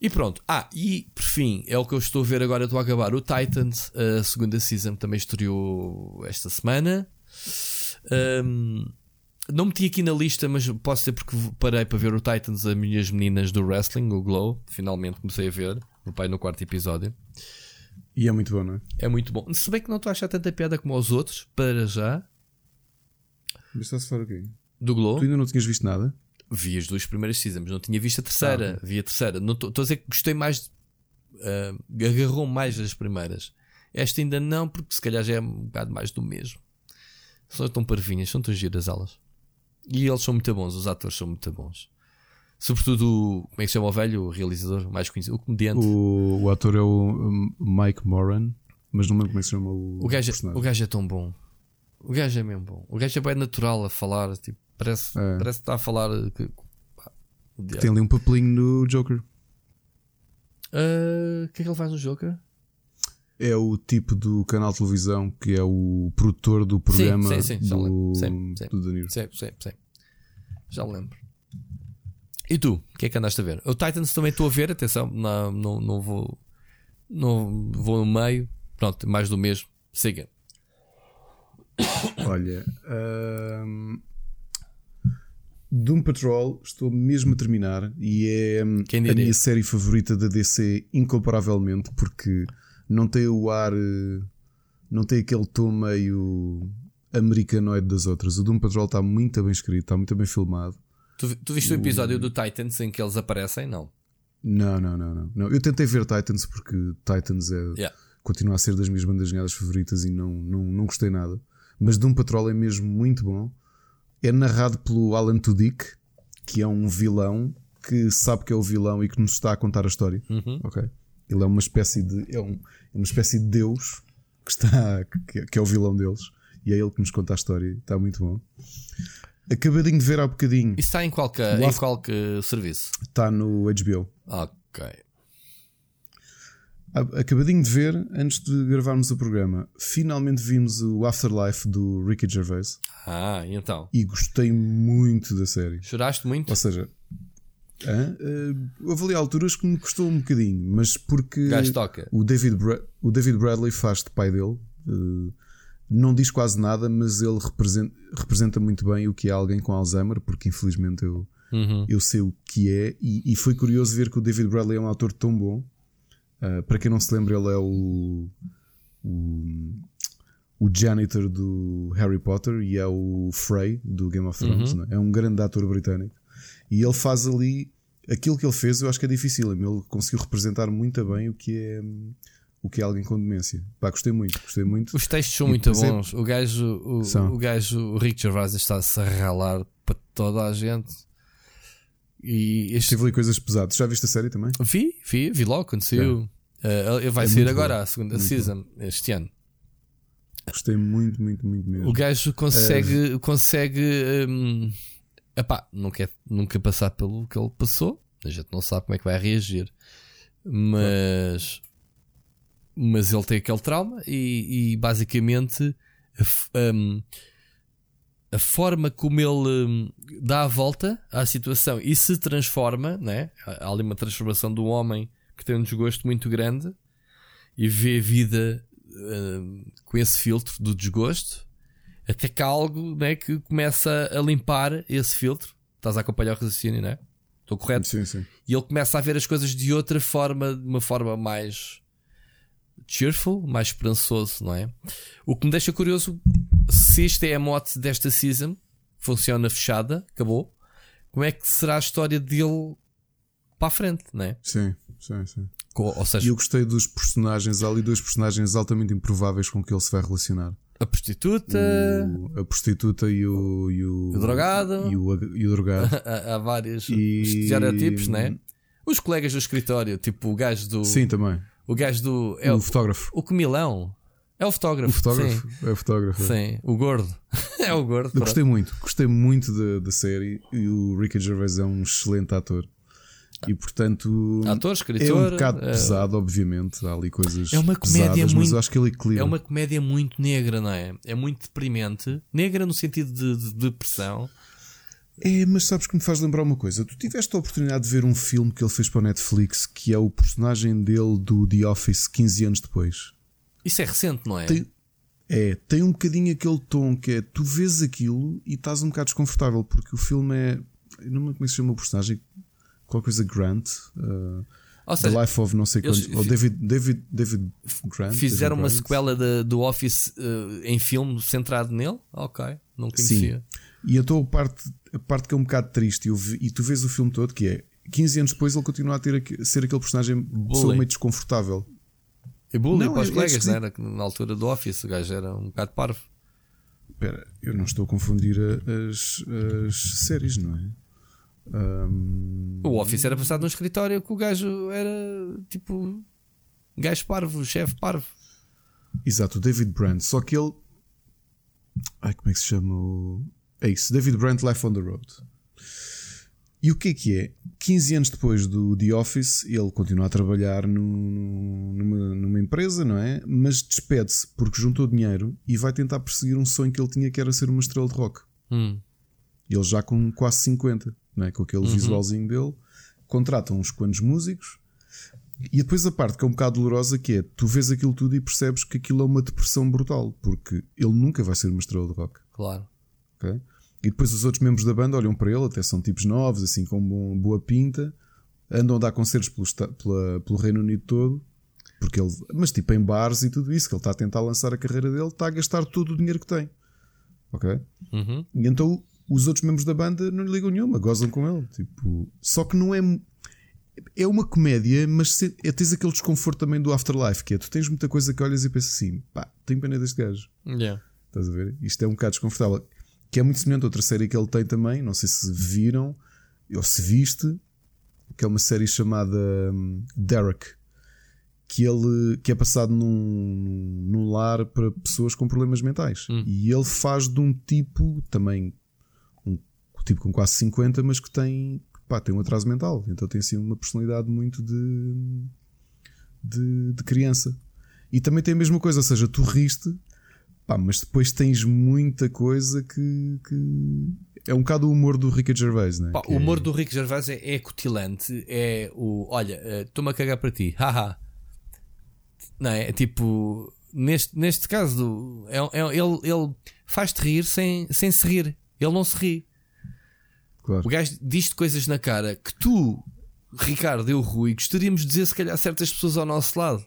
E pronto. Ah, e por fim, é o que eu estou a ver agora. Estou a acabar o Titans, a segunda season também estreou esta semana. Um, não meti aqui na lista, mas posso ser porque parei para ver o Titans, as minhas meninas do wrestling, o Glow. Finalmente comecei a ver. O pai no quarto episódio. E é muito bom, não é? É muito bom. Se bem que não estou a achar tanta piada como os outros, para já. Mas está-se fora o quê? Do Glow. Tu ainda não tinhas visto nada? Vi as duas primeiras seasons, não tinha visto a terceira. Ah, Vi a terceira. Estou a dizer que gostei mais. Uh, agarrou mais as primeiras. Esta ainda não, porque se calhar já é um bocado mais do mesmo. São tão parvinhas, são tão giras elas. E eles são muito bons, os atores são muito bons. Sobretudo, como é que se chama o velho, o realizador mais conhecido, o comediante. O, o ator é o Mike Moran, mas não lembro como é que se chama o. O gajo, é, o gajo é tão bom. O gajo é mesmo bom. O gajo é bem natural a falar, tipo, parece, é. parece que está a falar. Que, pá, Tem ali um papelinho no Joker. Ah, o uh, que é que ele faz no Joker? É o tipo do canal de televisão que é o produtor do programa sim, sim, sim, do, sim, sim, do Danilo. Sim, sim, sim. Já lembro. E tu? O que é que andaste a ver? O Titans também estou a ver, atenção, não, não, não vou. Não vou no meio. Pronto, mais do mesmo. Siga. Olha. Um, Doom Patrol, estou mesmo a terminar e é a minha série favorita da DC, incomparavelmente, porque não tem o ar, eh, não tem aquele tom meio americanoide das outras. O Doom Patrol está muito bem escrito, está muito bem filmado. Tu, tu viste o, o episódio do Titans em que eles aparecem? Não. Não, não, não, não. não. Eu tentei ver Titans porque Titans é, yeah. continua a ser das minhas bandas desenhadas favoritas e não, não, não gostei nada. Mas Doom Patrol é mesmo muito bom. É narrado pelo Alan Tudyk, que é um vilão que sabe que é o vilão e que nos está a contar a história. Uhum. Ok. Ele é uma espécie de. É, um, é uma espécie de Deus que está. Que, que, é o vilão deles. e é ele que nos conta a história. Está muito bom. Acabadinho de ver há bocadinho. Isso está em qualquer, em qualquer serviço? Está no HBO. Ok. Acabadinho de ver, antes de gravarmos o programa, finalmente vimos o Afterlife do Ricky Gervais. Ah, então? E gostei muito da série. Choraste muito? Ou seja, uh, houve ali alturas que me custou um bocadinho, mas porque o David, Bra o David Bradley faz de pai dele. Uh, não diz quase nada, mas ele representa, representa muito bem o que é alguém com Alzheimer, porque infelizmente eu, uhum. eu sei o que é. E, e foi curioso ver que o David Bradley é um ator tão bom Uh, para quem não se lembra, ele é o, o, o, janitor do Harry Potter e é o Frey do Game of Thrones. Uhum. É? é um grande ator britânico e ele faz ali aquilo que ele fez. Eu acho que é difícil. Ele conseguiu representar muito bem o que é o que é alguém com demência. Pá, gostei muito, gostei muito. Os textos são e, muito bons. o gajo, o, o gajo, o Rick Gervais está-se a ralar para toda a gente. E este... Teve ali coisas pesadas. Já viste a série também? Vi, vi, vi logo quando saiu. É. Uh, vai é sair agora bom. a segunda muito season, bom. este ano. Gostei muito, muito, muito mesmo. O gajo consegue, uh... consegue um, epá, não quer nunca passar pelo que ele passou. A gente não sabe como é que vai reagir. Mas, mas ele tem aquele trauma e, e basicamente um, a forma como ele hum, dá a volta à situação e se transforma, né? há ali uma transformação do homem que tem um desgosto muito grande e vê a vida uh, com esse filtro do desgosto, até que há algo né, que começa a limpar esse filtro. Estás a acompanhar o raciocínio, não é? Estou correto? Sim, sim. E ele começa a ver as coisas de outra forma, de uma forma mais cheerful, mais esperançoso, não é? O que me deixa curioso se isto é a mote desta season, funciona fechada, acabou. Como é que será a história dele para a frente, não é? Sim, sim, sim. ou seja, e eu gostei dos personagens, há ali dois personagens altamente improváveis com que ele se vai relacionar. A prostituta, o, a prostituta e o, e o, o drogado, e o, e o drogado. há, há vários e... estereotipos, né? Os colegas do escritório, tipo o gajo do. Sim, também. O gajo do. É o, o fotógrafo. O comilão. É o fotógrafo. O fotógrafo. Sim. É o fotógrafo. Sim, o gordo. é o gordo. Eu gostei muito, gostei muito da, da série e o Ricky Gervais é um excelente ator. E portanto, ator, escritor, é um bocado é... pesado, obviamente. Há ali coisas é uma comédia pesadas, muito, mas acho que ele equilibra. É uma comédia muito negra, não é? É muito deprimente. Negra no sentido de, de depressão. É, mas sabes que me faz lembrar uma coisa. Tu tiveste a oportunidade de ver um filme que ele fez para o Netflix que é o personagem dele do The Office 15 anos depois. Isso é recente, não é? Tem, é, tem um bocadinho aquele tom que é tu vês aquilo e estás um bocado desconfortável porque o filme é. Eu não me como é que se chama o personagem. Qual coisa Grant. Uh, seja, The Life of não sei quantos. Ou David, David, David Grant. Fizeram David uma Grant. sequela de, do Office uh, em filme centrado nele? Ok, não conhecia. Sim. E então a parte, a parte que é um bocado triste, vi, e tu vês o filme todo, que é 15 anos depois ele continua a ter a ser aquele personagem pessoa meio desconfortável. E bullying não, para os é, colegas, é né? na altura do Office, o gajo era um bocado parvo. Espera, eu não estou a confundir as, as séries, não é? Um... O Office era passado no escritório que o gajo era tipo gajo parvo, chefe parvo. Exato, o David Brandt. Só que ele. Ai, como é que se chama? O... É isso, David Brandt Life on the Road. E o que é que é? 15 anos depois do The Office, ele continua a trabalhar no, numa, numa, empresa, não é? Mas despede-se porque juntou dinheiro e vai tentar perseguir um sonho que ele tinha que era ser uma estrela de rock. Hum. Ele já com quase 50, não é? Com aquele uhum. visualzinho dele, contratam uns quantos músicos. E depois a parte que é um bocado dolorosa que é, tu vês aquilo tudo e percebes que aquilo é uma depressão brutal, porque ele nunca vai ser uma estrela de rock. Claro. Okay? E depois os outros membros da banda olham para ele, até são tipos novos, assim com boa pinta, andam a dar concertos pelo, pela, pelo Reino Unido todo, porque ele, mas tipo em bares e tudo isso, que ele está a tentar lançar a carreira dele, está a gastar todo o dinheiro que tem. Ok? Uhum. E então os outros membros da banda não lhe ligam nenhuma, gozam com ele. Tipo, só que não é. É uma comédia, mas se, é, tens aquele desconforto também do Afterlife, que é tu tens muita coisa que olhas e pensas assim, pá, tenho pena deste gajo. Yeah. Estás a ver? Isto é um bocado desconfortável que é muito semelhante a outra série que ele tem também. Não sei se viram ou se viste, que é uma série chamada hum, Derek, que ele que é passado num, num lar para pessoas com problemas mentais. Hum. E ele faz de um tipo também tipo com quase 50, mas que tem pá, tem um atraso mental. Então tem assim uma personalidade muito de, de, de criança. E também tem a mesma coisa, ou seja, tu riste, pá, mas depois tens muita coisa que, que é um bocado o humor do Ricky Gervais, né? Pá, Que o humor é- do Rick Gervais é, é cutilante. É o olha, eh, estou-me a cagar para ti, haha. Não é? É tipo, neste, neste caso, do- é, é- ele, ele faz-te rir sem, sem se rir. Ele não se ri. Claro. O gajo diz-te coisas na cara que tu, Ricardo, eu, Rui, gostaríamos de dizer se calhar a certas pessoas ao nosso lado.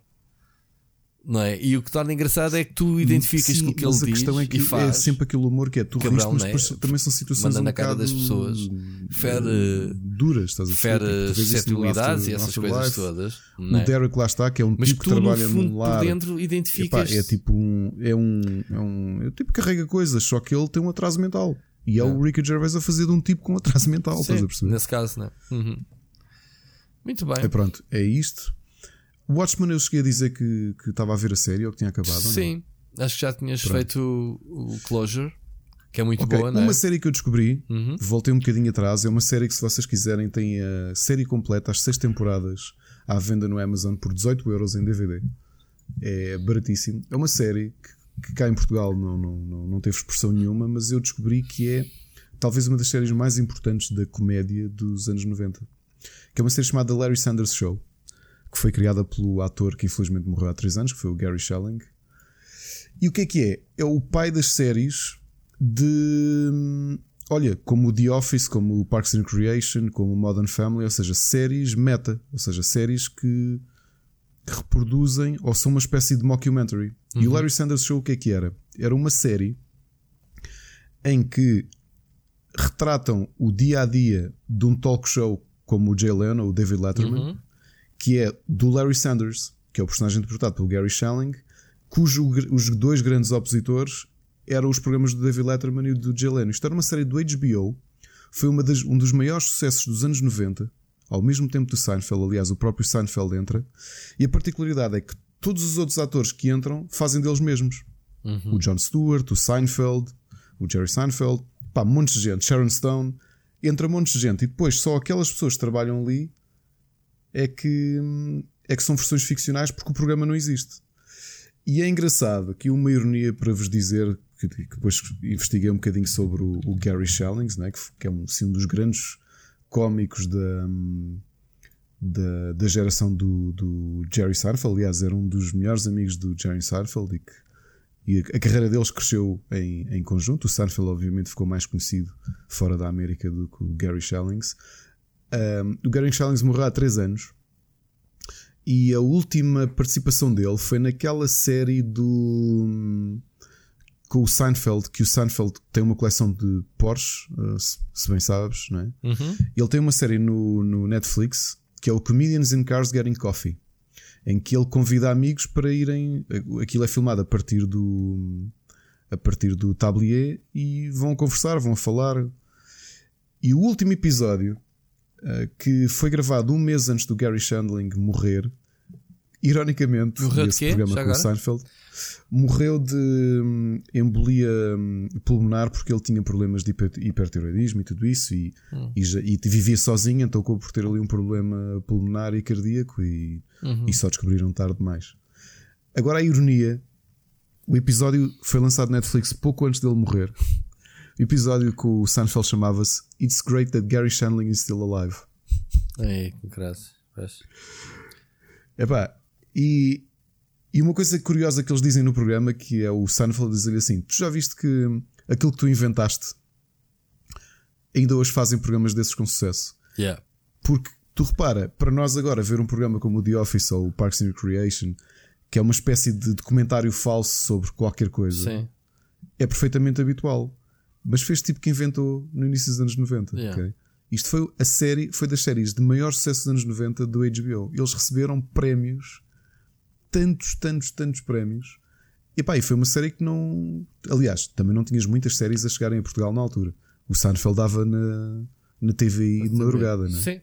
Não é? E o que torna engraçado é que tu identificas Sim, com o que ele a diz questão é que e faz. é sempre aquele humor que é tu Cabrão, riste, mas depois também são situações Manda um na cara das pessoas. hum, Fere- duras, estás a? Fere Tipo, suscetibilidades e essas coisas todas. não é? O Derek lá está, que é um Mas tipo que que tu, no trabalha fundo, num lar. por dentro, Epá, identificas. é tipo um. É um. É um. É tipo que carrega coisas, só que ele tem um atraso mental. E é, o Ricky Gervais a fazer de um tipo com atraso mental, estás Sim, a perceber? nesse caso, não é? Uhum. Muito bem. É pronto, é isto. O Watchmen eu cheguei a dizer que, que estava a ver a série ou que tinha acabado. Sim, acho que já tinhas Pronto. feito o, o Closure, que é muito Ok, boa, não é? Uma série que eu descobri, Uhum. voltei um bocadinho atrás, é uma série que, se vocês quiserem, tem a série completa, as seis temporadas, à venda no Amazon por 18 euros em DVD. É baratíssimo. É uma série que, que cá em Portugal não, não, não, não teve expressão nenhuma, mas eu descobri que é talvez uma das séries mais importantes da comédia dos anos 90. Que é uma série chamada Larry Sanders Show, que foi criada pelo ator que infelizmente morreu há 3 anos, que foi o Gary Schelling. E o que é que é? É o pai das séries de. Olha, como o The Office, como o Parks and Recreation, como o Modern Family, ou seja, séries meta, ou seja, séries que, que reproduzem ou são uma espécie de mockumentary. E o Larry Sanders Show o que é que era? Era uma série em que retratam o dia a dia de um talk show como o Jay Leno, o David Letterman, Uhum. que é do Larry Sanders, que é o personagem interpretado pelo Gary Schelling, cujo gr- os dois grandes opositores eram os programas do David Letterman e o do Jay Leno. Isto era uma série do HBO, foi uma das- um dos maiores sucessos dos anos 90, ao mesmo tempo do Seinfeld, aliás, o próprio Seinfeld entra, e a particularidade é que todos os outros atores que entram fazem deles mesmos. O Jon Stewart, o Seinfeld, o Jerry Seinfeld, pá, montes de gente, Sharon Stone, entra montes de gente, e depois só aquelas pessoas que trabalham ali é que, é que são versões ficcionais porque o programa não existe. E é engraçado que uma ironia para vos dizer que, depois investiguei um bocadinho sobre o, o Gary Shellings, né, que, que é um, assim, um dos grandes cómicos da, da, da geração do, do Jerry Seinfeld. Aliás, era um dos melhores amigos do Jerry Seinfeld e que e a, carreira deles cresceu em, em conjunto. O Seinfeld, obviamente, ficou mais conhecido fora da América do que o Gary Shellings. Um, o Gary Shellings morreu há 3 anos e a última participação dele foi naquela série do. Com o Seinfeld, que o Seinfeld tem uma coleção de Porsche, uh, se, bem sabes, não é? Uhum. Ele tem uma série no, no Netflix que é o Comedians in Cars Getting Coffee, em que ele convida amigos para irem. Aquilo é filmado a partir do. a partir do tablier e vão conversar, vão falar. E o último episódio, eh, que foi gravado um mês antes do Gary Shandling morrer, ironicamente, Morreu de nesse quê? programa Já com o agora? Seinfeld, morreu de hum, embolia hum, pulmonar porque ele tinha problemas de hiper- hipertiroidismo e tudo isso e, Hum. e, já- e vivia sozinho, então acabou por ter ali um problema pulmonar e cardíaco e, Uhum. e só descobriram tarde demais. Agora a ironia, o episódio foi lançado na Netflix pouco antes dele morrer. O episódio com o Seinfeld chamava-se It's Great That Gary Shandling is Still Alive. É, que graça. Epá, e, e uma coisa curiosa que eles dizem no programa que é o Seinfeld dizer assim: Tu já viste que aquilo que tu inventaste ainda hoje fazem programas desses com sucesso? Yeah. Porque tu repara, para nós agora ver um programa como o The Office ou o Parks and Recreation, que é uma espécie de documentário falso sobre qualquer coisa, Sim. é perfeitamente habitual. Mas fez tipo que inventou no início dos anos 90. Yeah. ok? Isto foi a série, foi das séries de maior sucesso dos anos 90 do HBO. Eles receberam prémios, tantos, tantos, tantos prémios. E pá, e foi uma série que não. Aliás, também não tinhas muitas séries a chegarem a Portugal na altura. O Seinfeld dava na, na TVI de madrugada, né? Sim.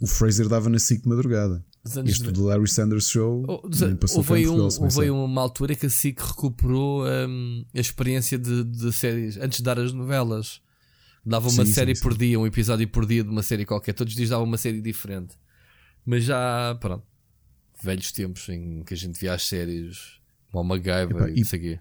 o Fraser dava na SIC de madrugada. Este do Larry Sanders Show oh, houve, um, houve uma altura que a SIC recuperou um, a experiência de, de, séries antes de dar as novelas. Dava uma sim, série sim, por sim. dia, um episódio por dia de uma série qualquer. Todos os dias dava uma série diferente. Mas já, pronto, velhos tempos em que a gente via as séries, como MacGyver Epá, e aqui.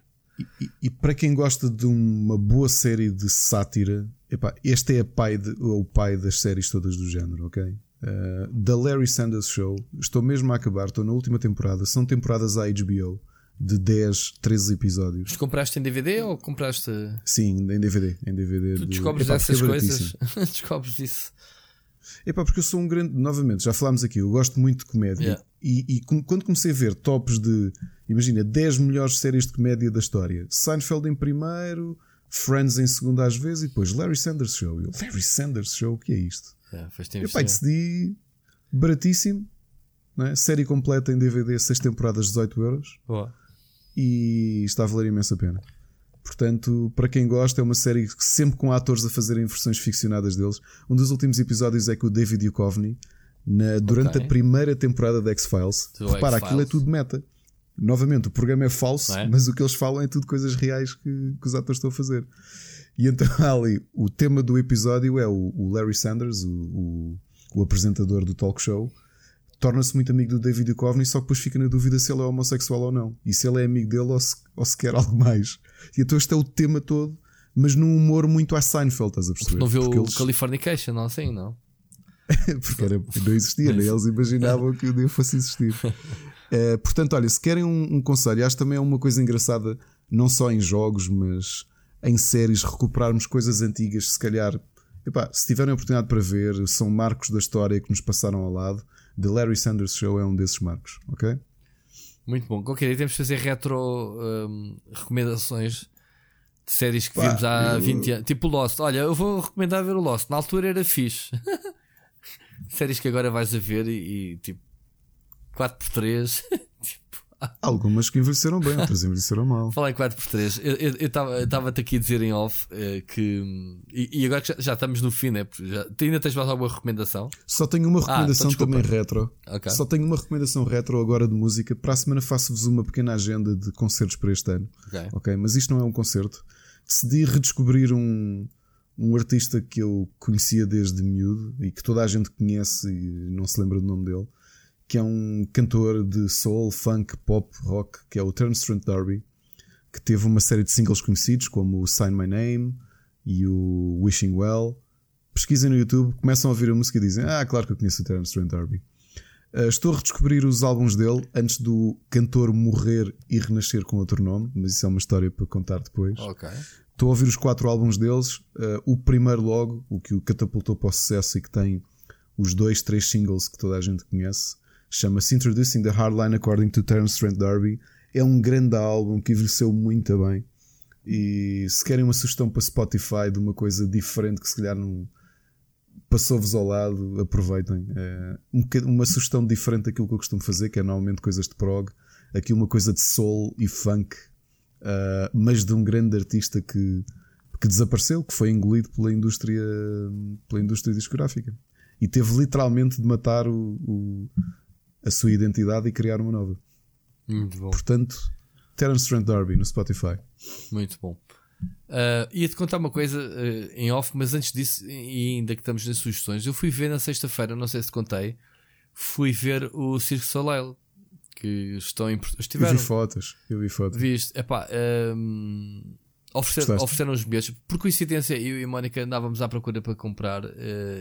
E, e, para quem gosta de uma boa série de sátira, epá, este é pai de, o pai das séries todas do género, ok? Uh, The Larry Sanders Show, estou mesmo a acabar, estou na última temporada. São temporadas à HBO de 10, 13 episódios. Mas compraste em DVD ou compraste? Sim, em DVD. Em DVD tu descobres de... Epá, essas coisas? descobres isso? Epá, porque eu sou um grande. Novamente, já falámos aqui, eu gosto muito de comédia. Yeah. E, e, quando comecei a ver tops de. Imagina, 10 melhores séries de comédia da história. Seinfeld em primeiro, Friends em segundo às vezes e depois Larry Sanders Show. Eu, Larry Sanders Show, o que é isto? Yeah, Epá, decidi. Baratíssimo. É? Série completa em DVD, 6 temporadas, 18 euros. Boa. E está a valer imensa pena. Portanto, para quem gosta, é uma série sempre com atores a fazerem versões ficcionadas deles. Um dos últimos episódios é com o David Duchovny, na, durante okay. a primeira temporada da X-Files. Repara, aquilo é tudo meta. Novamente, o programa é falso, é? mas o que eles falam é tudo coisas reais que, que os atores estão a fazer. E então, ali, o tema do episódio é o, o Larry Sanders, o, o, o apresentador do talk show, torna-se muito amigo do David Duchovny, só que depois fica na dúvida se ele é homossexual ou não. E se ele é amigo dele ou se, ou se quer algo mais. E então este é o tema todo, mas num humor muito a Seinfeld, estás a perceber? Não viu o eles... Californication, não assim, não? Porque era, não existia, né? eles imaginavam que o dia fosse existir. Uh, portanto, olha, se querem um, um conselho, acho também é uma coisa engraçada, não só em jogos, mas em séries, recuperarmos coisas antigas, se calhar. Epá, se tiverem oportunidade para ver, são marcos da história que nos passaram ao lado. The Larry Sanders Show é um desses marcos, ok? Muito bom. Qualquer dia temos de fazer retro um, recomendações de séries que Pá, vimos há eu... 20 anos. Tipo Lost. Olha, eu vou recomendar ver o Lost. Na altura era fixe. séries que agora vais a ver e, e tipo 4x3. Algumas que envelheceram bem, outras envelheceram mal. Fala em 4x3. Eu estava-te aqui a dizer em off uh, que. E, e, agora que já, já, estamos no fim, né? Já, ainda tens mais alguma recomendação? Só tenho uma recomendação ah, então, também retro. Okay. Só tenho uma recomendação retro agora de música. Para a semana faço-vos uma pequena agenda de concertos para este ano. Okay. ok, mas isto não é um concerto. Decidi redescobrir um, um artista que eu conhecia desde miúdo e que toda a gente conhece e não se lembra do nome dele que é um cantor de soul, funk, pop, rock, que é o Terence Trent D'Arby, que teve uma série de singles conhecidos como o Sign My Name e o Wishing Well. Pesquisem no YouTube, começam a ouvir a música e dizem: Ah, claro que eu conheço o Terence Trent D'Arby. Uh, estou a redescobrir os álbuns dele antes do cantor morrer e renascer com outro nome, mas isso é uma história para contar depois. Okay. Estou a ouvir os quatro álbuns deles. Uh, o primeiro, logo, o que o catapultou para o sucesso e que tem os dois, três singles que toda a gente conhece, Chama-se Introducing the Hardline According to Terence Trent D'Arby. É um grande álbum que envelheceu muito bem. E se querem uma sugestão para Spotify de uma coisa diferente que se calhar não passou-vos ao lado, aproveitem. É uma sugestão diferente daquilo que eu costumo fazer, que é normalmente coisas de prog. Aqui uma coisa de soul e funk, uh, mas de um grande artista que, que desapareceu, que foi engolido pela indústria, pela indústria discográfica. E teve literalmente de matar o, o a sua identidade e criar uma nova. Muito bom. Portanto, Terence Trent D'Arby no Spotify. Muito bom. Uh, Ia-te contar uma coisa uh, em off, mas antes disso, e ainda que estamos nas sugestões, eu fui ver na sexta-feira, não sei se te contei, fui ver o Cirque Soleil que estão em estiveram. Eu vi fotos, eu vi fotos. Viste, epá, um, oferecer, ofereceram os bilhetes. Por coincidência, eu e a Mónica andávamos à procura para comprar uh,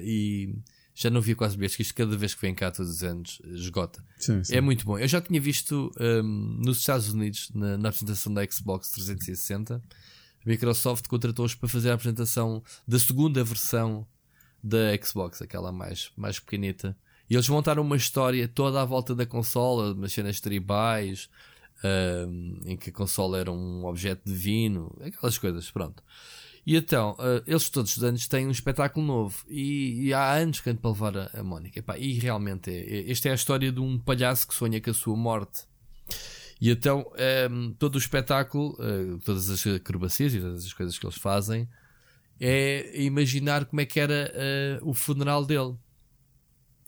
e já não via quase bilhetes, que isto cada vez que vem cá todos os anos esgota. Sim, sim. É muito bom. Eu já tinha visto um, nos Estados Unidos, na, na, apresentação da Xbox 360, a Microsoft contratou-os para fazer a apresentação da segunda versão da Xbox, aquela mais, mais pequenita. E eles montaram uma história toda à volta da consola, umas cenas tribais, um, em que a consola era um objeto divino, aquelas coisas, pronto. E então, uh, eles todos os anos têm um espetáculo novo. E, e há anos que ando para levar a, a Mónica. E realmente, é, é, esta é a história de um palhaço que sonha com a sua morte. E então, um, ehm, todo o espetáculo, uh, todas as acrobacias e todas as coisas que eles fazem, é imaginar como é que era uh, o funeral dele.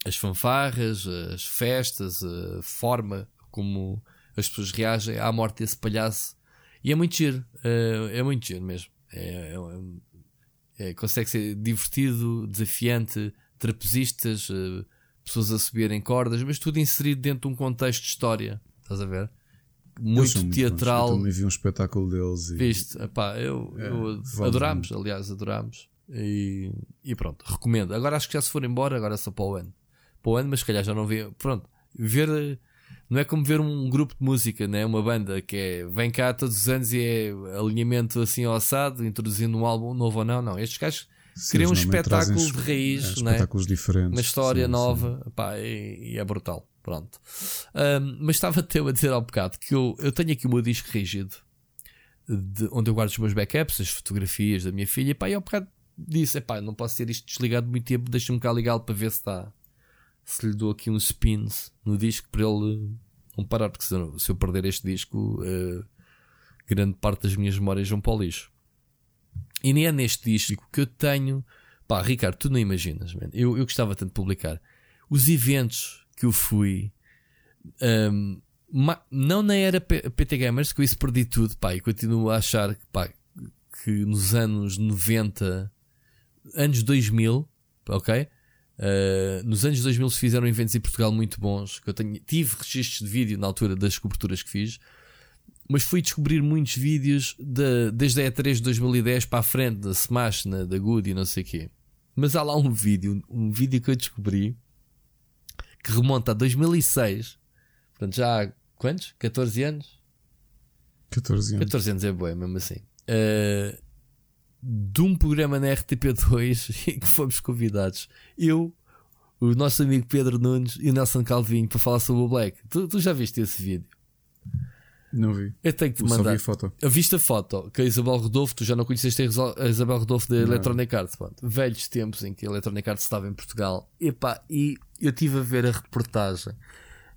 as fanfarras, as festas, a forma como as pessoas reagem à morte desse palhaço. E é muito giro, uh, é muito giro mesmo. É, é, é, consegue ser divertido, desafiante, trapezistas, uh, pessoas a subirem cordas, mas tudo inserido dentro de um contexto de história. Estás a ver? Muito, muito teatral. Eu também vi um espetáculo deles. E... Viste? Epá, eu, é, eu adorámos, aliás, adorámos. E, e, pronto, recomendo. Agora acho que já se for embora, agora é só para o ano. Para o ano, mas se calhar já não vê. Pronto, ver não é como ver um grupo de música, né? uma banda que é, vem cá todos os anos e é alinhamento assim ao assado, introduzindo um álbum novo ou não. Não, estes gajos Sim, criam um espetáculo de raiz, é, né? espetáculos diferentes, uma história sim, sim. Pá, e, e, é brutal. Pronto, um, mas estava até a dizer ao bocado que eu, eu tenho aqui o meu disco rígido de, onde eu guardo os meus backups, as fotografias da minha filha, e pá, e ao bocado disse: pá, não posso ter isto desligado muito tempo, deixa-me cá ligá-lo para ver se está se lhe dou aqui uns spins no disco para ele não parar, porque se eu, perder este disco, uh, grande parte das minhas memórias vão para o lixo. E nem é neste disco que eu tenho. Pá, Ricardo, tu não imaginas, man. Eu, eu gostava tanto de publicar os eventos que eu fui. Um, não na era PT Gamers, que eu isso perdi tudo, pá, e continuo a achar pá, que nos anos 90, anos 2000, ok? Uh, nos anos 2000 se fizeram eventos em Portugal muito bons. Que eu tenho, tive registros de vídeo na altura das coberturas que fiz, mas fui descobrir muitos vídeos de, desde a E3 de 2010 para a frente, da Smash, na, da Good e não sei o quê. Mas há lá um vídeo, um vídeo que eu descobri que remonta a 2006. Portanto, já há quantos? 14 anos? 14 anos. 14 anos é boa, mesmo assim. Uh, de um programa na RTP2 em que fomos convidados. Eu, o nosso amigo Pedro Nunes e o Nelson Calvinho para falar sobre o Black. Tu, tu já viste esse vídeo? Não vi. Eu tenho que te mandar. Só vi a foto. Eu viste a foto que a Isabel Rodolfo, tu já não conheceste a Isabel Rodolfo da Electronic Arts, pronto. velhos tempos em que a Electronic Arts estava em Portugal. Epá, e eu estive a ver a reportagem.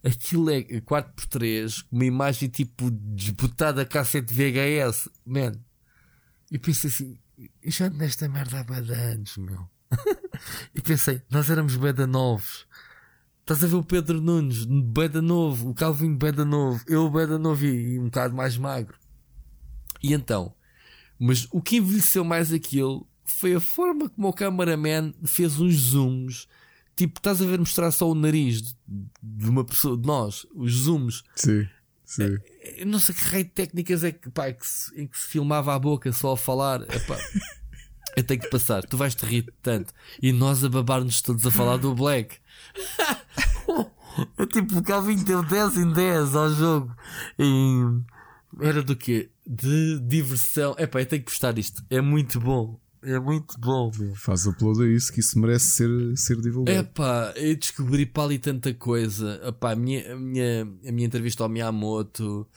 Aquilo é 4x3, uma imagem tipo desbotada cassete VHS, man. E pensei assim, já nesta merda há bada anos, meu. e pensei, nós éramos beda novos. Estás a ver o Pedro Nunes, beda novo, o Calvin beda novo, eu beda novo e, um bocado mais magro. E então, mas o que envelheceu mais aquilo foi a forma como o cameraman fez uns zooms. Tipo, estás a ver mostrar só o nariz de uma pessoa, de nós, os zooms. Sim. Sim. É, não sei que raio de técnicas é que, pá, que se, em que se filmava a boca só a falar. Epá, eu tenho que passar, tu vais te rir tanto. E nós a babar-nos todos a falar do Black. é tipo, o Calvin deu 10 em 10 ao jogo. E era do quê? De diversão. Epá, eu tenho que postar isto. É muito bom. É muito bom, meu. Faz upload a isso, que isso merece ser, ser divulgado. É pá, eu descobri para ali tanta coisa. Epá, a, minha, a, minha, a minha entrevista ao Miyamoto.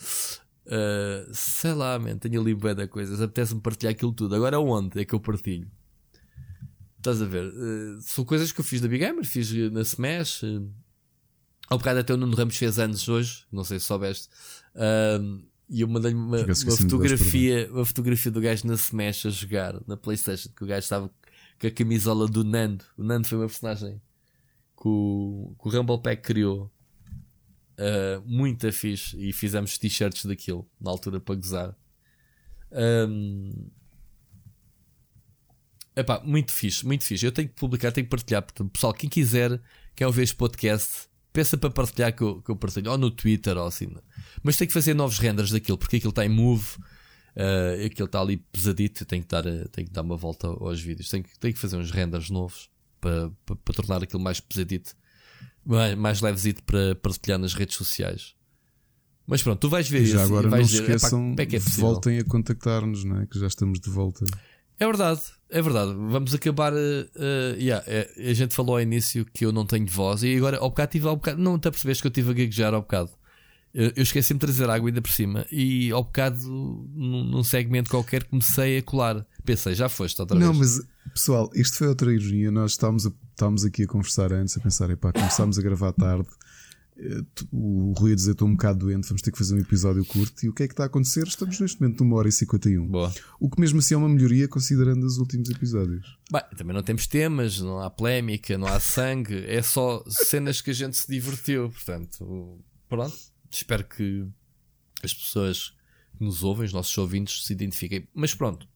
Uh, sei lá, man, tenho ali bué da coisas. Apetece-me partilhar aquilo tudo. Agora onde é que eu partilho? Estás a ver? Uh, são coisas que eu fiz da Big Gamer, fiz na Smash. Uh, ao bocado até o Nuno Ramos fez anos hoje, não sei se soubeste. Uh, e eu mandei-lhe uma, uma fotografia, uma fotografia do gajo na Smash a jogar na Playstation, que o gajo estava com a camisola do Nando. O Nando foi uma personagem que o, que o Rumble Pack criou. Uh, muito fixe. E fizemos t-shirts daquilo na altura para gozar. Um, epá, muito fixe, muito fixe. Eu tenho que publicar, tenho que partilhar. Portanto, pessoal, quem quiser, quer ouvir este podcast, peça para partilhar que eu, que eu partilho, ou no Twitter, ou assim. Mas tem que fazer novos renders daquilo, porque aquilo está em move, uh, aquilo está ali pesadito. Tenho que, dar, uh, tenho que dar uma volta aos vídeos. Tenho que, tenho que fazer uns renders novos para, para, para tornar aquilo mais pesadito, mais, mais levesito para partilhar nas redes sociais. Mas pronto, tu vais ver já agora não se esqueçam, é é voltem a contactar-nos, não é? que já estamos de volta. É verdade, é verdade. Vamos acabar. Uh, yeah, é, a gente falou ao início que eu não tenho voz e agora ao bocado tive ao bocado. Não até percebeste que eu tive a gaguejar ao bocado. Eu, eu esqueci-me de trazer água ainda por cima e ao bocado, num, num, segmento qualquer, comecei a colar. Pensei, já foste outra não, vez. Não, mas pessoal, isto foi outra ironia. Nós estávamos, a, estávamos aqui a conversar antes, a pensar, epá, começámos a gravar tarde o Rui a dizer estou um bocado doente, vamos ter que fazer um episódio curto. E o que é que está a acontecer? Estamos neste momento numa hora e 51. Boa. O que mesmo assim é uma melhoria considerando os últimos episódios. Bem, também não temos temas, não há polémica, não há sangue, é só cenas que a gente se divertiu. Portanto, pronto. Espero que as pessoas que nos ouvem, os nossos ouvintes, se identifiquem. Mas pronto,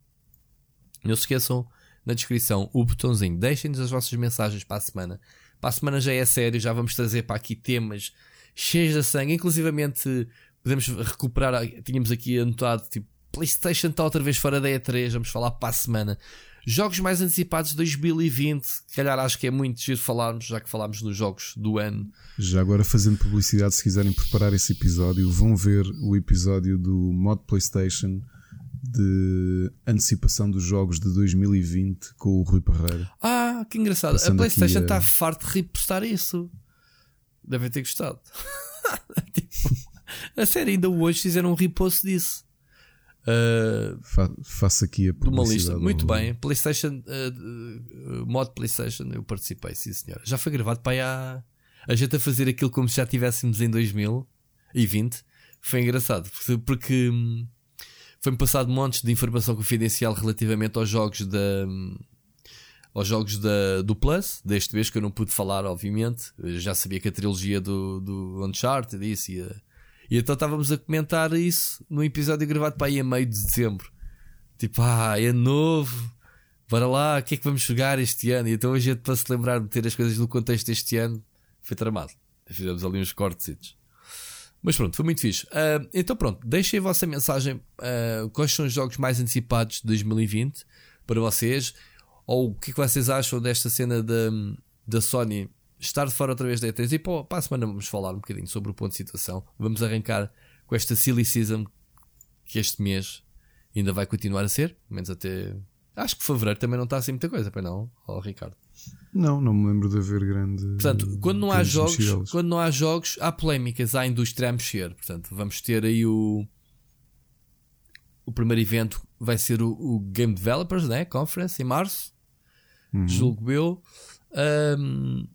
não se esqueçam na descrição o botãozinho. Deixem-nos as vossas mensagens para a semana. Para a semana já é sério, já vamos trazer para aqui temas cheios de sangue. Inclusivamente podemos recuperar. Tínhamos aqui anotado tipo PlayStation está outra vez fora da E3. Vamos falar para a semana. Jogos mais antecipados de 2020. Se calhar acho que é muito giro falarmos, já que falámos nos jogos do ano. Já agora fazendo publicidade, se quiserem preparar esse episódio, vão ver o episódio do Mod PlayStation de antecipação dos jogos de 2020 com o Rui Parreira. Ah, que engraçado. Passando a PlayStation está a... farto de repostar isso. Devem ter gostado. tipo, a série ainda hoje fizeram um repost disso. Uh, Fa faço aqui a uma lista. Muito bem. PlayStation, uh, uh, mod PlayStation, eu participei, sim senhora. Já foi gravado para aí há. A gente a fazer aquilo como se já estivéssemos em 2020. Foi engraçado, porque, porque hum, foi-me passado montes de informação confidencial relativamente aos jogos da. Aos jogos da, do Plus, deste vez que eu não pude falar, obviamente. Eu já sabia que a trilogia do, do Uncharted isso e, e então estávamos a comentar isso num episódio gravado para aí a meio de dezembro. Tipo, ah, é novo, bora lá, o que é que vamos jogar este ano? E então a gente, para se lembrar de ter as coisas no contexto deste ano, foi tramado. Fizemos ali uns cortes. Mas pronto, foi muito fixe. Uh, então pronto, deixem a vossa mensagem. Uh, quais são os jogos mais antecipados de 2020 para vocês? Ou o que, é que vocês acham desta cena da, da Sony estar de fora outra vez da E3? E para, para a semana vamos falar um bocadinho sobre o ponto de situação. Vamos arrancar com esta Silly Season que este mês ainda vai continuar a ser, menos até. Acho que fevereiro também não está assim muita coisa, para não, oh, Ricardo. Não, não me lembro de haver grande. Portanto, quando não há jogos, quando não há jogos, há polémicas, há indústria a mexer. Portanto, vamos ter aí o o primeiro evento vai ser o, o Game Developers né? Conference em março, uhum. julgo eu. Um,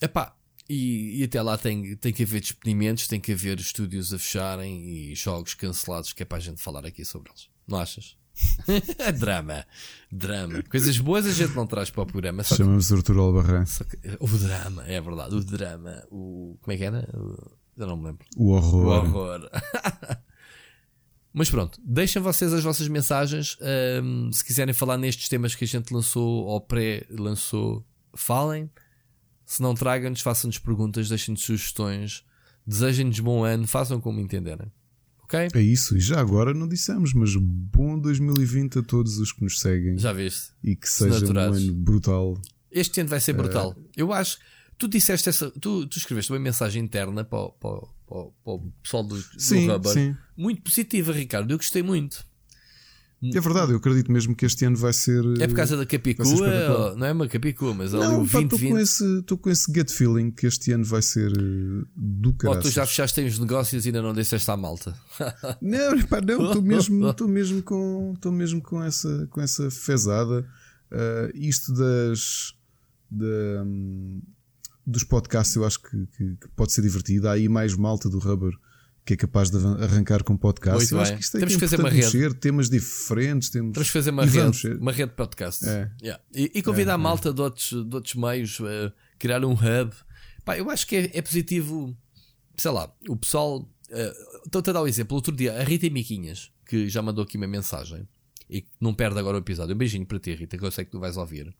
epá, e, e até lá tem, tem que haver despedimentos, tem que haver estúdios a fecharem e jogos cancelados, que é para a gente falar aqui sobre eles. Não achas? drama. Drama. Coisas boas a gente não traz para o programa. Chamamos que... Arturo Albarrán. O drama, é verdade. O drama. O... Como é que era? Eu não me lembro. O horror. O horror. Mas pronto, deixem vocês as vossas mensagens. Um, se quiserem falar nestes temas que a gente lançou ou pré-lançou, falem. Se não tragam-nos, façam-nos perguntas, deixem-nos sugestões. Desejem-nos bom ano, façam como entenderem. Okay? É isso, e já agora não dissemos, mas bom 2020 a todos os que nos seguem. Já viste? E que seja um ano brutal. Este ano vai ser brutal. Uh... Eu acho. Tu disseste essa. Tu, tu escreveste uma mensagem interna para, para, para, para o pessoal do, sim, do Rubber. Sim. Muito positiva, Ricardo. Eu gostei muito. É verdade, eu acredito mesmo que este ano vai ser. É por causa da Capicua, não é uma Capicua, mas não, ali o 2020. Estou com, esse, com esse gut feeling que este ano vai ser eh, do caralho. Oh, tu já fechaste os negócios e ainda não disseste à malta. não, pá, não, estou mesmo, estou mesmo, com, estou mesmo com, essa, com essa fezada. Uh, isto das. Da, um, dos podcasts eu acho que, que, que, pode ser divertido. Há aí mais malta do Rubber que é capaz de arrancar com podcast. Eu acho que isto é temos que fazer uma rede. Mexer, temas diferentes. Temos, temos que fazer uma rede, uma rede de podcast. É. Yeah. E, e, convidar é, a malta é. de, outros, de outros meios, uh, criar um hub. Pá, eu acho que é, é, positivo, sei lá, o pessoal. Uh, Estou-te a dar um exemplo. Outro dia, a Rita Miquinhas, que já mandou aqui uma mensagem e que não perde agora o episódio. Um beijinho para ti, Rita, que eu sei que tu vais ouvir.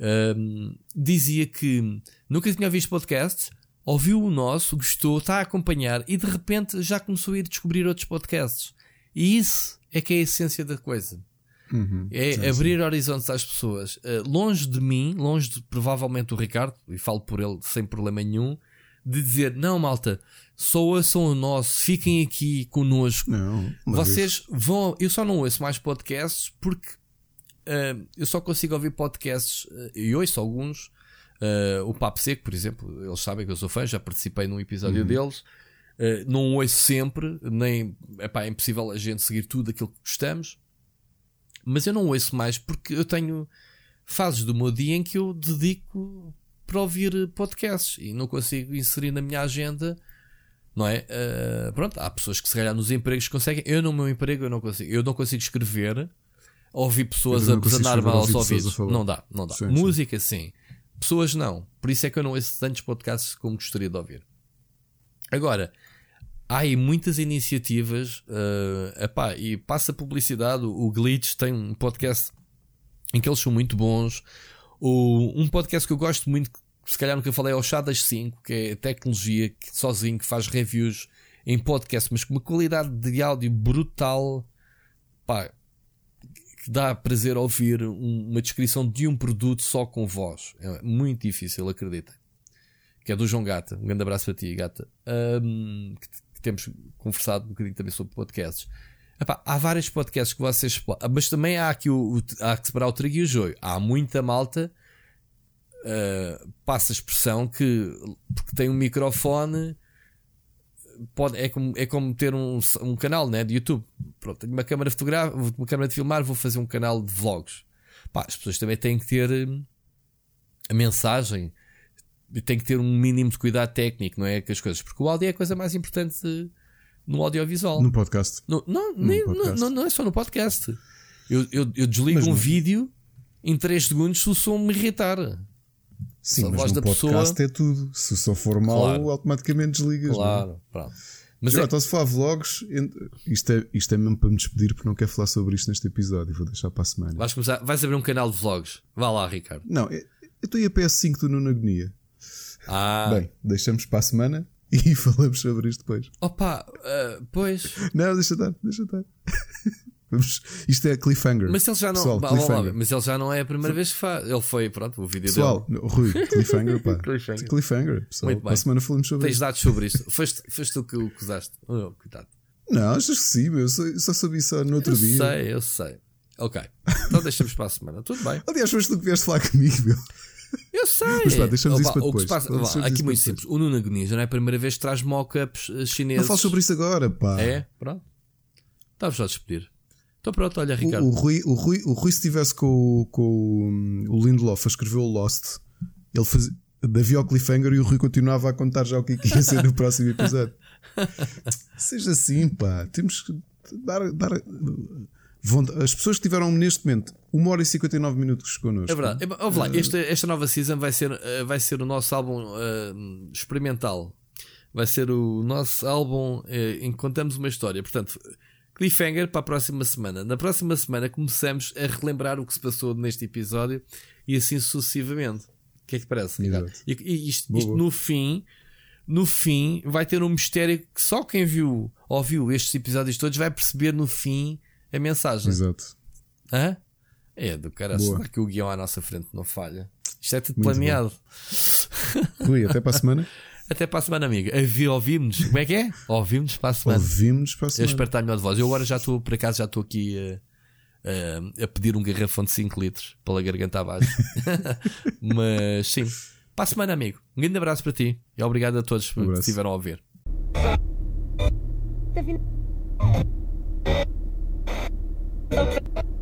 Uh, dizia que nunca tinha visto podcasts ouviu o nosso, gostou, está a acompanhar e de repente já começou a ir descobrir outros podcasts. E isso é que é a essência da coisa. Uhum, é sim, abrir sim. horizontes às pessoas. Uh, longe de mim, longe de provavelmente o Ricardo, e falo por ele sem problema nenhum, de dizer: não, malta, só ouçam o nosso, fiquem aqui connosco. Não, Vocês vez. vão. Eu só não ouço mais podcasts porque uh, eu só consigo ouvir podcasts, uh, e ouço alguns, Uh, o Papo Seco, por exemplo, eles sabem que eu sou fã, já participei num episódio uhum. deles. Uh, não ouço sempre, nem epá, é impossível a gente seguir tudo aquilo que gostamos, mas eu não ouço mais porque eu tenho fases do meu dia em que eu dedico para ouvir podcasts e não consigo inserir na minha agenda. Não é? Uh, pronto, há pessoas que se calhar nos empregos conseguem. Eu no meu emprego eu não consigo. Eu não consigo escrever, ouvir pessoas a besanar mal aos ouvidos. Não dá, não dá. Sim, Música sim. sim. Pessoas não. Por isso é que eu não ouço tantos podcasts como gostaria de ouvir. Agora, há aí muitas iniciativas uh, epá, e passa publicidade. O Glitch tem um podcast em que eles são muito bons. O, um podcast que eu gosto muito, se calhar nunca falei, é o Chá das 5, que é tecnologia que, sozinho, que faz reviews em podcast, mas com uma qualidade de áudio brutal. Pá, dá prazer ouvir um, uma descrição de um produto só com voz. É muito difícil, acredita. Que é do João Gata. Um grande abraço para ti, Gata. Um, que, que, temos conversado um bocadinho também sobre podcasts. Epá, há vários podcasts que vocês. Mas também há aqui o, o, há que separar o trigo e o joio. Há muita malta. Uh, passa a expressão que porque tem um microfone pode, é, como, é como ter um, um canal né, de YouTube. Pronto, tenho uma câmera fotográfica, uma câmera de filmar, vou fazer um canal de vlogs. Pá, as pessoas também têm que ter hum, a mensagem, têm que ter um mínimo de cuidado técnico, não é? Que as coisas, porque o áudio é a coisa mais importante no audiovisual. No podcast. No, não, no nem, podcast. Não, não, é só no podcast. Eu, eu, eu desligo Mas um não. vídeo em 3 segundos se o som me irritar. Sim, mas no podcast pessoa... é tudo. Se som for mau, claro. automaticamente desligas. É? Claro, não? pronto. Mas Já, é... então se falar vlogs, isto é, isto é mesmo para me despedir porque não quero falar sobre isto neste episódio. Vou deixar para a semana. Vais, começar, vais abrir um canal de vlogs. Vá lá, Ricardo. Não, eu estou aí a PS5 do Nuno Agonia. Ah. Bem, deixamos para a semana e falamos sobre isto depois. Opa, uh, pois. Não, deixa estar, deixa estar. Isto é cliffhanger. Mas ele já não, Pessoal, cliffhanger. mas ele já não é a primeira vez que faz. Ele foi, pronto, o vídeo Pessoal, dele. Rui, cliffhanger, pá. cliffhanger. cliffhanger pessoal. Muito bem. A semana falamos sobre Tens isso. dados sobre isto. Foste, foste tu que o usaste. Oh, cuidado. Não, achas que sim. Eu só, só sabia isso no outro eu dia. Eu sei, eu sei. Ok. Então deixamos para a semana. Tudo bem. Aliás, foste tu que vieste falar comigo, meu. Eu sei. Mas pá, deixamos Opa, isso para depois. Passa, aqui muito simples. O Nuno Agonia já não é a primeira vez que traz mock-ups eh, chineses. Não falo sobre isso agora, pá. É? Pronto. Estavas só a despedir. Então pronto, olha, Ricardo. O, o, Rui, o, Rui, o Rui, se estivesse com, com o Lindelof a escrever o Lost, ele fazia. Davia ao cliffhanger e o Rui continuava a contar já o que ia ser no próximo episódio. Seja assim, pá. Temos que dar. dar as pessoas que tiveram neste momento 1 hora e 59 minutos connosco. É verdade. Vamos lá, esta, esta nova season vai ser, eh, vai ser o nosso álbum uh, experimental. Vai ser o nosso álbum uh, em que contamos uma história. Portanto, cliffhanger para a próxima semana. Na próxima semana começamos a relembrar o que se passou neste episódio e assim sucessivamente. O que é que parece, Ricardo? E, e isto, isto no fim, no fim, vai ter um mistério que só quem viu, ouviu estes episódios todos vai perceber no fim a mensagem. Exato. Hã? É do cara, será que o guião à nossa frente não falha? Isto é tudo Muito planeado. Rui, até para a semana. Até para a semana, amiga. Ouvimos. Como é que é? Ouvimos para a semana. Ouvimos para a semana. Eu espero estar melhor de voz. Eu agora já estou, por acaso, já estou aqui a, a, a pedir um garrafão de 5 litros pela garganta abaixo. Mas sim. Para a semana, amigo. Um grande abraço para ti e obrigado a todos um que estiveram a ouvir. Tá